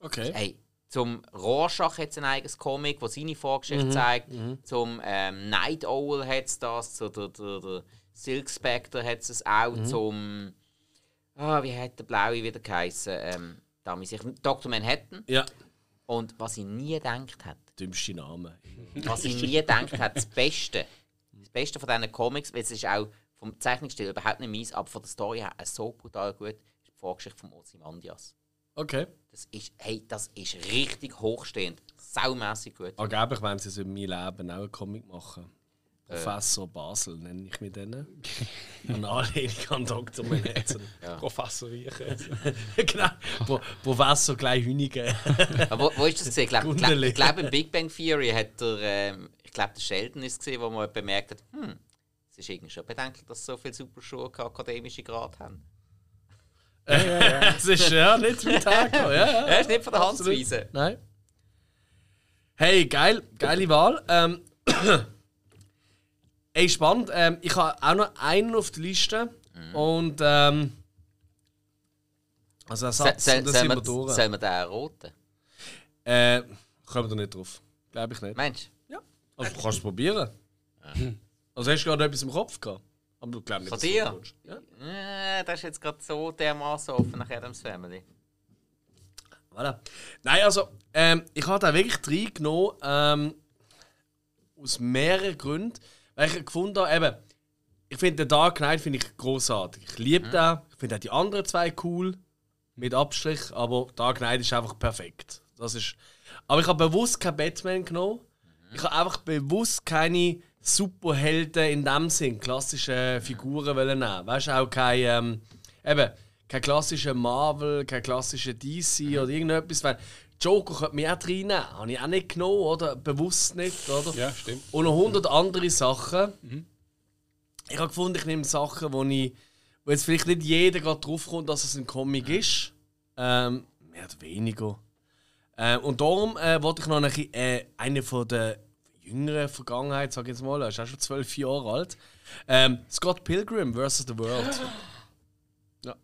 Okay. Hey, zum Rorschach hat es ein eigenes Comic, das seine Vorgeschichte zeigt. Zum ähm, Night Owl hat es das. Zu der, der, der Silk Spectre hat es auch. Zum. Ah, wie hat der Blaue wieder geheißen? Ähm, da muss ich, Dr. Manhattan. Ja. Und was ich nie gedacht hätte, Dümmste Name. was ich nie gedacht hätte, das Beste, das Beste von diesen Comics, weil es ist auch vom Zeichnungsstil überhaupt nicht mies, aber von der Story her so brutal gut, ist die Vorgeschichte von Ozymandias. Okay. Das ist, hey, das ist richtig hochstehend. Saumässig gut. Angeblich wollen sie so in meinem Leben auch einen Comic machen. Professor Basel nenne ich mich dann. Eine Anlehnung an Dr. Manhattan. Professor Riechen. genau. Pro Professor gleich Hünigen. Aber wo, wo ist das gesehen? Ich glaube, glaub, in Big Bang Theory hat der, ähm, ich glaube, der Sheldon ist gesehen, wo man bemerkt hat, hm, es ist irgendwie schon bedenklich, dass so viele Superschuhe keinen akademischen Grad haben. Es ist ja nicht weit hergekommen. Ja, ja. Er ist nicht von der Hand zu weisen. Nein. Hey, geil, geile Wahl. Ähm, ey, spannend. Ähm, ich habe auch noch einen auf der Liste. Und ähm, also und dann soll, sind wir durch. soll man den roten? Äh, kommen wir da nicht drauf. Glaube ich nicht. Mensch, Ja. Also, du kannst es probieren. Also hast du gerade etwas im Kopf gehabt? Aber du glaubst nicht, Von dir? so kommst. Ja? äh, das ist jetzt gerade so dermaßen offen nach Adams Family. Voilà. Nein, also, ähm, ich habe da wirklich reingenommen, ähm, aus mehreren Gründen. Weil ich gefunden habe, eben, ich finde den Dark Knight finde ich großartig. Ich liebe den. Ich finde auch die anderen zwei cool. Mit Abstrich, aber Dark Knight ist einfach perfekt. Das ist, aber ich habe bewusst keinen Batman genommen. Ich habe einfach bewusst keine Superhelden in dem Sinn, klassische Figuren wollen nehmen. Weißt du, auch kein, ähm, eben, kein klassischer Marvel, kein klassischer DC oder irgendetwas. Weil Joker könnte mich auch reinnehmen. Habe ich auch nicht genommen, oder? Bewusst nicht, oder? Ja, stimmt. Und noch hundert andere Sachen. Ich habe gefunden, ich nehme Sachen, wo, ich, wo jetzt vielleicht nicht jeder gerade draufkommt, dass es ein Comic ist. Ähm, mehr oder weniger. Äh, und darum äh, wollte ich noch eine, äh, eine von der jüngeren Vergangenheit, sag ich jetzt mal, er ist auch schon zwölf Jahre alt. Ähm, Scott Pilgrim vs. The World. Ja.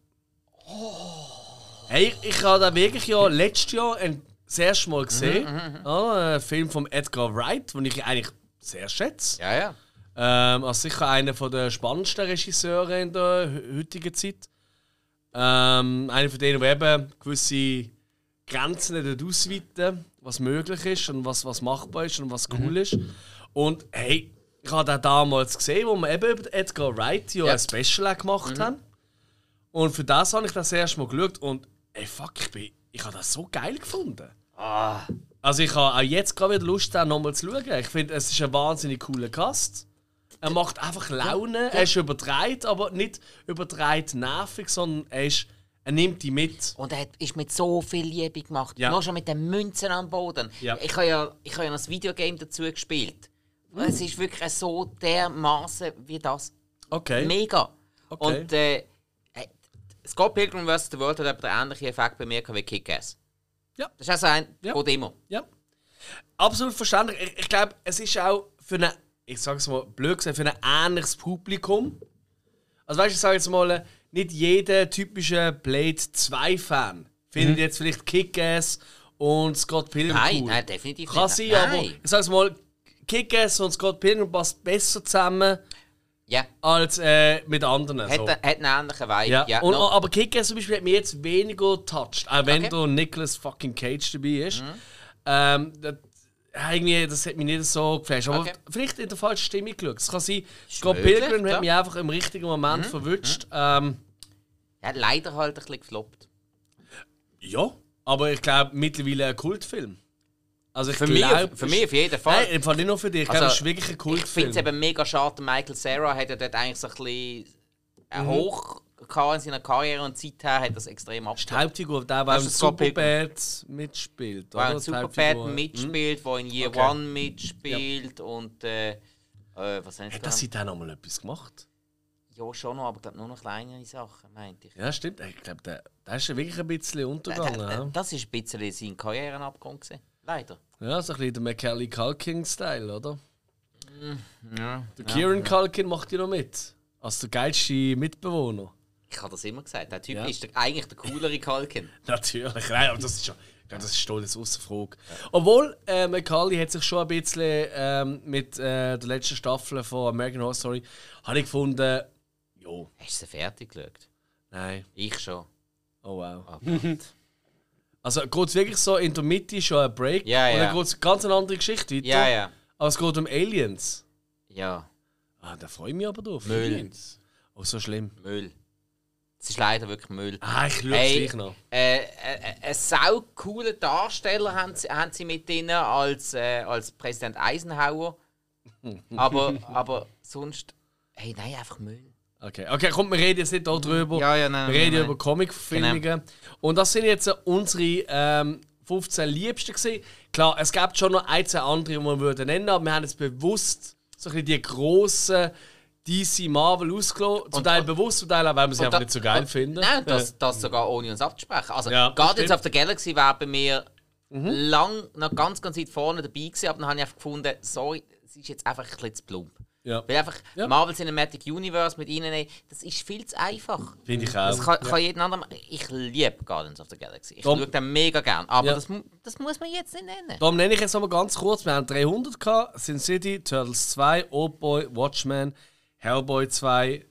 Hey, ich, ich habe den wirklich ja letztes Jahr ein, das erste Mal gesehen. Ja, ein Film von Edgar Wright, den ich eigentlich sehr schätze. Ja, ja. Ähm, also sicher einer der spannendsten Regisseure in der he- heutigen Zeit. Ähm, einer von denen, der eben gewisse Grenzen nicht ausweiten, was möglich ist und was, was machbar ist und was cool ist. Und hey, ich habe den damals gesehen, wo wir eben über Edgar Wright ja, Ja. ein Special gemacht haben. Und für das habe ich das erste Mal geschaut und ey, fuck, ich, bin, ich habe das so geil gefunden. Also ich habe auch jetzt gerade wieder Lust, den nochmal zu schauen. Ich finde, es ist ein wahnsinnig cooler Cast. Er macht einfach Laune. Er ist übertreibt, aber nicht übertreibt nervig, sondern er, ist, er nimmt die mit. Und er hat- ist mit so viel Liebe gemacht. Ja. Nur schon mit den Münzen am Boden. Ja. Ich habe ja, ich habe ja noch ein Videogame dazu gespielt. Und Es ist wirklich so dermaßen wie das. Okay. Mega. Okay. Und äh, Scott Pilgrim vs. The World hat etwa den ähnlichen Effekt bei mir wie Kick-Ass. Ja. Das ist also ein, Ja. geht immer. Ja. Absolut verständlich. Ich, ich glaube, es ist auch für eine, ich sage es mal blöd gesagt, für ein ähnliches Publikum. Also weißt du, ich sage jetzt mal, nicht jeder typische Blade 2-Fan findet jetzt vielleicht Kick-Ass und Scott Pilgrim Nein, cool. nein, definitiv Kann nicht. sein, Nein. aber ich sage es mal, Kick-Ass und Scott Pilgrim passt besser zusammen Ja, als äh, mit anderen. hat, so. hat einen ähnlichen Vibe. Ja. Ja, und, noch- aber Kick-Ass zum Beispiel hat mich jetzt weniger touched, auch wenn Okay. da Nicolas fucking Cage dabei ist. Ähm, das, irgendwie, das hat mich nicht so geflasht. Aber Okay. vielleicht in der falschen Stimmung geschaut. Es kann sein, Scott Pilgrim hat mich einfach im richtigen Moment verwünscht. Ähm, ja, leider halt ein bisschen gefloppt. ja, aber ich glaube mittlerweile ein Kultfilm. Also ich Für mich, glaub, für mich auf jeden Fall. Nein, im Fall nicht nur für dich. Ich glaube, es ist wirklich ein Ich Kultfilm. finde es eben mega schade, Michael Cera hat ja dort eigentlich so ein bisschen Mhm. hoch in seiner Karriere und seither hat das extrem die abgestellt. Hauptfigur, der, der Das Pilgrim. Superbad mitspielt. Wo oder? ein Die Superbad Hauptfigur. mitspielt, wo in Year Okay. One mitspielt und äh, äh, was haben Hat das dann noch mal etwas gemacht? Ja, schon noch, aber glaub, nur noch kleinere Sachen, meinte ich. Ja, stimmt. Ich glaube, der, der ist ja wirklich ein bisschen untergegangen. ja. Das war ein bisschen sein Karrierenabgrund. gewesen. Leider. Ja, so ein bisschen der Macaulay Culkin-Style, oder? Ja. Der Kieran Culkin macht ja noch mit. Als der geilste Mitbewohner. Ich habe das immer gesagt. Der Typ Ja. ist der, eigentlich der coolere Culkin. Natürlich, nein, aber das ist schon. Ja, das ist stolz außer Frage. Obwohl, äh, Macaulay hat sich schon ein bisschen ähm, mit äh, der letzten Staffel von American Horror Story, habe ich gefunden, jo, Hast du sie fertig geschaut? nein, Ich schon. oh wow. Oh. Also geht es wirklich so in der Mitte schon ein Break Ja, und ja. dann geht es ganz eine andere Geschichte weiter. ja, ja. Aber es geht um Aliens. Ja. Ah, da freue ich mich aber drauf. Müll. Oh, so schlimm. Müll. Es ist leider wirklich Müll. Ah, ich schaue es Hey, gleich noch. Äh, äh, einen sau coolen Darsteller haben sie, haben sie mit drin als, äh, als Präsident Eisenhower. aber, aber sonst. Hey, nein, einfach Müll. Okay, okay, komm, wir reden jetzt nicht darüber. Ja, ja, nein, Wir reden nein, über. Comic-Verfilmungen. Und das sind jetzt unsere ähm, 15 Liebsten gewesen. Klar, es gibt schon noch ein, zwei andere, die wir würden nennen, aber wir haben jetzt bewusst so ein bisschen die grossen DC Marvel ausgelassen. Zum Und- Teil bewusst, zum Teil auch, weil wir sie einfach da- nicht so geil und- finden. Nein, das, das sogar ohne uns abzusprechen. Also, Ja, Guardians of the Galaxy war bei mir lang, noch ganz, ganz weit vorne dabei gewesen, aber dann habe ich einfach gefunden, sorry, es ist jetzt einfach ein bisschen zu plump. Ja, Weil einfach Ja. Marvel Cinematic Universe mit ihnen, das ist viel zu einfach. finde ich Das auch. kann, kann jeden anderen machen. Ich liebe Guardians of the Galaxy. Ich schaue den mega gern. Aber Ja. das, das muss man jetzt nicht nennen. Darum nenne ich jetzt mal ganz kurz. Wir haben 300 gehabt, Sin City, Turtles 2, Old Boy, Watchmen, Hellboy 2,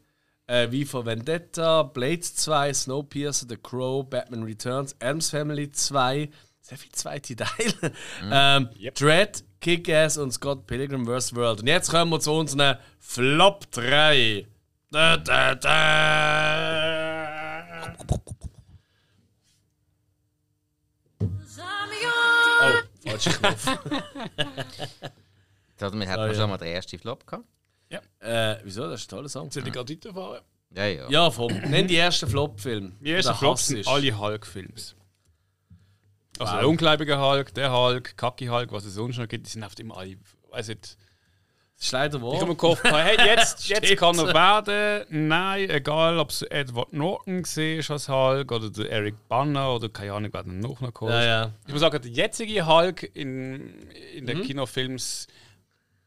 äh, V for Vendetta, Blade 2, Snowpiercer, The Crow, Batman Returns, Adams Family 2, sehr viele zweite Teile, ähm, Dread, Kick-Ass und Scott Pilgrim vs. World. Und jetzt kommen wir zu unseren Flop 3. Da, da, da. Oh, falscher Knopf. Damit hat man ja. schon mal den ersten Flop gehabt. Äh, wieso? Das ist ein toller Song. Soll ich gerade weiterfahren? Ja, ja. Ja, vom. Nenn die ersten Flop-Film. Die ersten Flops sind alle Hulk-Films. Also Wow. der ungläubige Hulk, der Hulk, Kaki Hulk, was es sonst noch gibt, die sind oft immer alle. Weiß nicht. Das ist leider Ich habe mir gehofft, hey, jetzt, jetzt kann er werden. Nein, egal ob es Edward Norton war als Hulk oder der Eric Banner oder keine Ahnung, wer dann noch kommt. Ja, ja. Ich muss sagen, der jetzige Hulk in, in Mhm. den Kinofilms,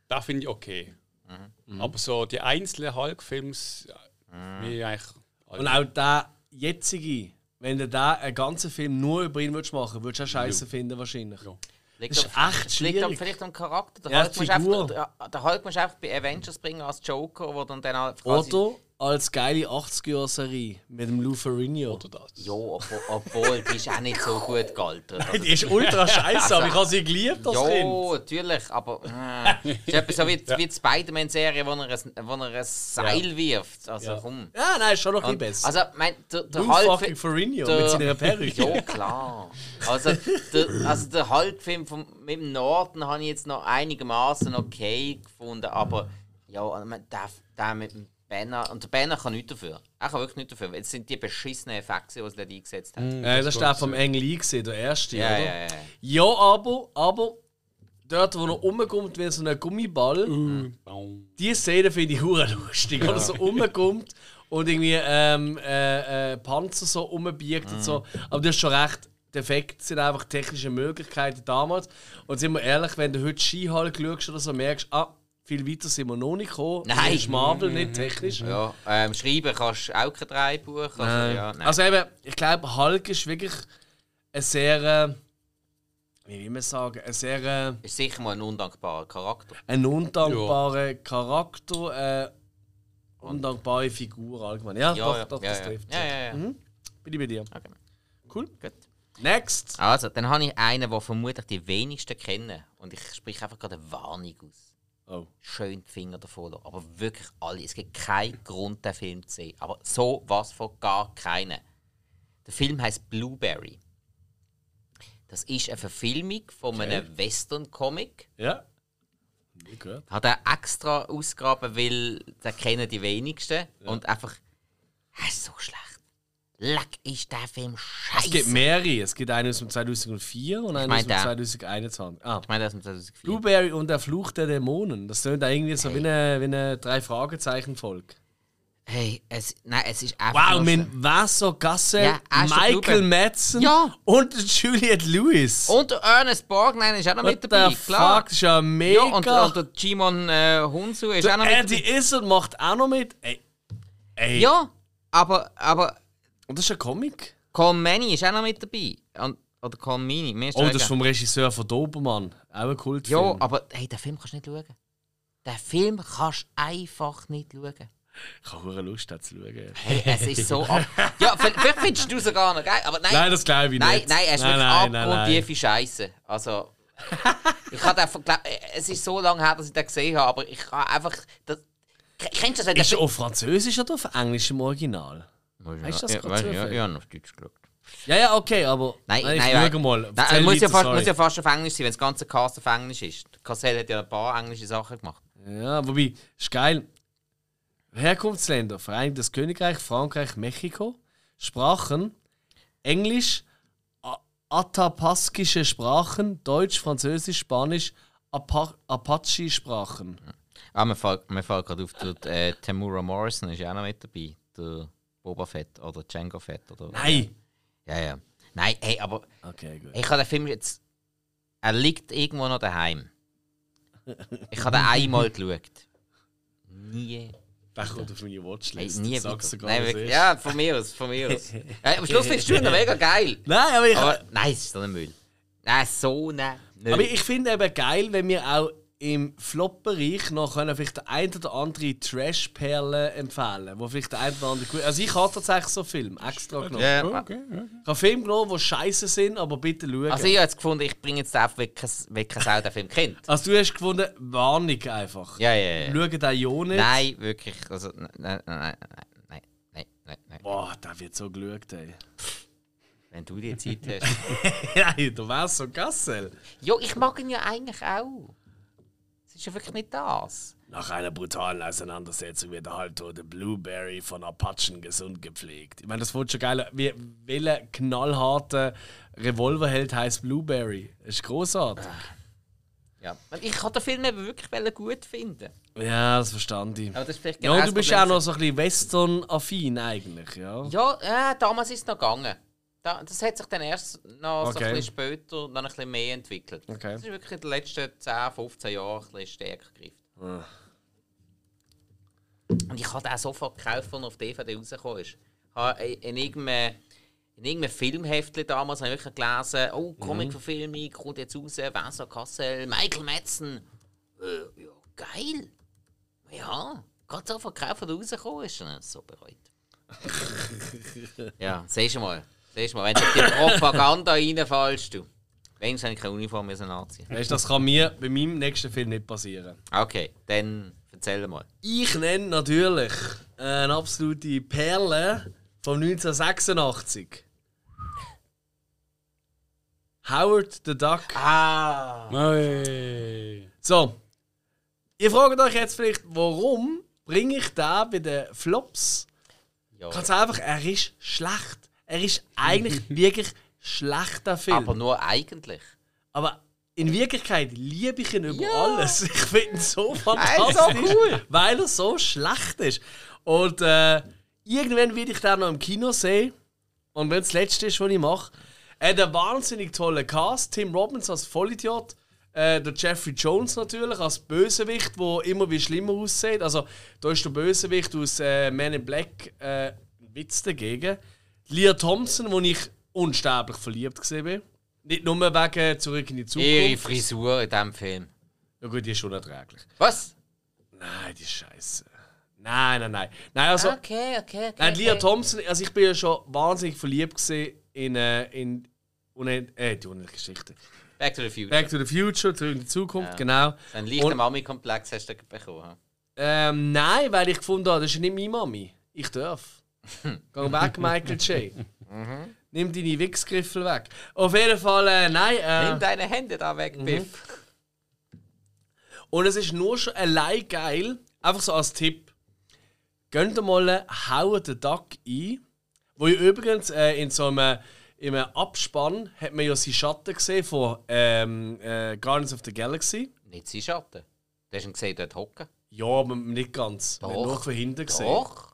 da finde ich okay. Mhm. Aber so die einzelnen Hulk-Films, Mhm. eigentlich. Und auch der jetzige, wenn du da einen ganzen Film nur über ihn würdest machen würdest, würdest du auch scheiße finden wahrscheinlich. Ja. Liegt Das ist am- echt es liegt am, schwierig. vielleicht am Charakter. Der Ja, Hulk musst du einfach bei Avengers bringen als Joker, wo dann, dann halt quasi... Oder als geile 80er-Serie mit dem Lou Ferrigno. Oder das. Ja, obwohl, obwohl die ist auch nicht so gut gealtert. Also, Die ist ultra scheiße, aber ich habe sie geliebt als ja, Kind. natürlich, aber äh, ist etwas so wie, wie die Spider-Man-Serie, wo er ein, wo er ein Seil wirft. Also Ja. komm. Ja, nein, ist schon noch ein bisschen besser. also, mein, der, der Lou Hulk... fucking Ferrigno der- mit seiner Perücke. Ja, klar. Also der, also der Hulk-Film vom- mit dem Norden habe ich jetzt noch einigermaßen okay gefunden, aber ja, meine, der, der mit dem Banner, und der Banner kann nichts dafür. Er kann wirklich nichts dafür. Es sind die beschissenen Effekte, die sie da eingesetzt haben. Äh, das der vom Ang Lee, gewesen, der erste, Ja, oder? ja, ja. Ja, aber, aber dort, wo er rumkommt wie so ein Gummiball, Baum. die Szene finde ich hure lustig, wo er so rumkommt und irgendwie ähm, äh, äh, Panzer so rumbiegt und so. Aber du hast schon recht, defekt sind einfach technische Möglichkeiten damals. Und sind wir ehrlich, wenn du heute Skihalle schaust oder so, merkst du, ah, viel weiter sind wir noch nicht gekommen. Nein. Das ist Marvel, nicht technisch. Ja, ähm, schreiben kannst du auch kein Dreibuch. Also, Nein. ja, nein. Also eben, ich glaube, Hulk ist wirklich ein sehr, äh, wie will man sagen, ein sehr äh, ist sicher mal ein undankbarer Charakter. ein undankbarer Charakter, äh, undankbare Figur allgemein. Ja, Ja, doch, ja, doch, ja, das ja. trifft. Ja, ja, ja. Mhm. Bin ich bei dir. Okay. Cool. Gut. Next. Also, dann habe ich einen, den vermutlich die wenigsten kennen. Und ich spreche einfach gerade eine Warnung aus. Oh. Schön die Finger davon lassen. Aber wirklich alle. Es gibt keinen Grund, den Film zu sehen. Aber so was von gar keinen. Der Film heißt Blueberry. Das ist eine Verfilmung von einem Western-Comic. Ja. Gehört. Hat er extra ausgegraben, weil den kennen die wenigsten. Und einfach. Er ist so schlecht. Leck, ist der Film scheiße. Es gibt mehrere. Es gibt einen aus dem 2004 und einen aus dem der. 2021. Ah. Ich meine, das ist 2004. Blueberry und der Fluch der Dämonen. Das klingt irgendwie so wie eine, wie eine Drei-Fragezeichen-Folge. Hey, es, nein, es ist einfach. Wow, mit Vaso Gassel, Ja, Michael. Madsen Ja. und Juliette Lewis. Und Ernest Borgnine ist auch noch mit What dabei, the klar. fuck, das ist ja mega. Ja, und, und der Jimon äh, Hunsu ist auch der noch mit Eddie dabei. Izzard macht auch noch mit. Ey. Ey. Ja, aber, aber Und das ist ein Comic? Manny ist auch noch mit dabei. Und, oder Colm Mini, mir ist Oh, das ist vom Regisseur von Dobermann. Auch ein Kultfilm. Ja, aber hey, den Film kannst du nicht schauen. Den Film kannst du einfach nicht schauen. Ich habe hure Lust, das zu schauen. Hey, es ist so ab. Ja, vielleicht findest du es sogar noch geil, aber nein. Nein, das glaube ich nein, nicht. Nein, es ist Nein, nein, nein, abgrundtiefe Scheiße. Also, ich habe einfach, es ist so lange her, dass ich den gesehen habe, aber ich habe einfach. Das, kennst du das? Ist er auf Französisch oder auf Englisch im Original? Hast du das ja, gerade ja, ja, ja, auf Deutsch geschaut. Ja, ja, okay, aber. Nein, nein, ich nein. mal. Nein, muss, ja fast, muss ja fast auf Englisch sein, wenn das ganze Cast auf Englisch ist. Cassell hat ja ein paar englische Sachen gemacht. Ja, wobei, ist geil. Herkunftsländer: Vereinigtes Königreich, Frankreich, Mexiko. Sprachen: Englisch, atapaskische Sprachen, Deutsch, Französisch, Spanisch, Apa Apache-Sprachen. Ah, mir fällt, mir fällt gerade auf, der, äh, Tamura Morrison ist ja auch noch mit dabei. Der Boba Fett oder Django Fett. Oder, Nein! Ja, ja. Nein, hey, aber Okay, gut. ich habe den Film jetzt. Er liegt irgendwo noch daheim. Ich habe den einmal geschaut. Nie. Der kommt auf meine Hey, Watchlist. nie Sag's wieder. sogar, Nein, wirklich, ja, von mir aus, von mir aus. ja, am Schluss findest du ihn noch mega geil. Nein, aber ich, Aber nein, es ist doch ein Müll. Nein, so. Nicht. aber ich finde eben geil, wenn wir auch im Flop-Bereich noch können vielleicht der ein oder andere Trash-Perle empfehlen, wo vielleicht der ein oder andere. Also ich habe tatsächlich so Film extra genommen. Yeah. Okay, okay. Ich habe Filme genommen, die scheiße sind, aber bitte schauen. Also ich habe jetzt gefunden, ich bringe jetzt auf, wirklich kein Sau den Film kennt. Also du hast gefunden, Warnung einfach. Ja, ja, ja. Schauen den Jo nicht. Nein, wirklich. Also, nein, nein, nein, nein, nein, nein. Boah, der wird so geschaut, ey. Wenn du die Zeit hast. Nein, du wärst so Gassel. Jo, ich mag ihn ja eigentlich auch. Ist ja wirklich nicht das. Nach einer brutalen Auseinandersetzung wird der halbtote Blueberry von Apachen gesund gepflegt. Ich meine, das wird schon geil. Wie, welcher knallharte Revolverheld heißt Blueberry? Das ist großartig. Ja. Und Ich kann den Film eben wirklich gut finden. Ja, das verstand ich. Aber das ist vielleicht Ja, genau du das bist ja auch noch so ein bisschen Western-affin eigentlich, ja? Ja, äh, damals ist es noch gegangen. Da, das hat sich dann erst noch so Okay. ein bisschen später noch ein bisschen mehr entwickelt. Okay. Das ist wirklich in den letzten 10, 15 Jahren ein bisschen stärker gegriffen. Und ich habe den auch sofort gekauft, als er auf DVD rausgekommen ist. Ich habe in irgendeinem, in irgendeinem Filmheftchen damals habe ich wirklich gelesen, oh, Comic-Verfilmung, kommt jetzt raus, Vincent Cassel, Michael Madsen. Äh, ja, geil. Ja, gerade sofort gekauft, als er rausgekommen ist. So bereut. ja, siehst du mal. Siehst du mal, wenn du die Propaganda reinfallst, du. Wenigstens habe ich keine Uniform anziehen. Weißt, das kann mir bei meinem nächsten Film nicht passieren. Okay, dann erzähl mal. Ich nenne natürlich eine absolute Perle von 1986. Howard the Duck. Ah! Hey. So, ihr fragt euch jetzt vielleicht, warum bringe ich da bei den Flops? Ja. Ganz einfach, er ist schlecht. Er ist eigentlich wirklich schlechter Film. Aber nur eigentlich. Aber in Wirklichkeit liebe ich ihn über Ja. alles. Ich finde ihn so fantastisch, ist so cool. weil er so schlecht ist. Und äh, irgendwann werde ich den noch im Kino sehen. Und wenn es das letzte ist, was ich mache, er hat einen wahnsinnig tollen Cast. Tim Robbins als Vollidiot. Äh, der Jeffrey Jones natürlich als Bösewicht, der immer wie schlimmer aussieht. Also, da ist der Bösewicht aus äh, Man in Black äh, ein Witz dagegen. Leah Thompson, wo ich unsterblich verliebt gesehen bin. Nicht nur wegen Zurück in die Ihre Zukunft. Frisur in diesem Film. Ja gut, die ist unerträglich. Was? Nein, die ist scheiße. Nein, nein, nein. Nein, also, Okay, okay, okay. nein, Leah okay. Thompson, also ich bin ja schon wahnsinnig verliebt gesehen in, äh, in Unend äh, die unendliche Geschichte. Back to the Future. Back to the Future, Zurück in die Zukunft, Ja. genau. Ein leichter Mami-Komplex hast du bekommen. hm? Ähm, nein, weil ich gefunden habe, das ist nicht meine Mami. Ich darf. Geh weg, Michael J. Mhm. Nimm deine Wichsgriffel weg. Auf jeden Fall, äh, nein. Äh, Nimm deine Hände da weg, Mhm. Biff. Und es ist nur schon allein geil, einfach so als Tipp. Gönnt ihr mal Howard the Duck ein. Wo ihr übrigens äh, in so einem, in einem Abspann hat man ja seinen Schatten gesehen von ähm, äh, Guardians of the Galaxy. Nicht sein Schatten. Du hast ihn gesehen, dort hocken. Ja, aber nicht ganz. Man hat Doch. nur von hinten gesehen. Doch.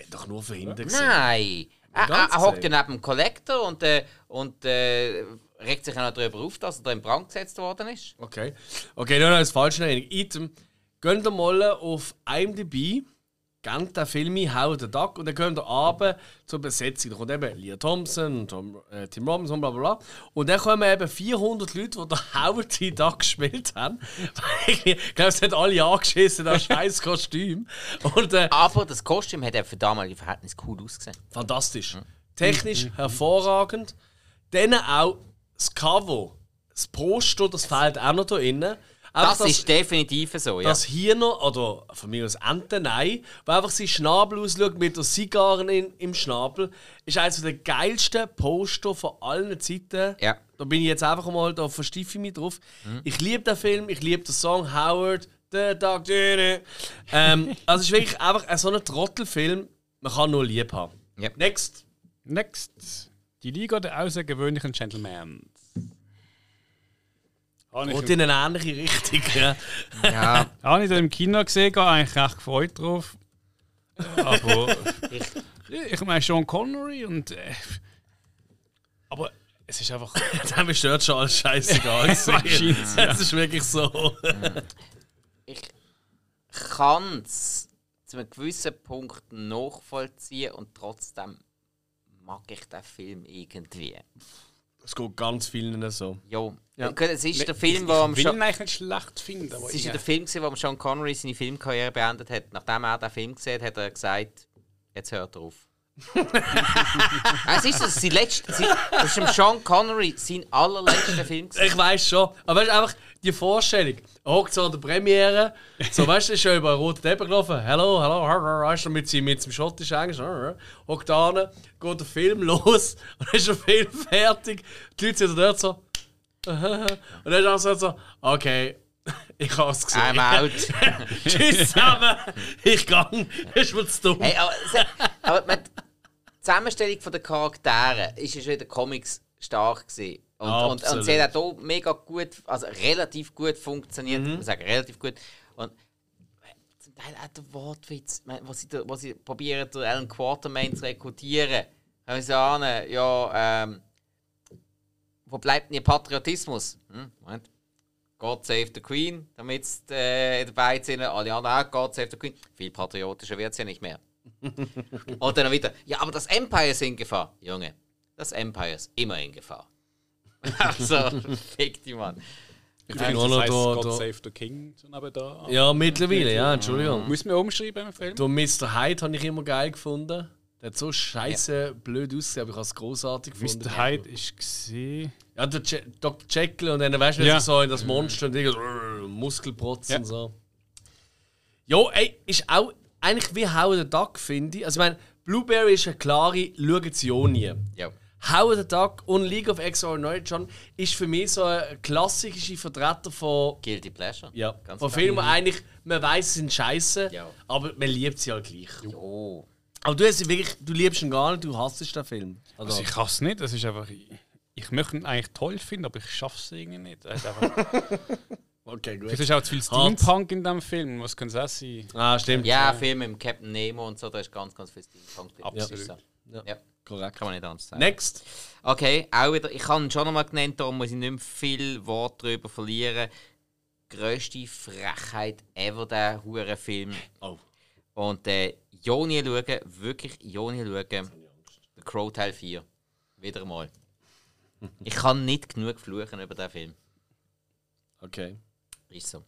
Hat doch nur verhindert. Nein! Er, er, er hockt ja neben dem Kollektor und, äh, und äh, regt sich auch noch darüber auf, dass er da in Brand gesetzt worden ist. Okay. Okay, nur noch als falsche Erinnerung. Item. Geht mal auf IMDb, gebt den Film ein, haut den Duck und dann kommt ihr runter zur Besetzung. Da kommt eben Leah Thompson, Tom, äh, Tim Robinson, bla bla bla. Und dann kommen eben 400 Leute, die den Howard T. Duck gespielt haben. ich glaube, es hat alle angeschissen, das scheiß Kostüm. Und äh, Aber das Kostüm hat eben für damalige Verhältnisse cool ausgesehen. fantastisch. Technisch hervorragend. Dann auch das Cover, das Poster, das fehlt auch noch da innen. Einfach Das, ist definitiv so, ja. das Hirner, oder von mir aus Entenei, der einfach seinen Schnabel ausschaut mit der Zigarren in, im Schnabel, ist eines der geilsten Poster von allen Zeiten. Ja. Da bin ich jetzt einfach mal, da versteife ich mich drauf. Ich liebe den Film, ich liebe den Song Howard, The Dog ähm, also es ist wirklich einfach ein so ein Trottelfilm, man kann nur lieb haben. Ja. Next. Next. Die Liga der außergewöhnlichen Gentlemen. Habe Und in eine ähnliche Richtung. Ja. ja. habe ich da im Kino gesehen, war eigentlich recht gefreut drauf. Aber Ich, ich meine Sean Connery und. Äh, aber es ist einfach. Dem ist dort schon alles scheißegal. Das ist wirklich so. ich kann es zu einem gewissen Punkt nachvollziehen und trotzdem mag ich den Film irgendwie. Es geht ganz vielen so. Jo. Ja. Es ist der Film, wo am ich Sean- eigentlich nicht schlecht finden. Es ist ja der Film, wo Sean Connery seine Filmkarriere beendet hat. Nachdem er den Film gesehen hat, hat er gesagt, jetzt hört er auf. es ist das, sein letzter, das ist dem Sean Connery sein allerletzter Film. gewesen. Ich weiß schon. Aber weißt einfach die Vorstellung. Er hockt so an der Premiere. So, weißt du, ist schon über einen roten Teppich gelaufen. Hello, hello, weißt du, mit, seinem- mit seinem schottischen Englisch. Hockt da geht der Film los. Und dann ist der Film fertig. Die Leute sind dort so. und dann ist er so, okay, ich habe es gesehen. I'm out. Tschüss zusammen. Ich gang. Ist mir zu dumm. Hey, aber, aber die Zusammenstellung der Charaktere ist ja schon in den Comics stark gewesen. Und, und, und sie hat auch hier mega gut, also relativ gut funktioniert. Ich muss sagen, relativ gut. Und zum Teil auch der Wortwitz, wo sie, wo sie probieren, den Alan Quartermain zu rekrutieren. Haben sie ja, ähm, wo bleibt denn ihr Patriotismus? Hm, Moment. God save the Queen, damit äh, dabei sind. Alle anderen auch, God save the Queen. Viel patriotischer wird es ja nicht mehr. Und dann wieder, ja, aber das Empire ist in Gefahr. Junge, das Empire ist immer in Gefahr. also, fick die Mann. Ich Ja, bin das auch noch da. God da. Save the King. so nebenda. Ja, mittlerweile, ja, Entschuldigung. Müssen wir umschreiben im Film? Der Mr. Hyde habe ich immer geil gefunden. Der hat so scheiße blöd ausgesehen, aber ich habe es großartig gefunden. Mr. Hyde ist gesehen. Ja, der Je Dr. Jekyll und dann weißt du, Ja. ja. so in das Monster und irgendwie so, Muskelprotz Ja. und so. Jo, ey, ist auch eigentlich wie Howard the Duck, finde ich. Also, ich meine, Blueberry ist eine klare, schauen sie auch nie. Ja. Howard the Duck und League of Extraordinary John ist für mich so ein klassischer Vertreter von. Guilty Pleasure. Ja, Ganz von. Filmen, wo eigentlich, man weiß, sie sind scheiße, Ja. aber man liebt sie halt gleich. Oh. Aber du, hast wirklich, du liebst ihn gar nicht, du hasst den Film. Also, Also ich kann es nicht. Das ist einfach. Ich möchte ihn eigentlich toll finden, aber ich schaffe es irgendwie nicht. Einfach, okay, gut. es ist auch zu viel. Steampunk in diesem Film. Was kann es auch sein? Ah, stimmt. Ja, Film mit Captain Nemo und so, da ist ganz, ganz viel Steampunk drin. Absolut. Das. Ja. Ja. Korrekt. Kann man nicht anders sagen. Next. Okay, auch wieder, ich habe ihn schon nochmal genannt, darum muss ich nicht mehr viel Wort darüber verlieren. Grösste Frechheit ever, der hure Film. Oh. Und äh, Joni schauen, wirklich Joni schauen. The Crow Teil 4. Wieder mal. Ich kann nicht genug fluchen über den Film. Okay. Ist so.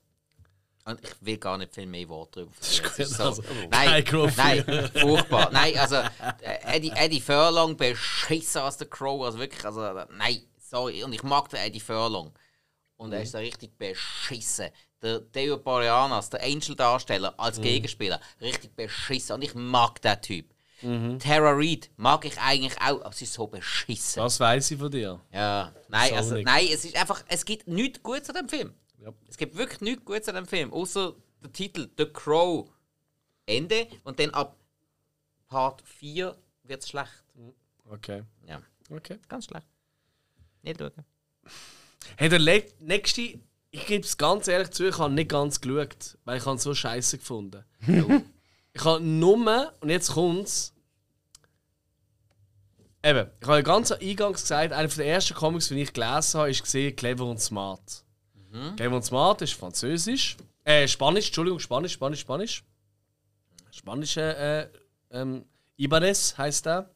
Und ich will gar nicht viel mehr Worte darüber verlieren. So. Also, nein, kein Crow nein, furchtbar. Nein, also äh, Eddie, Eddie Furlong beschissen als der Crow. Also wirklich, also nein, sorry. Und ich mag den Eddie Furlong. Und er ist so richtig beschissen. Der Deo Boreanas, der Angel-Darsteller als Gegenspieler, richtig beschissen. Und ich mag den Typ. Tara Reid mag ich eigentlich auch, aber sie ist so beschissen. Das weiß ich von dir. Ja, nein, So also, nicht. nein, es ist einfach, es gibt nichts Gutes an dem Film. Ja. Es gibt wirklich nichts Gutes an dem Film, außer der Titel The Crow Ende und dann ab Part 4 wird es schlecht. Okay. Ja, Okay. ganz schlecht. Nicht schauen. Hey, der nächste, ich gebe es ganz ehrlich zu, ich habe nicht ganz geschaut, weil ich habe es so scheiße gefunden. Ich habe nur, und jetzt kommt's. Eben, ich habe ja ganz eingangs gesagt, einer der ersten Comics, die ich gelesen habe, ist gesehen Clever und Smart. Mhm. Clever und Smart ist französisch. Äh, Spanisch, Entschuldigung, Spanisch, Spanisch, Spanisch. Spanische äh, ähm, Ibanez heißt der.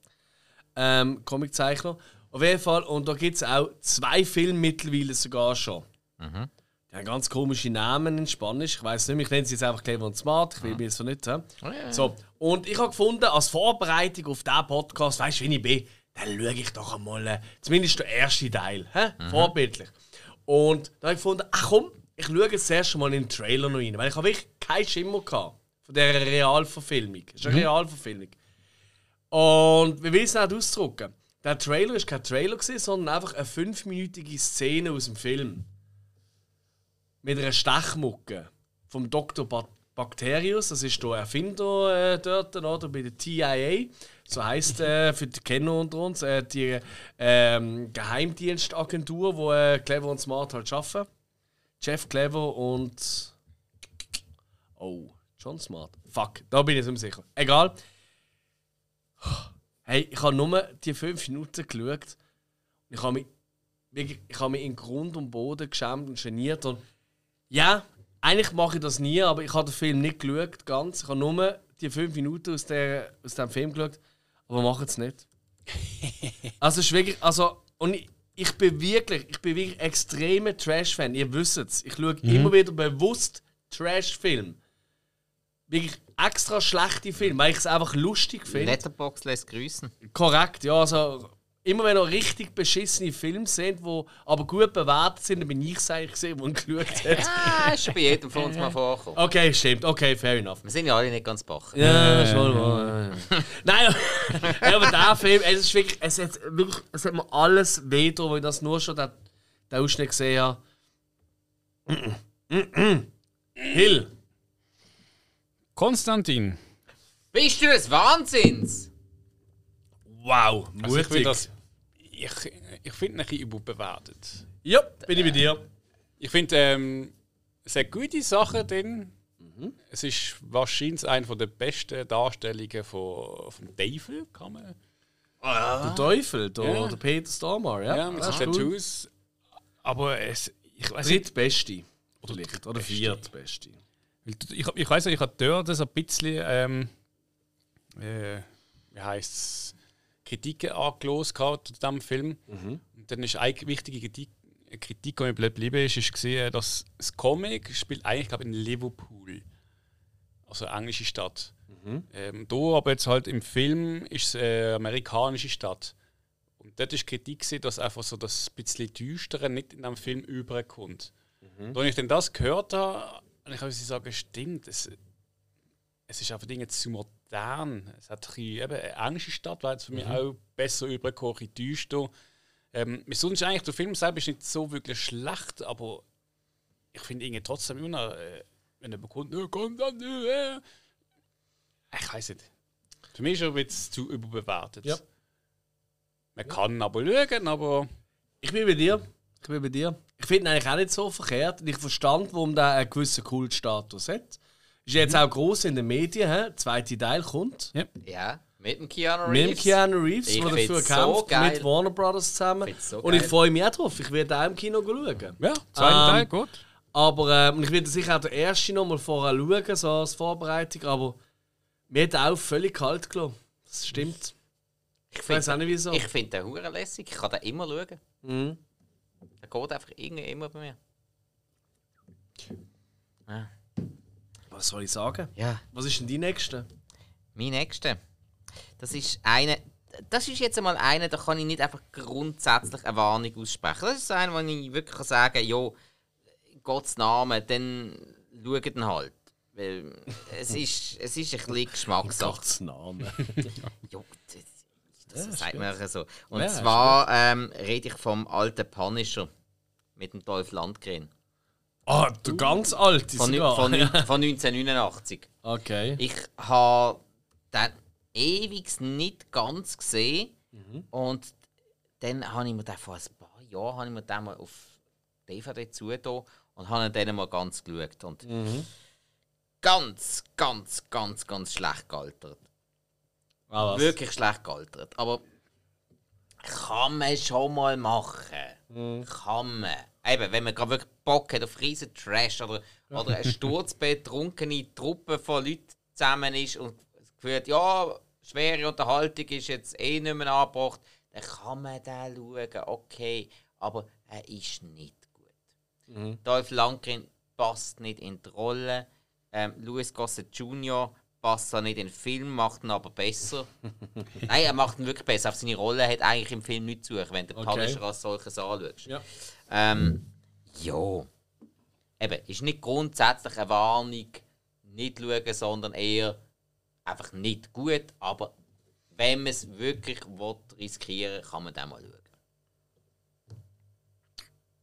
Ähm, Comiczeichner. Auf jeden Fall, und da gibt es auch zwei Filme mittlerweile sogar schon. Mhm. Die haben ganz komische Namen in Spanisch. Ich weiß nicht ich nenne sie jetzt einfach Clever und Smart. Ich will mir so nicht. Oh, ja, so. Und ich habe gefunden, als Vorbereitung auf diesen Podcast, weißt du, wie ich bin, dann schaue ich doch einmal, äh, zumindest der erste Teil, hä? Mhm. vorbildlich. Und da habe ich gefunden, ach komm, ich schaue jetzt erst mal in den Trailer noch rein, weil ich habe wirklich keinen Schimmer gehabt von dieser Realverfilmung. Es ist eine mhm. Realverfilmung. Und wie will es nicht ausdrücken? Der Trailer war kein Trailer, sondern einfach eine fünfminütige Szene aus dem Film. Mit einer Stechmucke vom Dr. Bacterius, das ist der Erfinder äh, dort oder, bei der TIA. So heißt äh, für die Kenner unter uns äh, die äh, Geheimdienstagentur, wo äh, Clever und Smart halt arbeiten. Jeff Clever und. Oh, John Smart. Fuck, da bin ich nicht sicher. Egal. Hey, ich habe nur die fünf Minuten geschaut. Ich habe mich, ich habe mich in Grund und Boden geschämt und geniert. Und ja, eigentlich mache ich das nie, aber ich habe den Film nicht geschaut, ganz. Ich habe nur die fünf Minuten aus, der, aus dem Film geschaut, aber mache es nicht. also, es ist wirklich, also, und ich, ich bin wirklich, ich bin wirklich extremer Trash-Fan. Ihr wisst es. Ich schaue mhm. immer wieder bewusst Trash-Filme wirklich extra schlechte Filme, weil ich es einfach lustig finde. Letterbox lässt grüßen. Korrekt, ja. Also, immer wenn ihr richtig beschissene Filme seht, die aber gut bewertet sind, dann bin ich es eigentlich gesehen, der geschaut hat. Ja, ist schon bei jedem von uns mal vorgekommen. Okay, stimmt. Okay, fair enough. Wir sind ja alle nicht ganz bachen. Ja, schon mal. Nein, aber der Film, es ist wirklich, es hat wirklich, es hat mir alles weh, weil ich das nur schon den, den Ausschnitt gesehen habe. Hill. Konstantin. Bist du des Wahnsinns? Wow, mutig. Also ich finde ich, ich find ihn ein bisschen überbewertet. Ja, bin ich bei dir. Ich finde, ähm, es hat gute Sachen drin. Mhm. Es ist wahrscheinlich eine der besten Darstellungen von, vom Teufel, kann man. Ah, der Teufel, der, ja. der Peter Stormare, ja. Ja, mit seinen Tattoos. Aber es, ich weiß Drittbeste. Oder, oder viertbeste. Ich, ich weiß nicht, ich habe dort so ein bisschen, ähm, äh, wie heißt es, Kritiken angelost zu diesem Film. Mhm. Und dann ist eine wichtige Kritik, Kritik, die mir geblieben ist, ist gesehen, dass das Comic spielt eigentlich glaube in Liverpool, also eine englische Stadt. Mhm. Ähm, da aber jetzt halt im Film ist es eine amerikanische Stadt. Und dort ist Kritik gesehen, dass einfach so das bisschen düstere nicht in dem Film überkommt. Mhm. Da ich dann das gehört habe, und ich kann sagen, stimmt, es, es ist einfach Dinge zu modern. Es hat ein bisschen, eben, eine englische Stadt war jetzt für mich mhm. auch besser übergekommen, ein düster. Ähm, sonst eigentlich, der Film selber ist nicht so wirklich schlecht, aber ich finde ihn trotzdem immer noch, äh, wenn er bekommt, oh, komm dann, äh, ich weiß nicht. Für mich ist er jetzt zu überbewertet. Ja. Man kann aber schauen, aber. Ich bin bei dir. Ich bin bei dir. Ich finde ihn eigentlich auch nicht so verkehrt. Und ich verstand, warum der einen gewissen Kultstatus hat. Ist jetzt mhm. auch groß in den Medien, he? der zweite Teil kommt. Ja. ja. Mit dem Keanu Reeves. Mit dem Keanu Reeves, der dafür kämpft, so mit Warner Brothers zusammen. So und ich freue mich auch drauf. Ich werde auch im Kino schauen. Ja, zweiter ähm, Teil, gut. Aber ähm, ich werde sicher auch den ersten noch mal vorher schauen, so als Vorbereitung. Aber mir hat auch völlig kalt gelassen. Das stimmt. Ich, ich weiß auch nicht wieso. Ich finde den Huren lässig. Ich kann den immer schauen. Mhm. Der geht einfach irgendwie immer bei mir. Ja. Was soll ich sagen? Ja. Was ist denn die nächste? Mein nächste. Das ist eine. Das ist jetzt einmal eine, da kann ich nicht einfach grundsätzlich eine Warnung aussprechen. Das ist eine, wo ich wirklich sagen kann, ja, Gottes Namen, dann schaut den halt. Weil es ist, es ist ein bisschen Geschmackssache. Gottes Namen. ja, das ja, sagt man so. Und ja, zwar ähm, rede ich vom alten Punisher mit dem Dolph Landgren. Ah, der uh. ganz alte von, sogar. Von, von 1989. Okay. Ich habe den ewig nicht ganz gesehen. Mhm. Und dann habe ich mir den vor ein paar Jahren habe ich mir den mal auf DVD zugetan und habe dann mal ganz geschaut. Und mhm. ganz, ganz, ganz, ganz schlecht gealtert. Ah? Wirklich schlecht gealtert. Aber kann man schon mal machen. Kann man. Eben, wenn man gerade wirklich Bock hat auf riesen Trash oder, oder ein sturzbetrunkene Truppe von Leuten zusammen ist und das Gefühl hat, ja, schwere Unterhaltung ist jetzt eh nicht mehr angebracht, dann kann man den schauen, okay. Aber er ist nicht gut. Dolph Lundgren passt nicht in die Rolle. Ähm, Louis Gossett Jr. passt zwar nicht in den Film, macht ihn aber besser. Nein, er macht ihn wirklich besser. Auf seine Rolle hat eigentlich im Film nichts zu suchen, wenn du Okay. Punisher als solches anschaust. Ja. Ähm, ja. Eben, ist nicht grundsätzlich eine Warnung, nicht schauen, sondern eher einfach nicht gut. Aber wenn man es wirklich will, riskieren kann man den mal schauen.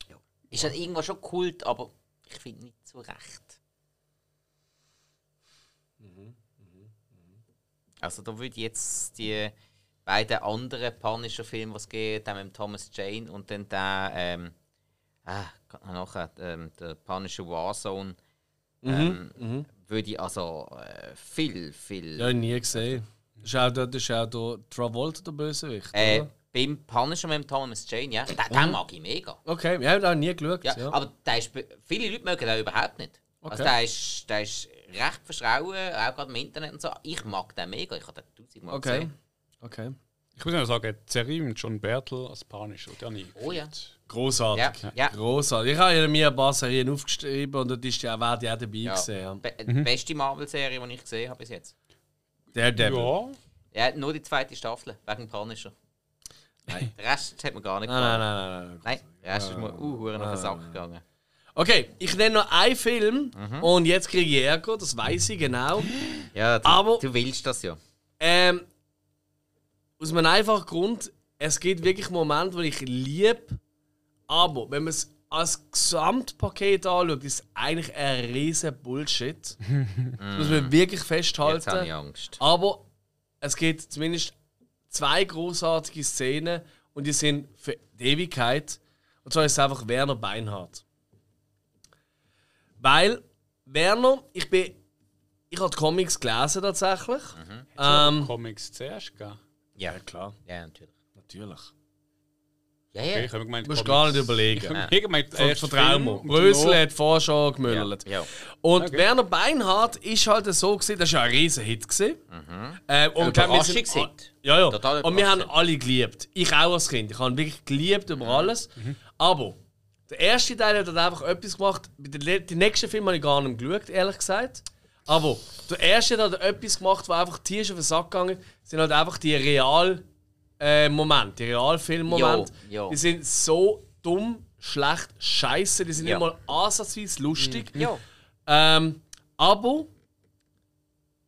Ja. Ist halt irgendwo schon Kult, aber ich finde nicht so recht. Also da würde jetzt die beiden anderen Punisher-Filme, was geht, mit Thomas Jane und dann der, ähm, ah, nachher, ähm, der Punisher Warzone, ähm, würde ich also äh, viel, viel... Ja, nie gesehen. Das ist auch, der- das ist auch der Travolta der Bösewicht. äh, oder? beim Punisher mit dem Thomas Jane, ja, den, den mag ich mega. Okay, wir haben auch nie geschaut. Ja, Ja, aber der ist, viele Leute mögen den überhaupt nicht. Also Okay. der ist, der ist recht verschrauen, auch gerade im Internet und so. Ich mag den mega, ich habe den tausendmal okay. gesehen. okay. Ich muss ja sagen, die Serie mit John Bertel als Punisher, der nie. Oh ja. Großartig. Ja, ja. Großartig. Ich habe ja mir ein paar Serien aufgeschrieben und dort ist ja, wer die auch dabei Ja. gesehen. Be die beste Marvel-Serie, die ich gesehen habe bis jetzt. Der Devil. Ja, Ja, nur die zweite Staffel, wegen Punisher. Nein. Den Rest hat mir gar nicht Nein, nein, gefallen. nein, nein, nein. Nein, der Rest ist mir uh, hure auf den Sack gegangen. Okay, ich nenne noch einen Film Mhm. und jetzt kriege ich Ärger, das weiß ich genau. Ja, du, Aber- du willst das ja. Ähm, aus einem einfachen Grund, es gibt wirklich Momente, wo ich liebe, aber wenn man es als Gesamtpaket anschaut, ist es eigentlich ein riesen Bullshit. das muss man wirklich Jetzt habe ich festhalten. Angst. Aber es gibt zumindest zwei großartige Szenen und die sind für die Ewigkeit. Und zwar ist es einfach Werner Beinhardt. Weil Werner, ich bin. Ich habe die Comics gelesen tatsächlich. Ähm, Comics zuerst, gell? Ja, klar, ja, natürlich. natürlich. Ja, Okay, ja. ich habe gemeint, Du musst gar nicht überlegen. Ich habe gemeint, Brösel danach- hat vorher schon gemüllert. ja. Und Okay. Werner Beinhardt ist halt so gewesen, das war ja ein riesen Hit gewesen. Äh, und ich glaub, wir sind- Überraschungshit. Ja, ja. Total und wir haben alle geliebt. Ich auch als Kind. Ich habe wirklich geliebt über alles. Aber der erste Teil hat einfach etwas gemacht. Den nächsten Film habe ich gar nicht geschaut, ehrlich gesagt. Aber der erste hat halt etwas gemacht, wo einfach Tiere auf den Sack gegangen sind. halt einfach die Real äh, Momente, die Realfilm-Momente. Jo, jo. Die sind so dumm, schlecht, scheiße. Die sind Ja. nicht mal ansatzweise lustig. Ja. Ähm, aber,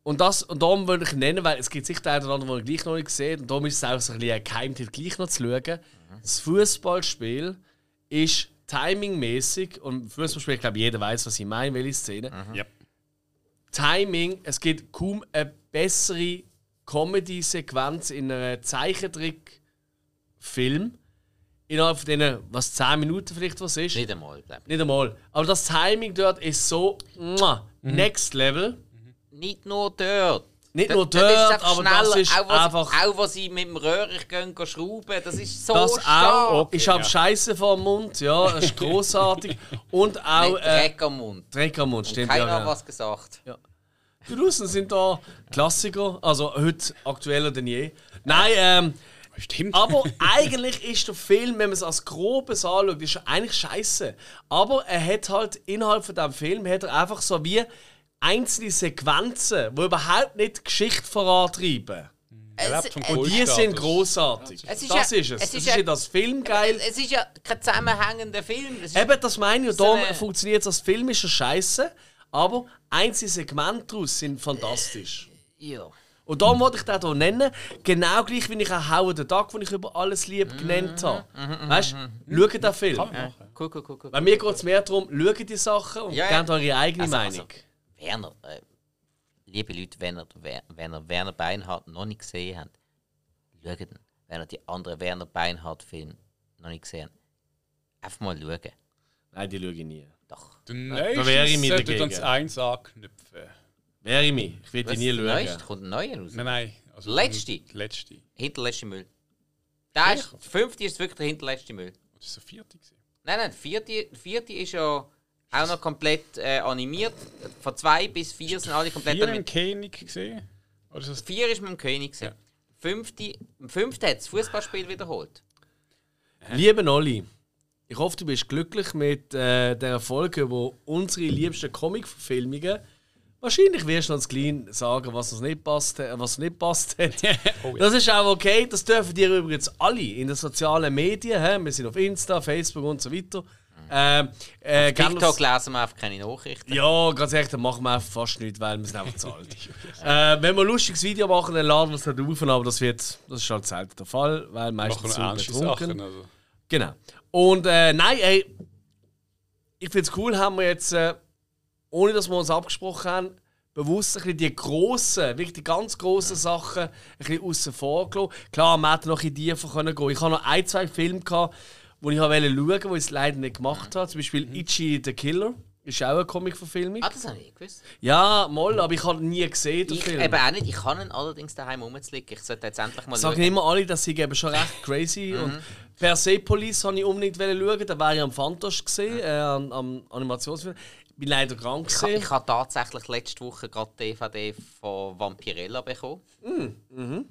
und das und darum würde ich nennen, weil es gibt sicher den einen oder anderen, den ich gleich noch nicht gesehen und darum ist es auch so ein bisschen ein Geheimtipp, gleich noch zu schauen. Das Fußballspiel ist timingmäßig und Fußballspiel, ich glaube, jeder weiß, was ich meine, welche Szene. Ja. Timing, es gibt kaum eine bessere Comedy-Sequenz in einem Zeichentrick-Film. Innerhalb von denen, was 10 Minuten vielleicht was ist. Nicht einmal, ich. Nicht einmal. Aber das Timing dort ist so muah, next level. Nicht nur dort. Nicht nur dort aber das ist auch, was, einfach. Auch was sie mit dem Röhrig gehen, gehen schrauben, das ist so Das stark. auch. Ich habe ja. Scheiße vor dem Mund, ja, das ist großartig. Und auch Mit äh, Dreck am Mund. Dreck am Mund, stimmt. Keiner ja, hat was gesagt. Die Russen sind da Klassiker, also heute aktueller denn je. Nein, ähm, Stimmt. aber eigentlich ist der Film, wenn man es als grobes anschaut, ist er eigentlich scheiße. Aber er hat halt innerhalb von dem Film hat er einfach so wie einzelne Sequenzen, die überhaupt nicht die Geschichte vorantreiben. Es- Und die sind großartig. Es ist das ja- ist es. es das ist ist ja- ja das Film geil. Es ist ja kein zusammenhängender Film. Es ist Eben, das meine ich. Und So darum eine- funktioniert es als Film, ist er scheiße. Aber einzelne Segmente daraus sind fantastisch. ja. Und darum wollte ich den hier nennen. Genau gleich, wie ich auch Howard the Duck, den ich über alles lieb Mhm, genannt habe. Weißt du, schaut den Film. Cool, cool, cool, cool. Bei mir geht es mehr darum, schaut die Sachen und Ja, ja. gebt eure eigene Also, Meinung. also, Werner, äh, liebe Leute, wenn ihr, wenn ihr Werner Beinhardt noch nicht gesehen habt, schaut ihn. Wenn ihr die anderen Werner Beinhardt-Filme noch nicht gesehen habt, einfach mal schauen. Nein, die schaue ich nie. Doch. Der da wäre ich sollte dagegen. uns eins anknüpfen. Wäre ich mich. Ich will die nie Der neueste? schauen. Kommt ein neuer raus? Nein, nein. Also Letzte? Letzte. Hinterletzte Müll. Der, ist, der fünfte ist wirklich der hinterletzte Müll. Das ist der vierte. gewesen. Nein, nein, der vierte, der vierte ist ja auch noch komplett äh, animiert. Von zwei bis vier sind alle komplett Vier im animiert. König gesehen? Oder ist das Vier ist mit dem König. gewesen. Ja. Fünfte, im fünften hat das Fußballspiel wiederholt. Liebe Olli, ich hoffe, du bist glücklich mit äh, der Folge über unsere liebsten Comic-Verfilmungen. Wahrscheinlich wirst du uns klein sagen, was uns nicht passt, äh, was nicht passt hat. Oh ja. Das ist auch okay. Das dürfen dir übrigens alle in den sozialen Medien. Hä? Wir sind auf Insta, Facebook und so weiter. Ähm, äh, gerne TikTok lesen wir einfach keine Nachrichten. Ja, ganz ehrlich, dann machen wir einfach fast nichts, weil wir sind einfach zahlt. äh, wenn wir ein lustiges Video machen, dann laden wir es nicht auf, aber das wird, das ist halt selten der Fall, weil meistens Machen sind wir wir betrunken. Sachen. Also. Genau. Und äh, nein, ey, ich finde es cool, haben wir jetzt, äh, ohne dass wir uns abgesprochen haben, bewusst ein bisschen die grossen, wirklich die ganz grossen Sachen ein bisschen außen vor gelassen. Klar, man hätte noch in die tiefer können gehen. Ich habe noch ein, zwei Filme gehabt, die ich wollte schauen, die ich es leider nicht gemacht habe. Zum Beispiel Itchy the Killer. Ist auch eine Comic-Verfilmung. Ah, das habe ich gewusst. Ja, mal, aber ich habe nie gesehen, den Ich Film. eben auch nicht. Ich kann ihn allerdings daheim rumzulegen. Ich sollte jetzt endlich mal Sagen schauen. immer alle, dass sie eben schon recht crazy und Persepolis habe ich unbedingt schauen. Da wäre ich am Fantosch gesehen, äh, am, am Animationsfilm. Bin leider krank Ich, gesehen. ich habe tatsächlich letzte Woche gerade DVD von Vampirella bekommen. Mm,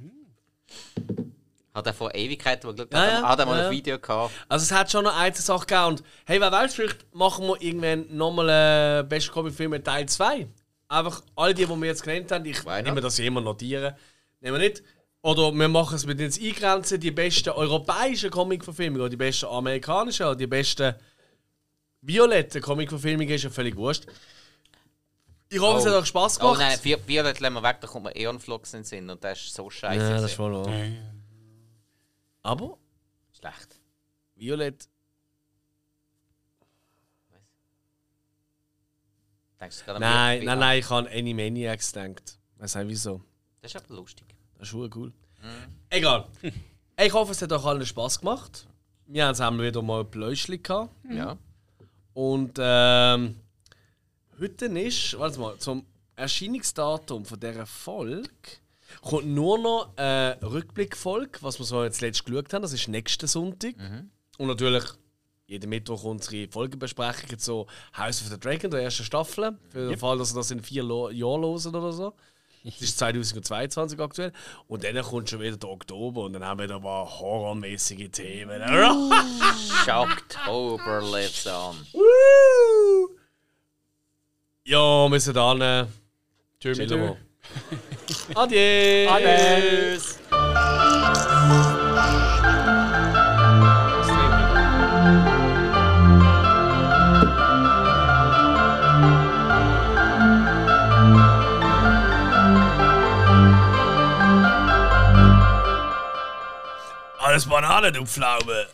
Hat er vor Ewigkeiten mal geschaut. Ja, hat, ja, er- hat er mal ja, ein Video gehabt. Also es hat schon noch eine Sache gegeben. Und hey, wer weiß, vielleicht machen wir irgendwann nochmal einen besten Comic-Film Teil 2. Einfach alle die, die wir jetzt genannt haben, ich Why not? nehme das immer notieren. Nehmen wir nicht. Oder wir machen es mit uns eingrenzen, die besten europäischen Comic-Verfilmungen oder die besten amerikanischen oder die besten violetten Comic-Verfilmungen ist ja völlig wurscht. Ich hoffe, es Oh. hat euch Spaß Oh gemacht. nein, Vi- Violet lassen wir weg, da kommt mir Eon Flux in den Sinn und der ist so scheiße. ja, das ist wohl wahr. Aber Schlecht. Violett, Denkst du gerade an nein, nein, nein, ich habe Animaniacs gedacht. Weiß nicht wieso. Das ist aber lustig. Das ist schon cool. Egal. Ich hoffe, es hat euch allen Spaß gemacht. Wir haben zusammen wieder mal ein Pläuschchen gehabt. Ja. Und ähm, heute ist, warte mal, zum Erscheinungsdatum von dieser Folge kommt nur noch eine Rückblickfolge, was wir so jetzt letzt geschaut haben. Das ist nächsten Sonntag. Und natürlich jeden Mittwoch unsere Folgenbesprechungen zu House of the Dragon, der ersten Staffel. Für den Fall, dass wir das in vier Lo Jahren hören oder so. Das ist 2022 aktuell. Und dann kommt schon wieder der Oktober und dann haben wir wieder mal horrormäßige Themen. Shocktober lives on. Woo! Ja, wir sind. Äh, Tschüss. Adieu! Tschüss. Alles Banane, du Pflaume!